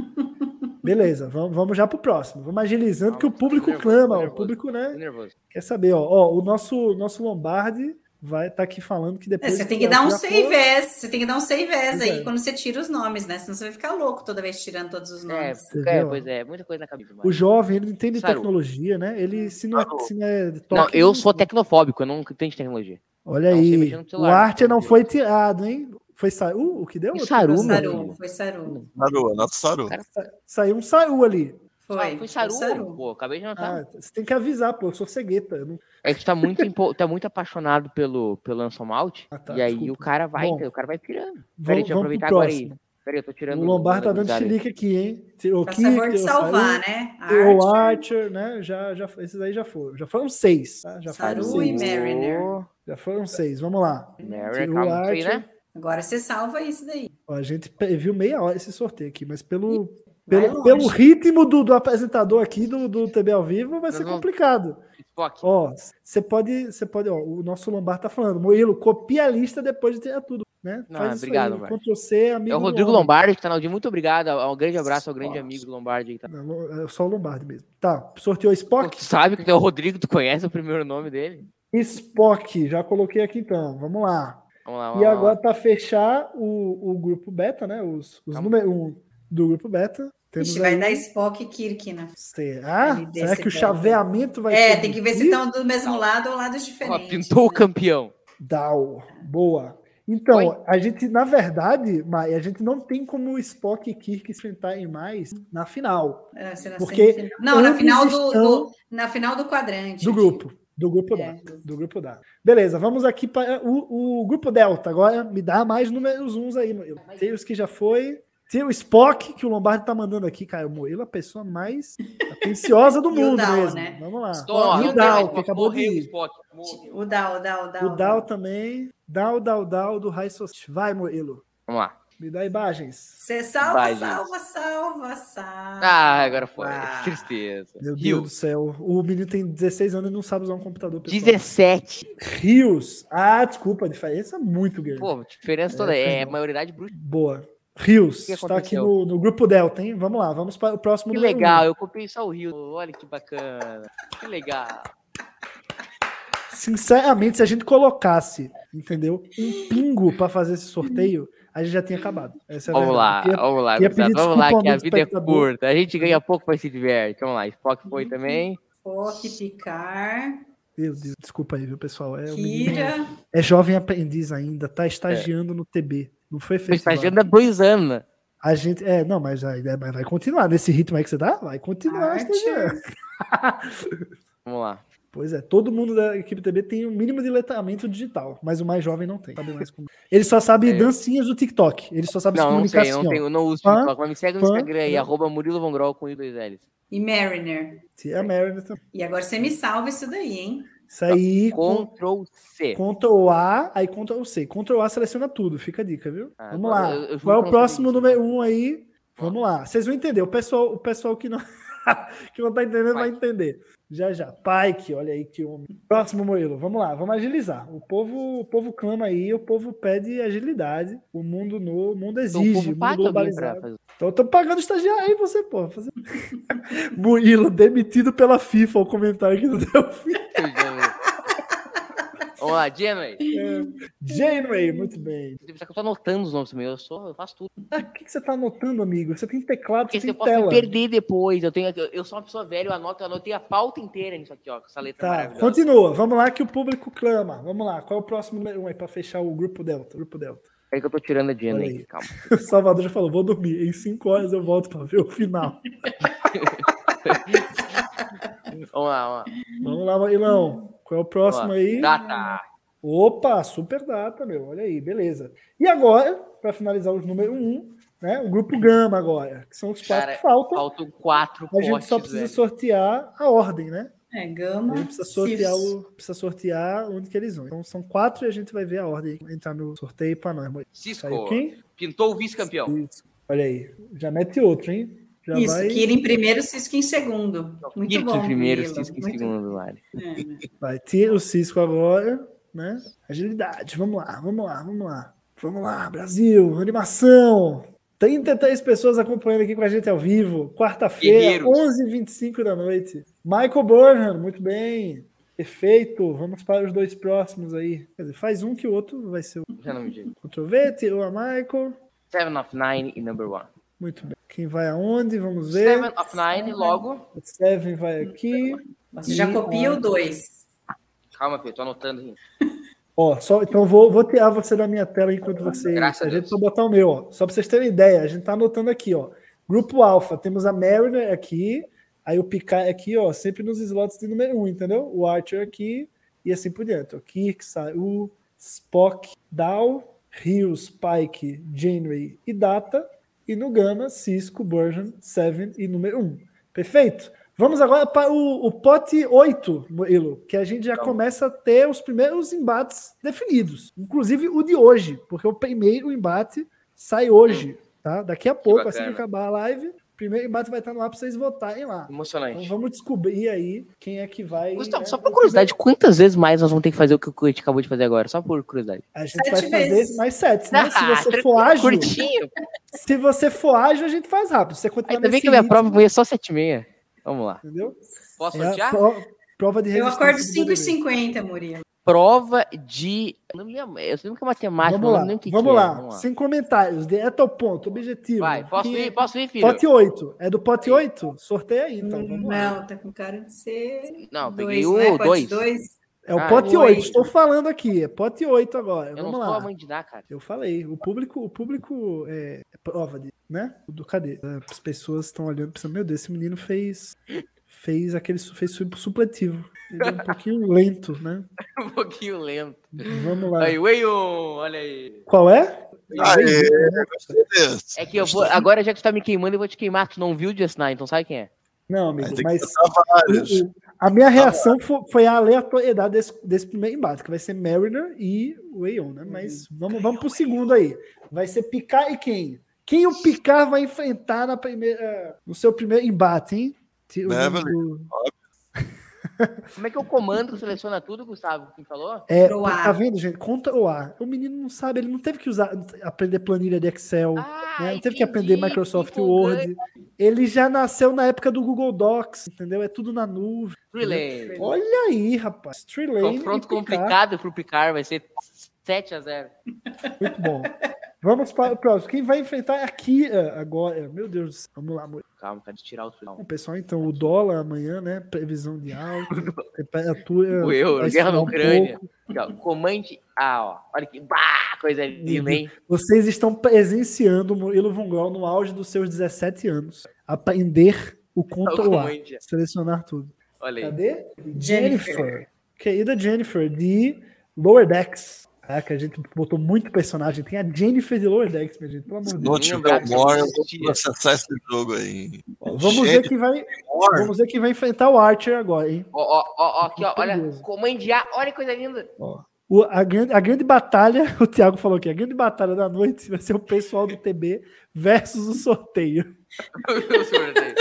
Beleza, vamos, vamos já pro próximo. Vamos agilizando, Vamos, que o público nervoso, clama, ó, o nervoso. público, né? Nervoso. Quer saber, ó, ó, o nosso, nosso Lombardi vai estar aqui falando que É, depois. você tem que dar um save for- as, você tem que dar um save as aí é. quando você tira os nomes, né? Senão você vai ficar louco toda vez tirando todos os É, nomes. É, viu? pois é, muita coisa na cabeça. O jovem, ele não entende Saru. tecnologia, né? Ele, se não é, Saru. se não é Não, toque, eu não- sou tecnofóbico, eu não entendo tecnologia. Olha não aí, o. Archer não foi tirado, hein? Foi Saru? O que deu? Saru, Saru, foi Saru. Saru, nosso Saru. Cara, Saiu um Saru ali. Foi, Ah, foi Saru, Saru. pô, acabei de notar. Ah, você tem que avisar, pô. Eu sou cegueta. eu não- É que tu tá muito, empo- tá muito apaixonado pelo, pelo Anson Malt, Ah, tá, e aí desculpa. o cara vai, Bom, o cara vai pirando. Peraí, Vamos, deixa eu aproveitar agora aí. Peraí, eu tô tirando O Lombar tá o- dando o- chilique aqui, hein? Kick, favor de tirou salvar, Saru, né? tirou Archer, Archer, né? Já, já, esses aí já foram. Já foram seis. Tá? Já foram Saru e seis. Mariner. Já foram seis. Vamos lá. Mariner, Tirou calma, aí, né? Agora você salva isso daí. Ó, a gente viu meia hora esse sorteio aqui, mas pelo, pelo, pelo ritmo do, do apresentador aqui do, do TB ao vivo, vai ser vamos- complicado. Spock. Ó, você pode, você pode, ó, o nosso Lombar tá falando, Moilo, copia a lista depois de ter tudo, né? Ah, Faz isso obrigado, aí, Lombardi. Ctrl C, amigo É o Rodrigo. Lombardi que tá na audiência. Muito obrigado. Um grande abraço ao grande amigo do Lombardi. aí, Tá? Não, é só o Lombardi mesmo. Tá, sorteou Spock? tu sabe que é o Rodrigo, tu conhece o primeiro nome dele? Spock, já coloquei aqui então, vamos lá. Vamos lá, vamos E lá. agora para fechar o, o grupo beta, né? Os, os Calma. Do grupo beta. Temos Ixi, vai aí- dar Spock e Kirk, né? Será? Será que o chaveamento vai É, tem que ver se estão do mesmo lado ou lados Ó, diferentes. pintou o né? campeão. Dow. Boa. Então, Oi? a gente, na verdade, Mai, a gente não tem como o Spock e Kirk enfrentarem mais na final É, será Porque semifinal. Não, na final do, estão- do- na final do quadrante. do grupo. Do grupo É, da. do- grupo da. Beleza, vamos aqui para o, o grupo Delta. Agora me dá mais números uns aí, Moilo. Tem os que já foi. Tem o Spock, que o Lombardi tá mandando aqui, cara. O Moilo é a pessoa mais atenciosa do o mundo Dow, mesmo. né? Vamos lá. E o mais, Dow, que acabou de morreu o ir. Spock. O Dow, o Dow, o Dow. O Dow também. Dow, Dow, Dow do High Society. Vai, Moilo. Vamos lá. Me dá imagens. Você salva, Vai, salva, salva, salva. Ah, agora foi. Ah. Que tristeza. Meu Deus Rio. do céu. O menino tem 16 anos e não sabe usar um computador. pessoal. 17. Rios. Ah, desculpa, a diferença é muito grande. Pô, diferença toda. É, É, maioridade bruxa. Boa. Rios. Está aqui no, no grupo Delta, hein? Vamos lá, vamos para o próximo Que um. legal, eu copiei só o Rio. Olha que bacana. Que legal. Sinceramente, se a gente colocasse, entendeu? Um pingo para fazer esse sorteio, a gente já tinha acabado. Essa é a Vamos lá. Ia- vamos lá, Vamos lá, que a vida é curta. A gente ganha pouco, mas se diverte. Vamos lá, Spock foi também. Spock, Picar, Meu Deus, desculpa aí, viu, pessoal? É, o menino Kira. é jovem aprendiz ainda, tá estagiando no TB. Não foi festival. estagiando há dois anos. né? A gente. É, não, mas, é, mas vai continuar. Nesse ritmo aí que você tá, vai continuar estagiando. Vamos lá. Pois é, todo mundo da equipe TB tem o mínimo de letramento digital, mas o mais jovem não tem. Sabe mais como... Ele só sabe É. dancinhas do TikTok. Ele só sabe se Não, não comunicar sei, não, assim, ó. tenho, não uso Fã, TikTok, mas me segue no Instagram aí, arroba Murilo Von Grol com i dois L's. e Mariner. Se é Mariner também. E agora você me salva isso daí, hein? Isso aí, Ctrl C. Ctrl A, aí Ctrl C. Ctrl A seleciona tudo, fica a dica, viu? Ah, Vamos lá. eu- eu Qual é o próximo sabia número um aí? Vamos lá. Vocês vão entender. O pessoal, o pessoal que não, que não tá entendendo vai Pike. entender. Já já. Pike, olha aí que homem. Próximo Moilo. Vamos lá, vamos agilizar. O povo, o povo clama aí, o povo pede agilidade. O mundo no, o mundo Então, exige, o povo o mundo globalizado. Então eu tô pagando estagiário aí você, pô. Fazer... Demitido pela FIFA, o comentário aqui do Delfim. Vamos lá, Janeway. Janeway, muito bem. Eu tô anotando os nomes também, eu, sou, eu faço tudo. Ah, o que, que você tá anotando, amigo? Você tem teclado, Porque você se eu tem posso tela. me perder depois. Eu, tenho, eu, eu sou uma pessoa velha, eu anoto, eu anotei a pauta inteira nisso aqui, ó, com essa letra Tá, maravilhosa. continua. Vamos lá que o público clama. Vamos lá. Qual é o próximo número um aí pra fechar o grupo Delta? Grupo Delta. Peraí que eu tô tirando a Olha aí. calma. O Salvador já falou, vou dormir. Em cinco horas eu volto pra ver o final. Vamos lá, vamos lá. Vamos lá, Marilão. Qual é o próximo aí? Data. Opa, super data, meu. Olha aí, beleza. E agora, para finalizar os número um, né? O grupo Gama agora, que são os quatro Cara, que faltam. Faltam quatro A gente só precisa velho. sortear a ordem, né? É, A Gama. gente precisa sortear, o, precisa sortear onde que eles vão. Então são quatro e a gente vai ver a ordem entrar no sorteio para nós. Cisco, quem? pintou o vice-campeão. Olha aí. Já mete outro, hein? Já Isso, vai, Kira em primeiro, Cisco em segundo. Muito Kirk bom. em primeiro. Cisco em Muito- segundo, Lari. É, né? vai ter o Cisco agora, né? Agilidade. Vamos lá, vamos lá, vamos lá. Vamos lá, Brasil, animação. 33 pessoas acompanhando aqui com a gente ao vivo. Quarta-feira, Guerreiros. 11h25 da noite. Michael Burnham, muito bem. Perfeito. Vamos para os dois próximos aí. Quer dizer, faz um que o outro vai ser o Já não me digo. Ctrl V, tirou a Michael. Seven of Nine e Number One. Muito bem. Quem vai aonde? Vamos ver. Seven of Nine, logo. O Seven vai aqui. Você já copia o dois. Calma, Pedro, tô anotando. aqui. Ó, só, então vou, vou tirar você da minha tela enquanto você. Graças a gente Deus. só botar o meu, ó. Só pra vocês terem ideia, a gente tá anotando aqui, ó. Grupo Alpha, temos a Mariner aqui, aí o Picard aqui, ó, sempre nos slots de número 1, um, entendeu? O Archer aqui e assim por diante. Ó. Kirk, Saru, Spock, Dow, Rios, Pike, Janeway e Data. E no Gama, Cisco, Burgeon, Seven e número 1. Um. Perfeito? Vamos agora para o, o pote 8, Murilo, que a gente já começa a ter os primeiros embates definidos. Inclusive o de hoje, porque o primeiro embate sai hoje, tá? Daqui a pouco, assim que acabar a live, primeiro embate vai estar no ar para vocês votarem lá. Então Emocionante. vamos descobrir aí quem é que vai. Gustavo, né, só por curiosidade, quantas vezes mais nós vamos ter que fazer o que o gente acabou de fazer agora? Só por curiosidade. A gente Sete vai fazer vezes. mais sete, né? Se Ah, você tranquilo, for ágil, Curtinho. se você for ágil, a gente faz rápido. Se você continuar Ainda bem que a minha prova foi só 7 e meia. Vamos lá. entendeu? Posso É sortear? pro- prova de Eu acordo do BBB. 5h50, Murilo. Prova de. Eu não lembro eu lembro que é matemática, Vamos não lá, lembro nem o que vamos que é. lá. Sem comentários, direto ao ponto, objetivo. Vai, posso Que- ir, posso ir, filho? Pote 8. É do pote 8? Sorteia aí, então. Vamos lá. Não, tá com cara de ser. Não, dois, peguei né? o Pode 2. dois. É o Ah, pote oito. 8. Estou falando aqui. É pote 8 agora. Eu não Vamos sou lá. a mãe de dar, cara. Eu falei. O público, o público é, é prova de, né? Do cadê? As pessoas estão olhando pensando, meu Deus, esse menino fez fez aquele fez su- supletivo. Ele é um pouquinho lento, né? um pouquinho lento. Vamos lá. Aí, Wayo, olha aí. Qual é? Aê, desse. É que eu vou. Agora, já que tu tá me queimando, eu vou te queimar. Tu não viu o Just Nine, então sabe quem é? Não, amigo, mas o- a minha reação fo- foi a aleatoriedade desse, desse primeiro embate, que vai ser Mariner e Wayon, né? Mas vamos, vamos pro segundo aí. Vai ser Picard e quem? Quem o Picard vai enfrentar na primeira, no seu primeiro embate, hein? Tira o nome Beverly. do- Como é que é o comando seleciona tudo, Gustavo? Quem falou? É, tá vendo, gente? Conta o ar. O menino não sabe, ele não teve que usar, aprender planilha de Excel, Ah, né? Não teve que aprender Microsoft que Word. Ele já nasceu na época do Google Docs, entendeu? É tudo na nuvem. Trilane. Olha aí, rapaz. Confronto complicado pro Picard, vai ser 7 a 0 Muito bom. Vamos para o próximo. Quem vai enfrentar é a Kira agora. Meu Deus do céu. Vamos lá, amor. Calma, de tirar o. Bom, pessoal, então, o dólar amanhã, né? Previsão de alta, temperatura. O euro, guerra na um Ucrânia. Aqui, ó, Comande. Ah, ó. Olha que. Bah, coisa linda, hein? Vocês estão presenciando o Murilo no auge dos seus 17 anos. Aprender o controlar. Comande. Selecionar tudo. Olha aí. Cadê? Jennifer. Querida Jennifer, de Lower Decks. Caraca, a gente botou muito personagem. Tem a Jennifer de Lower Decks, minha gente. Pelo amor de não Deus. tiver o More, eu vou processar esse jogo aí. Vamos ver quem vai. Vamos ver quem vai enfrentar o Archer agora, hein? Ó, ó, ó, ó, aqui, ó. Olha. Perigoso. Comande A. Olha que coisa linda. O- a, grande, a grande batalha, o Thiago falou aqui, a grande batalha da noite vai ser o pessoal do TB versus o sorteio. O sorteio.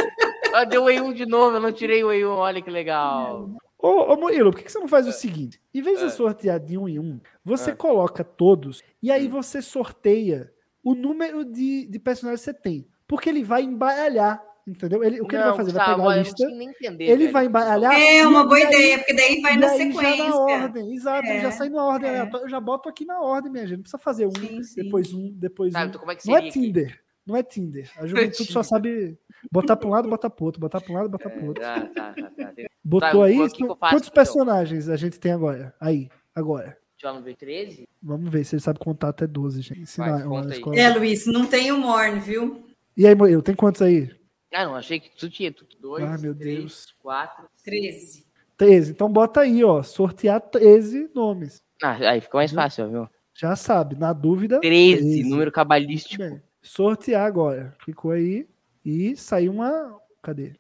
Ah, deu o E1 de novo, eu não tirei o E1, olha que legal. Ô, ô Murilo, por que que você não faz o seguinte? Em vez de É. sortear de um em um, você É. coloca todos e Hum. aí você sorteia o número de, de personagens que você tem. Porque ele vai embaralhar, entendeu? Ele, o que ele vai fazer? Vai pegar a não lista, entender, ele velho. vai embaralhar. É uma boa ideia, porque daí vai e na aí Já na sequência. ordem, exato, já É, sai na ordem é. Eu já boto aqui na ordem, minha gente. Não precisa fazer um, Sim, sim. depois um, depois Sabe, um. então como é que Não seria é aqui? Tinder. Não é Tinder. A é juventude só sabe botar pra um lado, botar pro outro, botar pra um lado, botar pro outro. Ah, tá, tá, tá. Deixa Botou Tá, aí? o que que eu faço, Quantos então? personagens a gente tem agora? Aí, agora. eu no B13. Vamos ver se ele sabe contar até 12, gente. Ensinar Vai, uma aí. escola. É, Luiz, não tem o Morne, viu? E aí, Moeiro, tem quantos aí? Ah, não, achei que tu tinha. Tu, dois, Ah, meu três, Deus. quatro. 13. 13. Então bota aí, ó. Sortear 13 nomes. Ah, aí fica mais fácil, viu? Já sabe. Na dúvida. 13, número Muito cabalístico. Sortear agora. Clicou aí. E saiu uma. Cadê?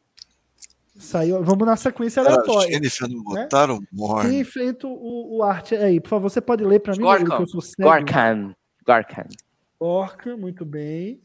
Saiu. Vamos na sequência Cara, aleatória. Jennifer não né? botaram Quem enfrenta o, o arte aí? Por favor, você pode ler pra mim, Moeiro, que Gorkan. eu sou cego. Gorkan. Gorkan. Orca, muito bem.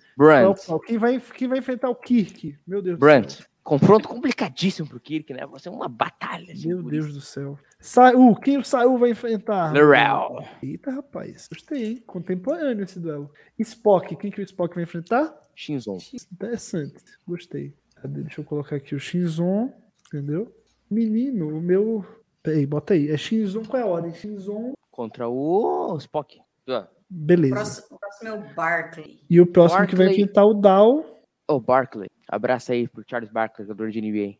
Qual- Quem vai, quem vai enfrentar o Kirk? Meu Deus céu. Confronto complicadíssimo pro Kirk, né? Vai ser uma batalha. assim, Meu por Deus isso. do céu. Saul, quem o Saul vai enfrentar? Lorel. Eita, rapaz. Gostei, hein? Contemporâneo esse duelo. Spock, quem que o Spock vai enfrentar? Shinzon. Interessante. Gostei. Cadê? Deixa eu colocar aqui o Shinzon. Entendeu? Menino, o meu Peraí, bota aí. É Shinzon, qual é a ordem? Shinzon, Contra o Spock. Ah, O beleza. próximo, o próximo é o Barkley. E o próximo que vai enfrentar o Dow. Oh, Barkley. Abraço aí pro Charles Barkley, jogador de NBA.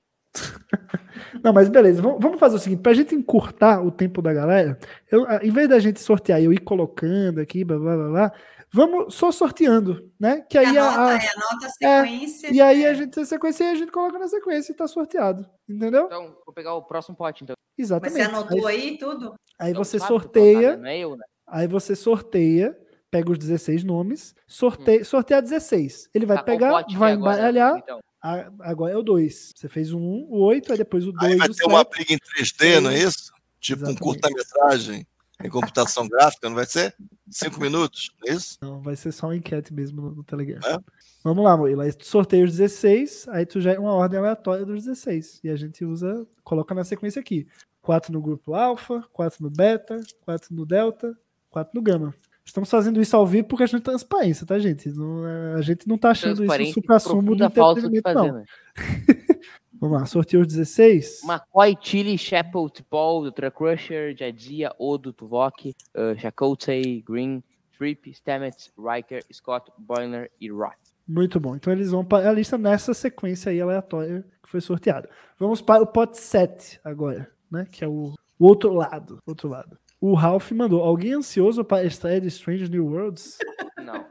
Não, mas beleza, vamos, fazer o seguinte, pra gente encurtar o tempo da galera, eu, em vez da gente sortear e eu ir colocando aqui, blá blá blá blá, vamos só sorteando, né? Que aí a, anota, a- é, anota a sequência. e aí a gente tem a sequência e a gente coloca na sequência e tá sorteado, entendeu? Então, vou pegar o próximo pote, então. Mas Exatamente. você anotou aí, aí tudo? aí Então, você sorteia, Não é eu, né? aí você sorteia, pega os 16 nomes, sorteia, sorteia 16. Ele vai Tá, pegar, vai é agora, embaralhar, Então, a- agora é o 2. Você fez o 1, o 8, aí depois o 2, Aí vai ter uma 7. briga em 3D, não é isso? Tipo um Exatamente. curta-metragem em computação gráfica, não vai ser? Cinco minutos, não é isso? Não, vai ser só uma enquete mesmo no, no Telegram. É? Vamos lá, Moila. Aí tu sorteia os 16, aí tu já é uma ordem aleatória dos 16. E a gente usa, coloca na sequência aqui. 4 no grupo alfa, 4 no beta, 4 no delta, 4 no gama. Estamos fazendo isso ao vivo por questão de transparência, tá, gente? Não, é- a gente não tá achando isso transparente, supra-sumo do entretenimento, fazer, não. né? Vamos lá, sorteio os 16. McCoy, Chile, Chappell, Paul, Ultra Crusher, Jadzia, Odo, Tuvok, uh, Chakotay, Green, Tripp, Stamets, Riker, Scott, Boiler e Roth. Muito bom. Então eles vão para a lista nessa sequência aí aleatória que foi sorteada. Vamos para o pot 7 agora, né? Que é o, o outro lado. Outro lado. O Ralph mandou. Alguém ansioso para a estreia de Strange New Worlds? Não.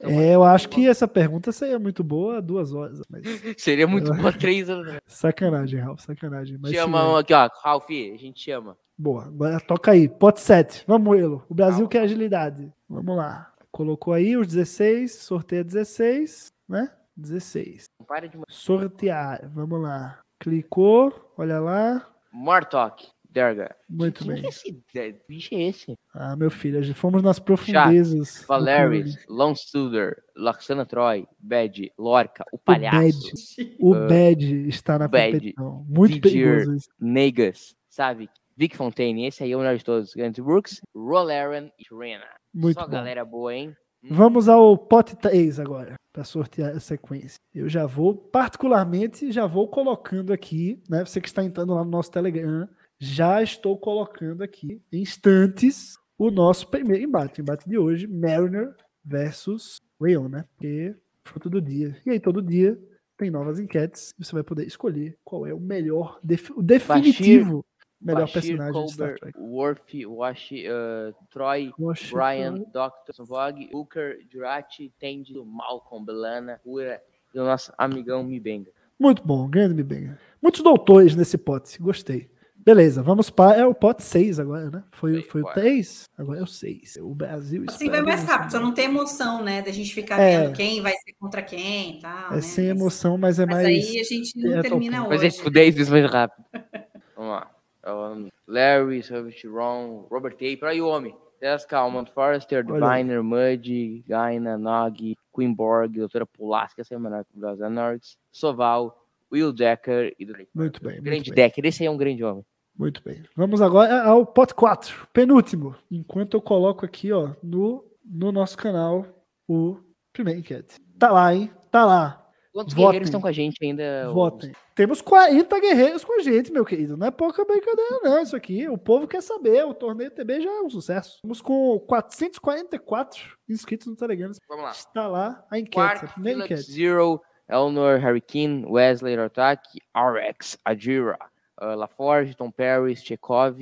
É, eu acho que essa pergunta seria muito boa duas horas. Mas Seria muito bom três né? sacanagem, Ralph, sacanagem. Mas Chama um né? aqui, ó. Ralph, a gente chama. Boa, agora toca aí. Pot 7. Vamos, Elo. O Brasil Calma. quer agilidade. Vamos lá. Colocou aí os 16, sorteia 16, né? 16. Não para de. Sortear. Vamos lá. Clicou, olha lá. Mortok, Derga. Muito Quem bem. que esse de- bicho é esse? Ah, meu filho, gente fomos nas profundezas. do Valeris. Lone Studer, Laxana Troy, Bad, Lorca, o O palhaço, Bad, o Uh, Bad está na Bad, competição. Muito Vidir. perigoso isso. Negas, sabe? Vic Fontaine, esse aí é o melhor de todos. Grant Brooks, Rolaren e Trina. Muito Só bom. galera boa, hein? Hum, Vamos ao pote 3 agora, para sortear a sequência. Eu já vou, particularmente, já vou colocando aqui, né? Você que está entrando lá no nosso Telegram, já estou colocando aqui, em instantes, o nosso primeiro embate. O embate de hoje, Mariner versus Rayon, né? Porque foi todo dia. E aí, todo dia, tem novas enquetes e você vai poder escolher qual é o melhor, defi- o definitivo melhor Bashir, personagem de Star Colbert, Trek. Worf, Wash, uh, Troy, Brian. Dr. Vogue, Hooker, Jurati, Tendi, Malcolm, Belana, Ura e o nosso amigão Mibenga. Muito bom, grande Mibenga. Muitos doutores nesse pote, gostei. Beleza, vamos para. É o pote 6 agora, né? Foi, Sei, foi o bora. 3, agora é o 6. O Brasil. Assim vai mais rápido, só não tem emoção, né? Da gente ficar É. vendo quem vai ser contra quem e tal. É né? sem Mas- emoção, mas é Mas mais. aí a gente não é termina top. Mas hoje. é tipo 10 vezes mais rápido. Vamos lá. Um, Larry, Savage, Ron, Robert Taper, aí o homem. Jessica, Almond Forrester. Diviner, Muddy, Gaina, Nog, Queen Borg, Doutora Pulaski, essa é a menor que o Norks, Soval, Will Decker e do Muito bem, muito Grande bem. Decker, esse aí é um grande homem. Muito bem. Vamos agora ao pote 4, penúltimo. Enquanto eu coloco aqui, ó, no, no nosso canal, o primeiro enquete. Tá lá, hein? Tá lá. Quantos Votem. guerreiros estão com a gente ainda? Votem. Temos 40 guerreiros com a gente, meu querido. Não é pouca brincadeira, não. Isso aqui, o povo quer saber. O torneio TB já é um sucesso. Estamos com 444 inscritos no Telegram. Vamos lá. Está lá a enquete, Quark, enquete. Zero, Elnor, Harry King, Wesley Rotak, RX, Adira, uh, LaForge, Tom Perry, Chekhov,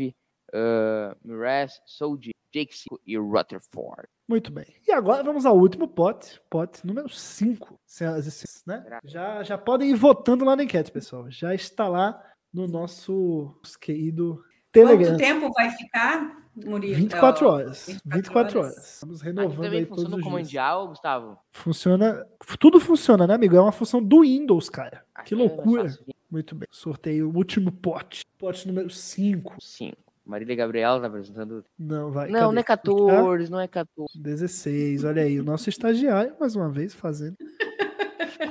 uh, Soldi, Jake Sico e Rutherford. Muito bem. E agora vamos ao último pote, pote número 5. Senhoras e senhores, né? Já, já podem ir votando lá na enquete, pessoal. Já está lá no nosso querido Telegram. Quanto tempo vai ficar, Murilo? 24 Ó, horas. 24 horas. Estamos Aqui renovando também aí todos funciona os o dias. comandial, Gustavo? Funciona. Tudo funciona, né, amigo? É uma função do Windows, cara. Que Aqui é mais loucura. fácil. Muito bem. Sorteio o último pote. Pote número 5. Sim. Marília Gabriela tá apresentando. Não, vai. não, não é cadê? 14, não é 14. 16. Olha aí, o nosso estagiário, mais uma vez, fazendo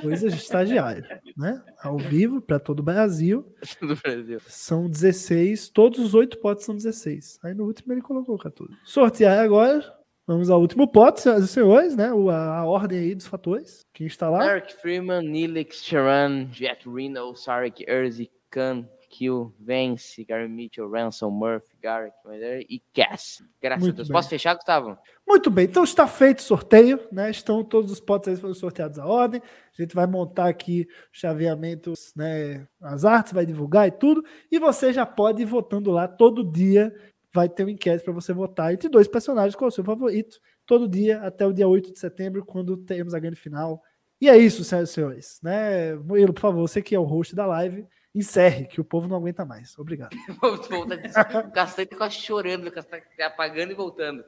coisas de estagiário, né? Ao vivo, para todo o Brasil. do Brasil. São 16. Todos os oito potes são 16. Aí no último ele colocou 14. Sortear agora. Vamos ao último pote, senhoras e senhores, né? O- A, a ordem aí dos fatores. Quem está lá? Eric Freeman, Nilix, Charan, Jet Reno, Sarek, Erzi, Khan, Kill, Vance, Gary Mitchell, Ransom, Murphy, Garrett, e Cass. Graças Muito a Deus. bem. Posso fechar, Gustavo? Muito bem, então está feito o sorteio, né? Estão todos os potes aí foram sorteados à ordem. A gente vai montar aqui os chaveamentos, né? As artes, vai divulgar e tudo. E você já pode ir votando lá todo dia. Vai ter um enquete para você votar entre dois personagens qual é o seu favorito. Todo dia até o dia 8 de setembro, quando temos a grande final. E é isso, senhoras e senhores. Né? Murilo, por favor, você que é o host da live, encerre, que o povo não aguenta mais. Obrigado. Vamos voltar disso. O Castanho tá quase chorando, o Castanho tá apagando e voltando.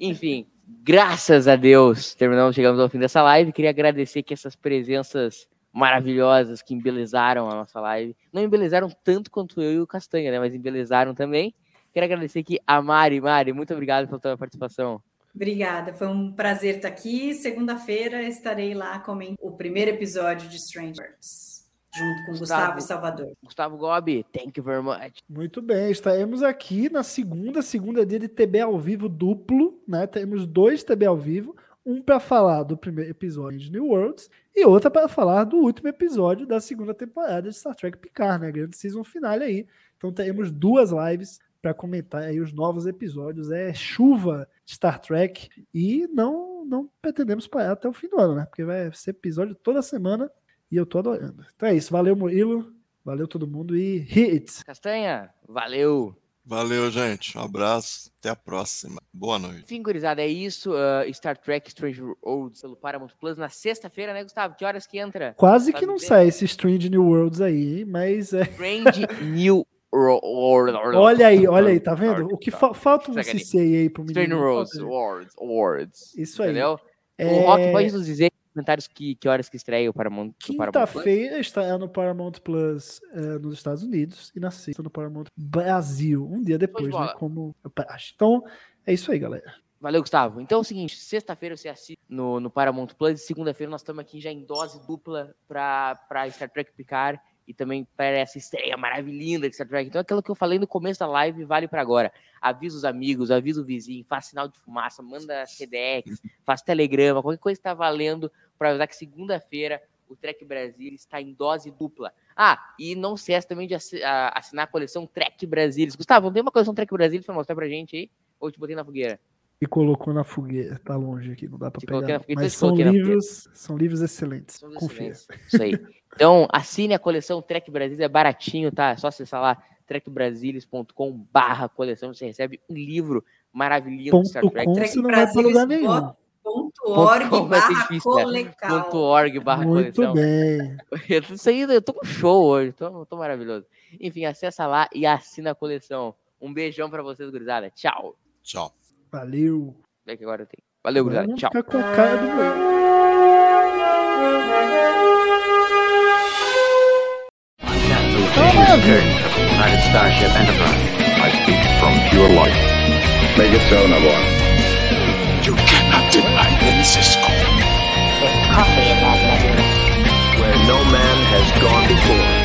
Enfim, graças a Deus, terminamos, chegamos ao fim dessa live. Queria agradecer que essas presenças maravilhosas que embelezaram a nossa live, não embelezaram tanto quanto eu e o Castanha, né? Mas embelezaram também. Quero agradecer aqui a Mari. Mari, muito obrigado pela tua participação. Obrigada, foi um prazer estar aqui. Segunda-feira estarei lá comentando o primeiro episódio de Strange Birds, junto com Gustavo. Gustavo Salvador. Gustavo Gobi, thank you very much. Muito bem, estaremos aqui na segunda, segunda dia de TB ao vivo duplo, né? Temos dois TB ao vivo, um para falar do primeiro episódio de New Worlds e outra para falar do último episódio da segunda temporada de Star Trek Picard, né? Grande season finale aí. Então teremos duas lives para comentar aí os novos episódios. É chuva de Star Trek e não não pretendemos parar até o fim do ano, né? Porque vai ser episódio toda semana e eu tô adorando. Então é isso, valeu Murilo, valeu todo mundo e hit! Castanha, valeu. Valeu, gente. Um abraço. Até a próxima. Boa noite. Enfim, gurizada, é isso. uh, Star Trek Strange Worlds pelo Paramount Plus na sexta-feira, né, Gustavo? Que horas que entra? Quase que não sai esse Strange New Worlds aí, mas é. Strange New World. Olha aí, olha aí, tá vendo? O que fa- falta um. CC aí pro Strange menino. Worlds, Falta- Worlds, Worlds. Isso aí. Entendeu? É, O Rock pode nos dizer comentários que, que horas que estreia o Paramount? Quinta-feira está no Paramount Plus eh, nos Estados Unidos e na sexta no Paramount Brasil, um dia depois, né? Como eu acho. Então, é isso aí, galera. Valeu, Gustavo. Então é o seguinte, sexta-feira você assiste no, no Paramount Plus e segunda-feira nós estamos aqui já em dose dupla para Star Trek Picard e também para essa estreia maravilhosa de Star Trek. Então aquilo que eu falei no começo da live vale para agora. Avisa os amigos, avisa o vizinho, faz sinal de fumaça, manda CDX, faz telegrama, qualquer coisa está valendo para avisar que segunda-feira o Trek Brasil está em dose dupla. Ah, e não se esquece também de assinar a coleção Trek Brasilis. Gustavo, não tem uma coleção Trek Brasilis para mostrar pra gente aí? Ou te botei na fogueira? E colocou na fogueira, tá longe aqui, não dá coloquei pegar. na fogueira, Mas então te são coloquei na livros, são livros excelentes. São Confia. excelentes. Isso aí. Então, assine a coleção Trek Brasilis, é baratinho, tá? É só acessar lá trekbrasilis.com barra coleção, você recebe um livro maravilhoso de Star Trek. com, Trek você não vai pra lugar nenhum. Org barra né? org barra Muito coleção. bem. Isso aí, eu tô com show hoje, tô, tô maravilhoso. Enfim, acessa lá e assina a coleção. Um beijão pra vocês, gurizada. Tchau. Tchau. Valeu. Vê que agora eu tenho. Valeu, Agora gurizada. vamos Tchau. ficar com a cara do United Starship Enterprise. I speak from pure logic. Make it coffee in that. Where no man has gone before.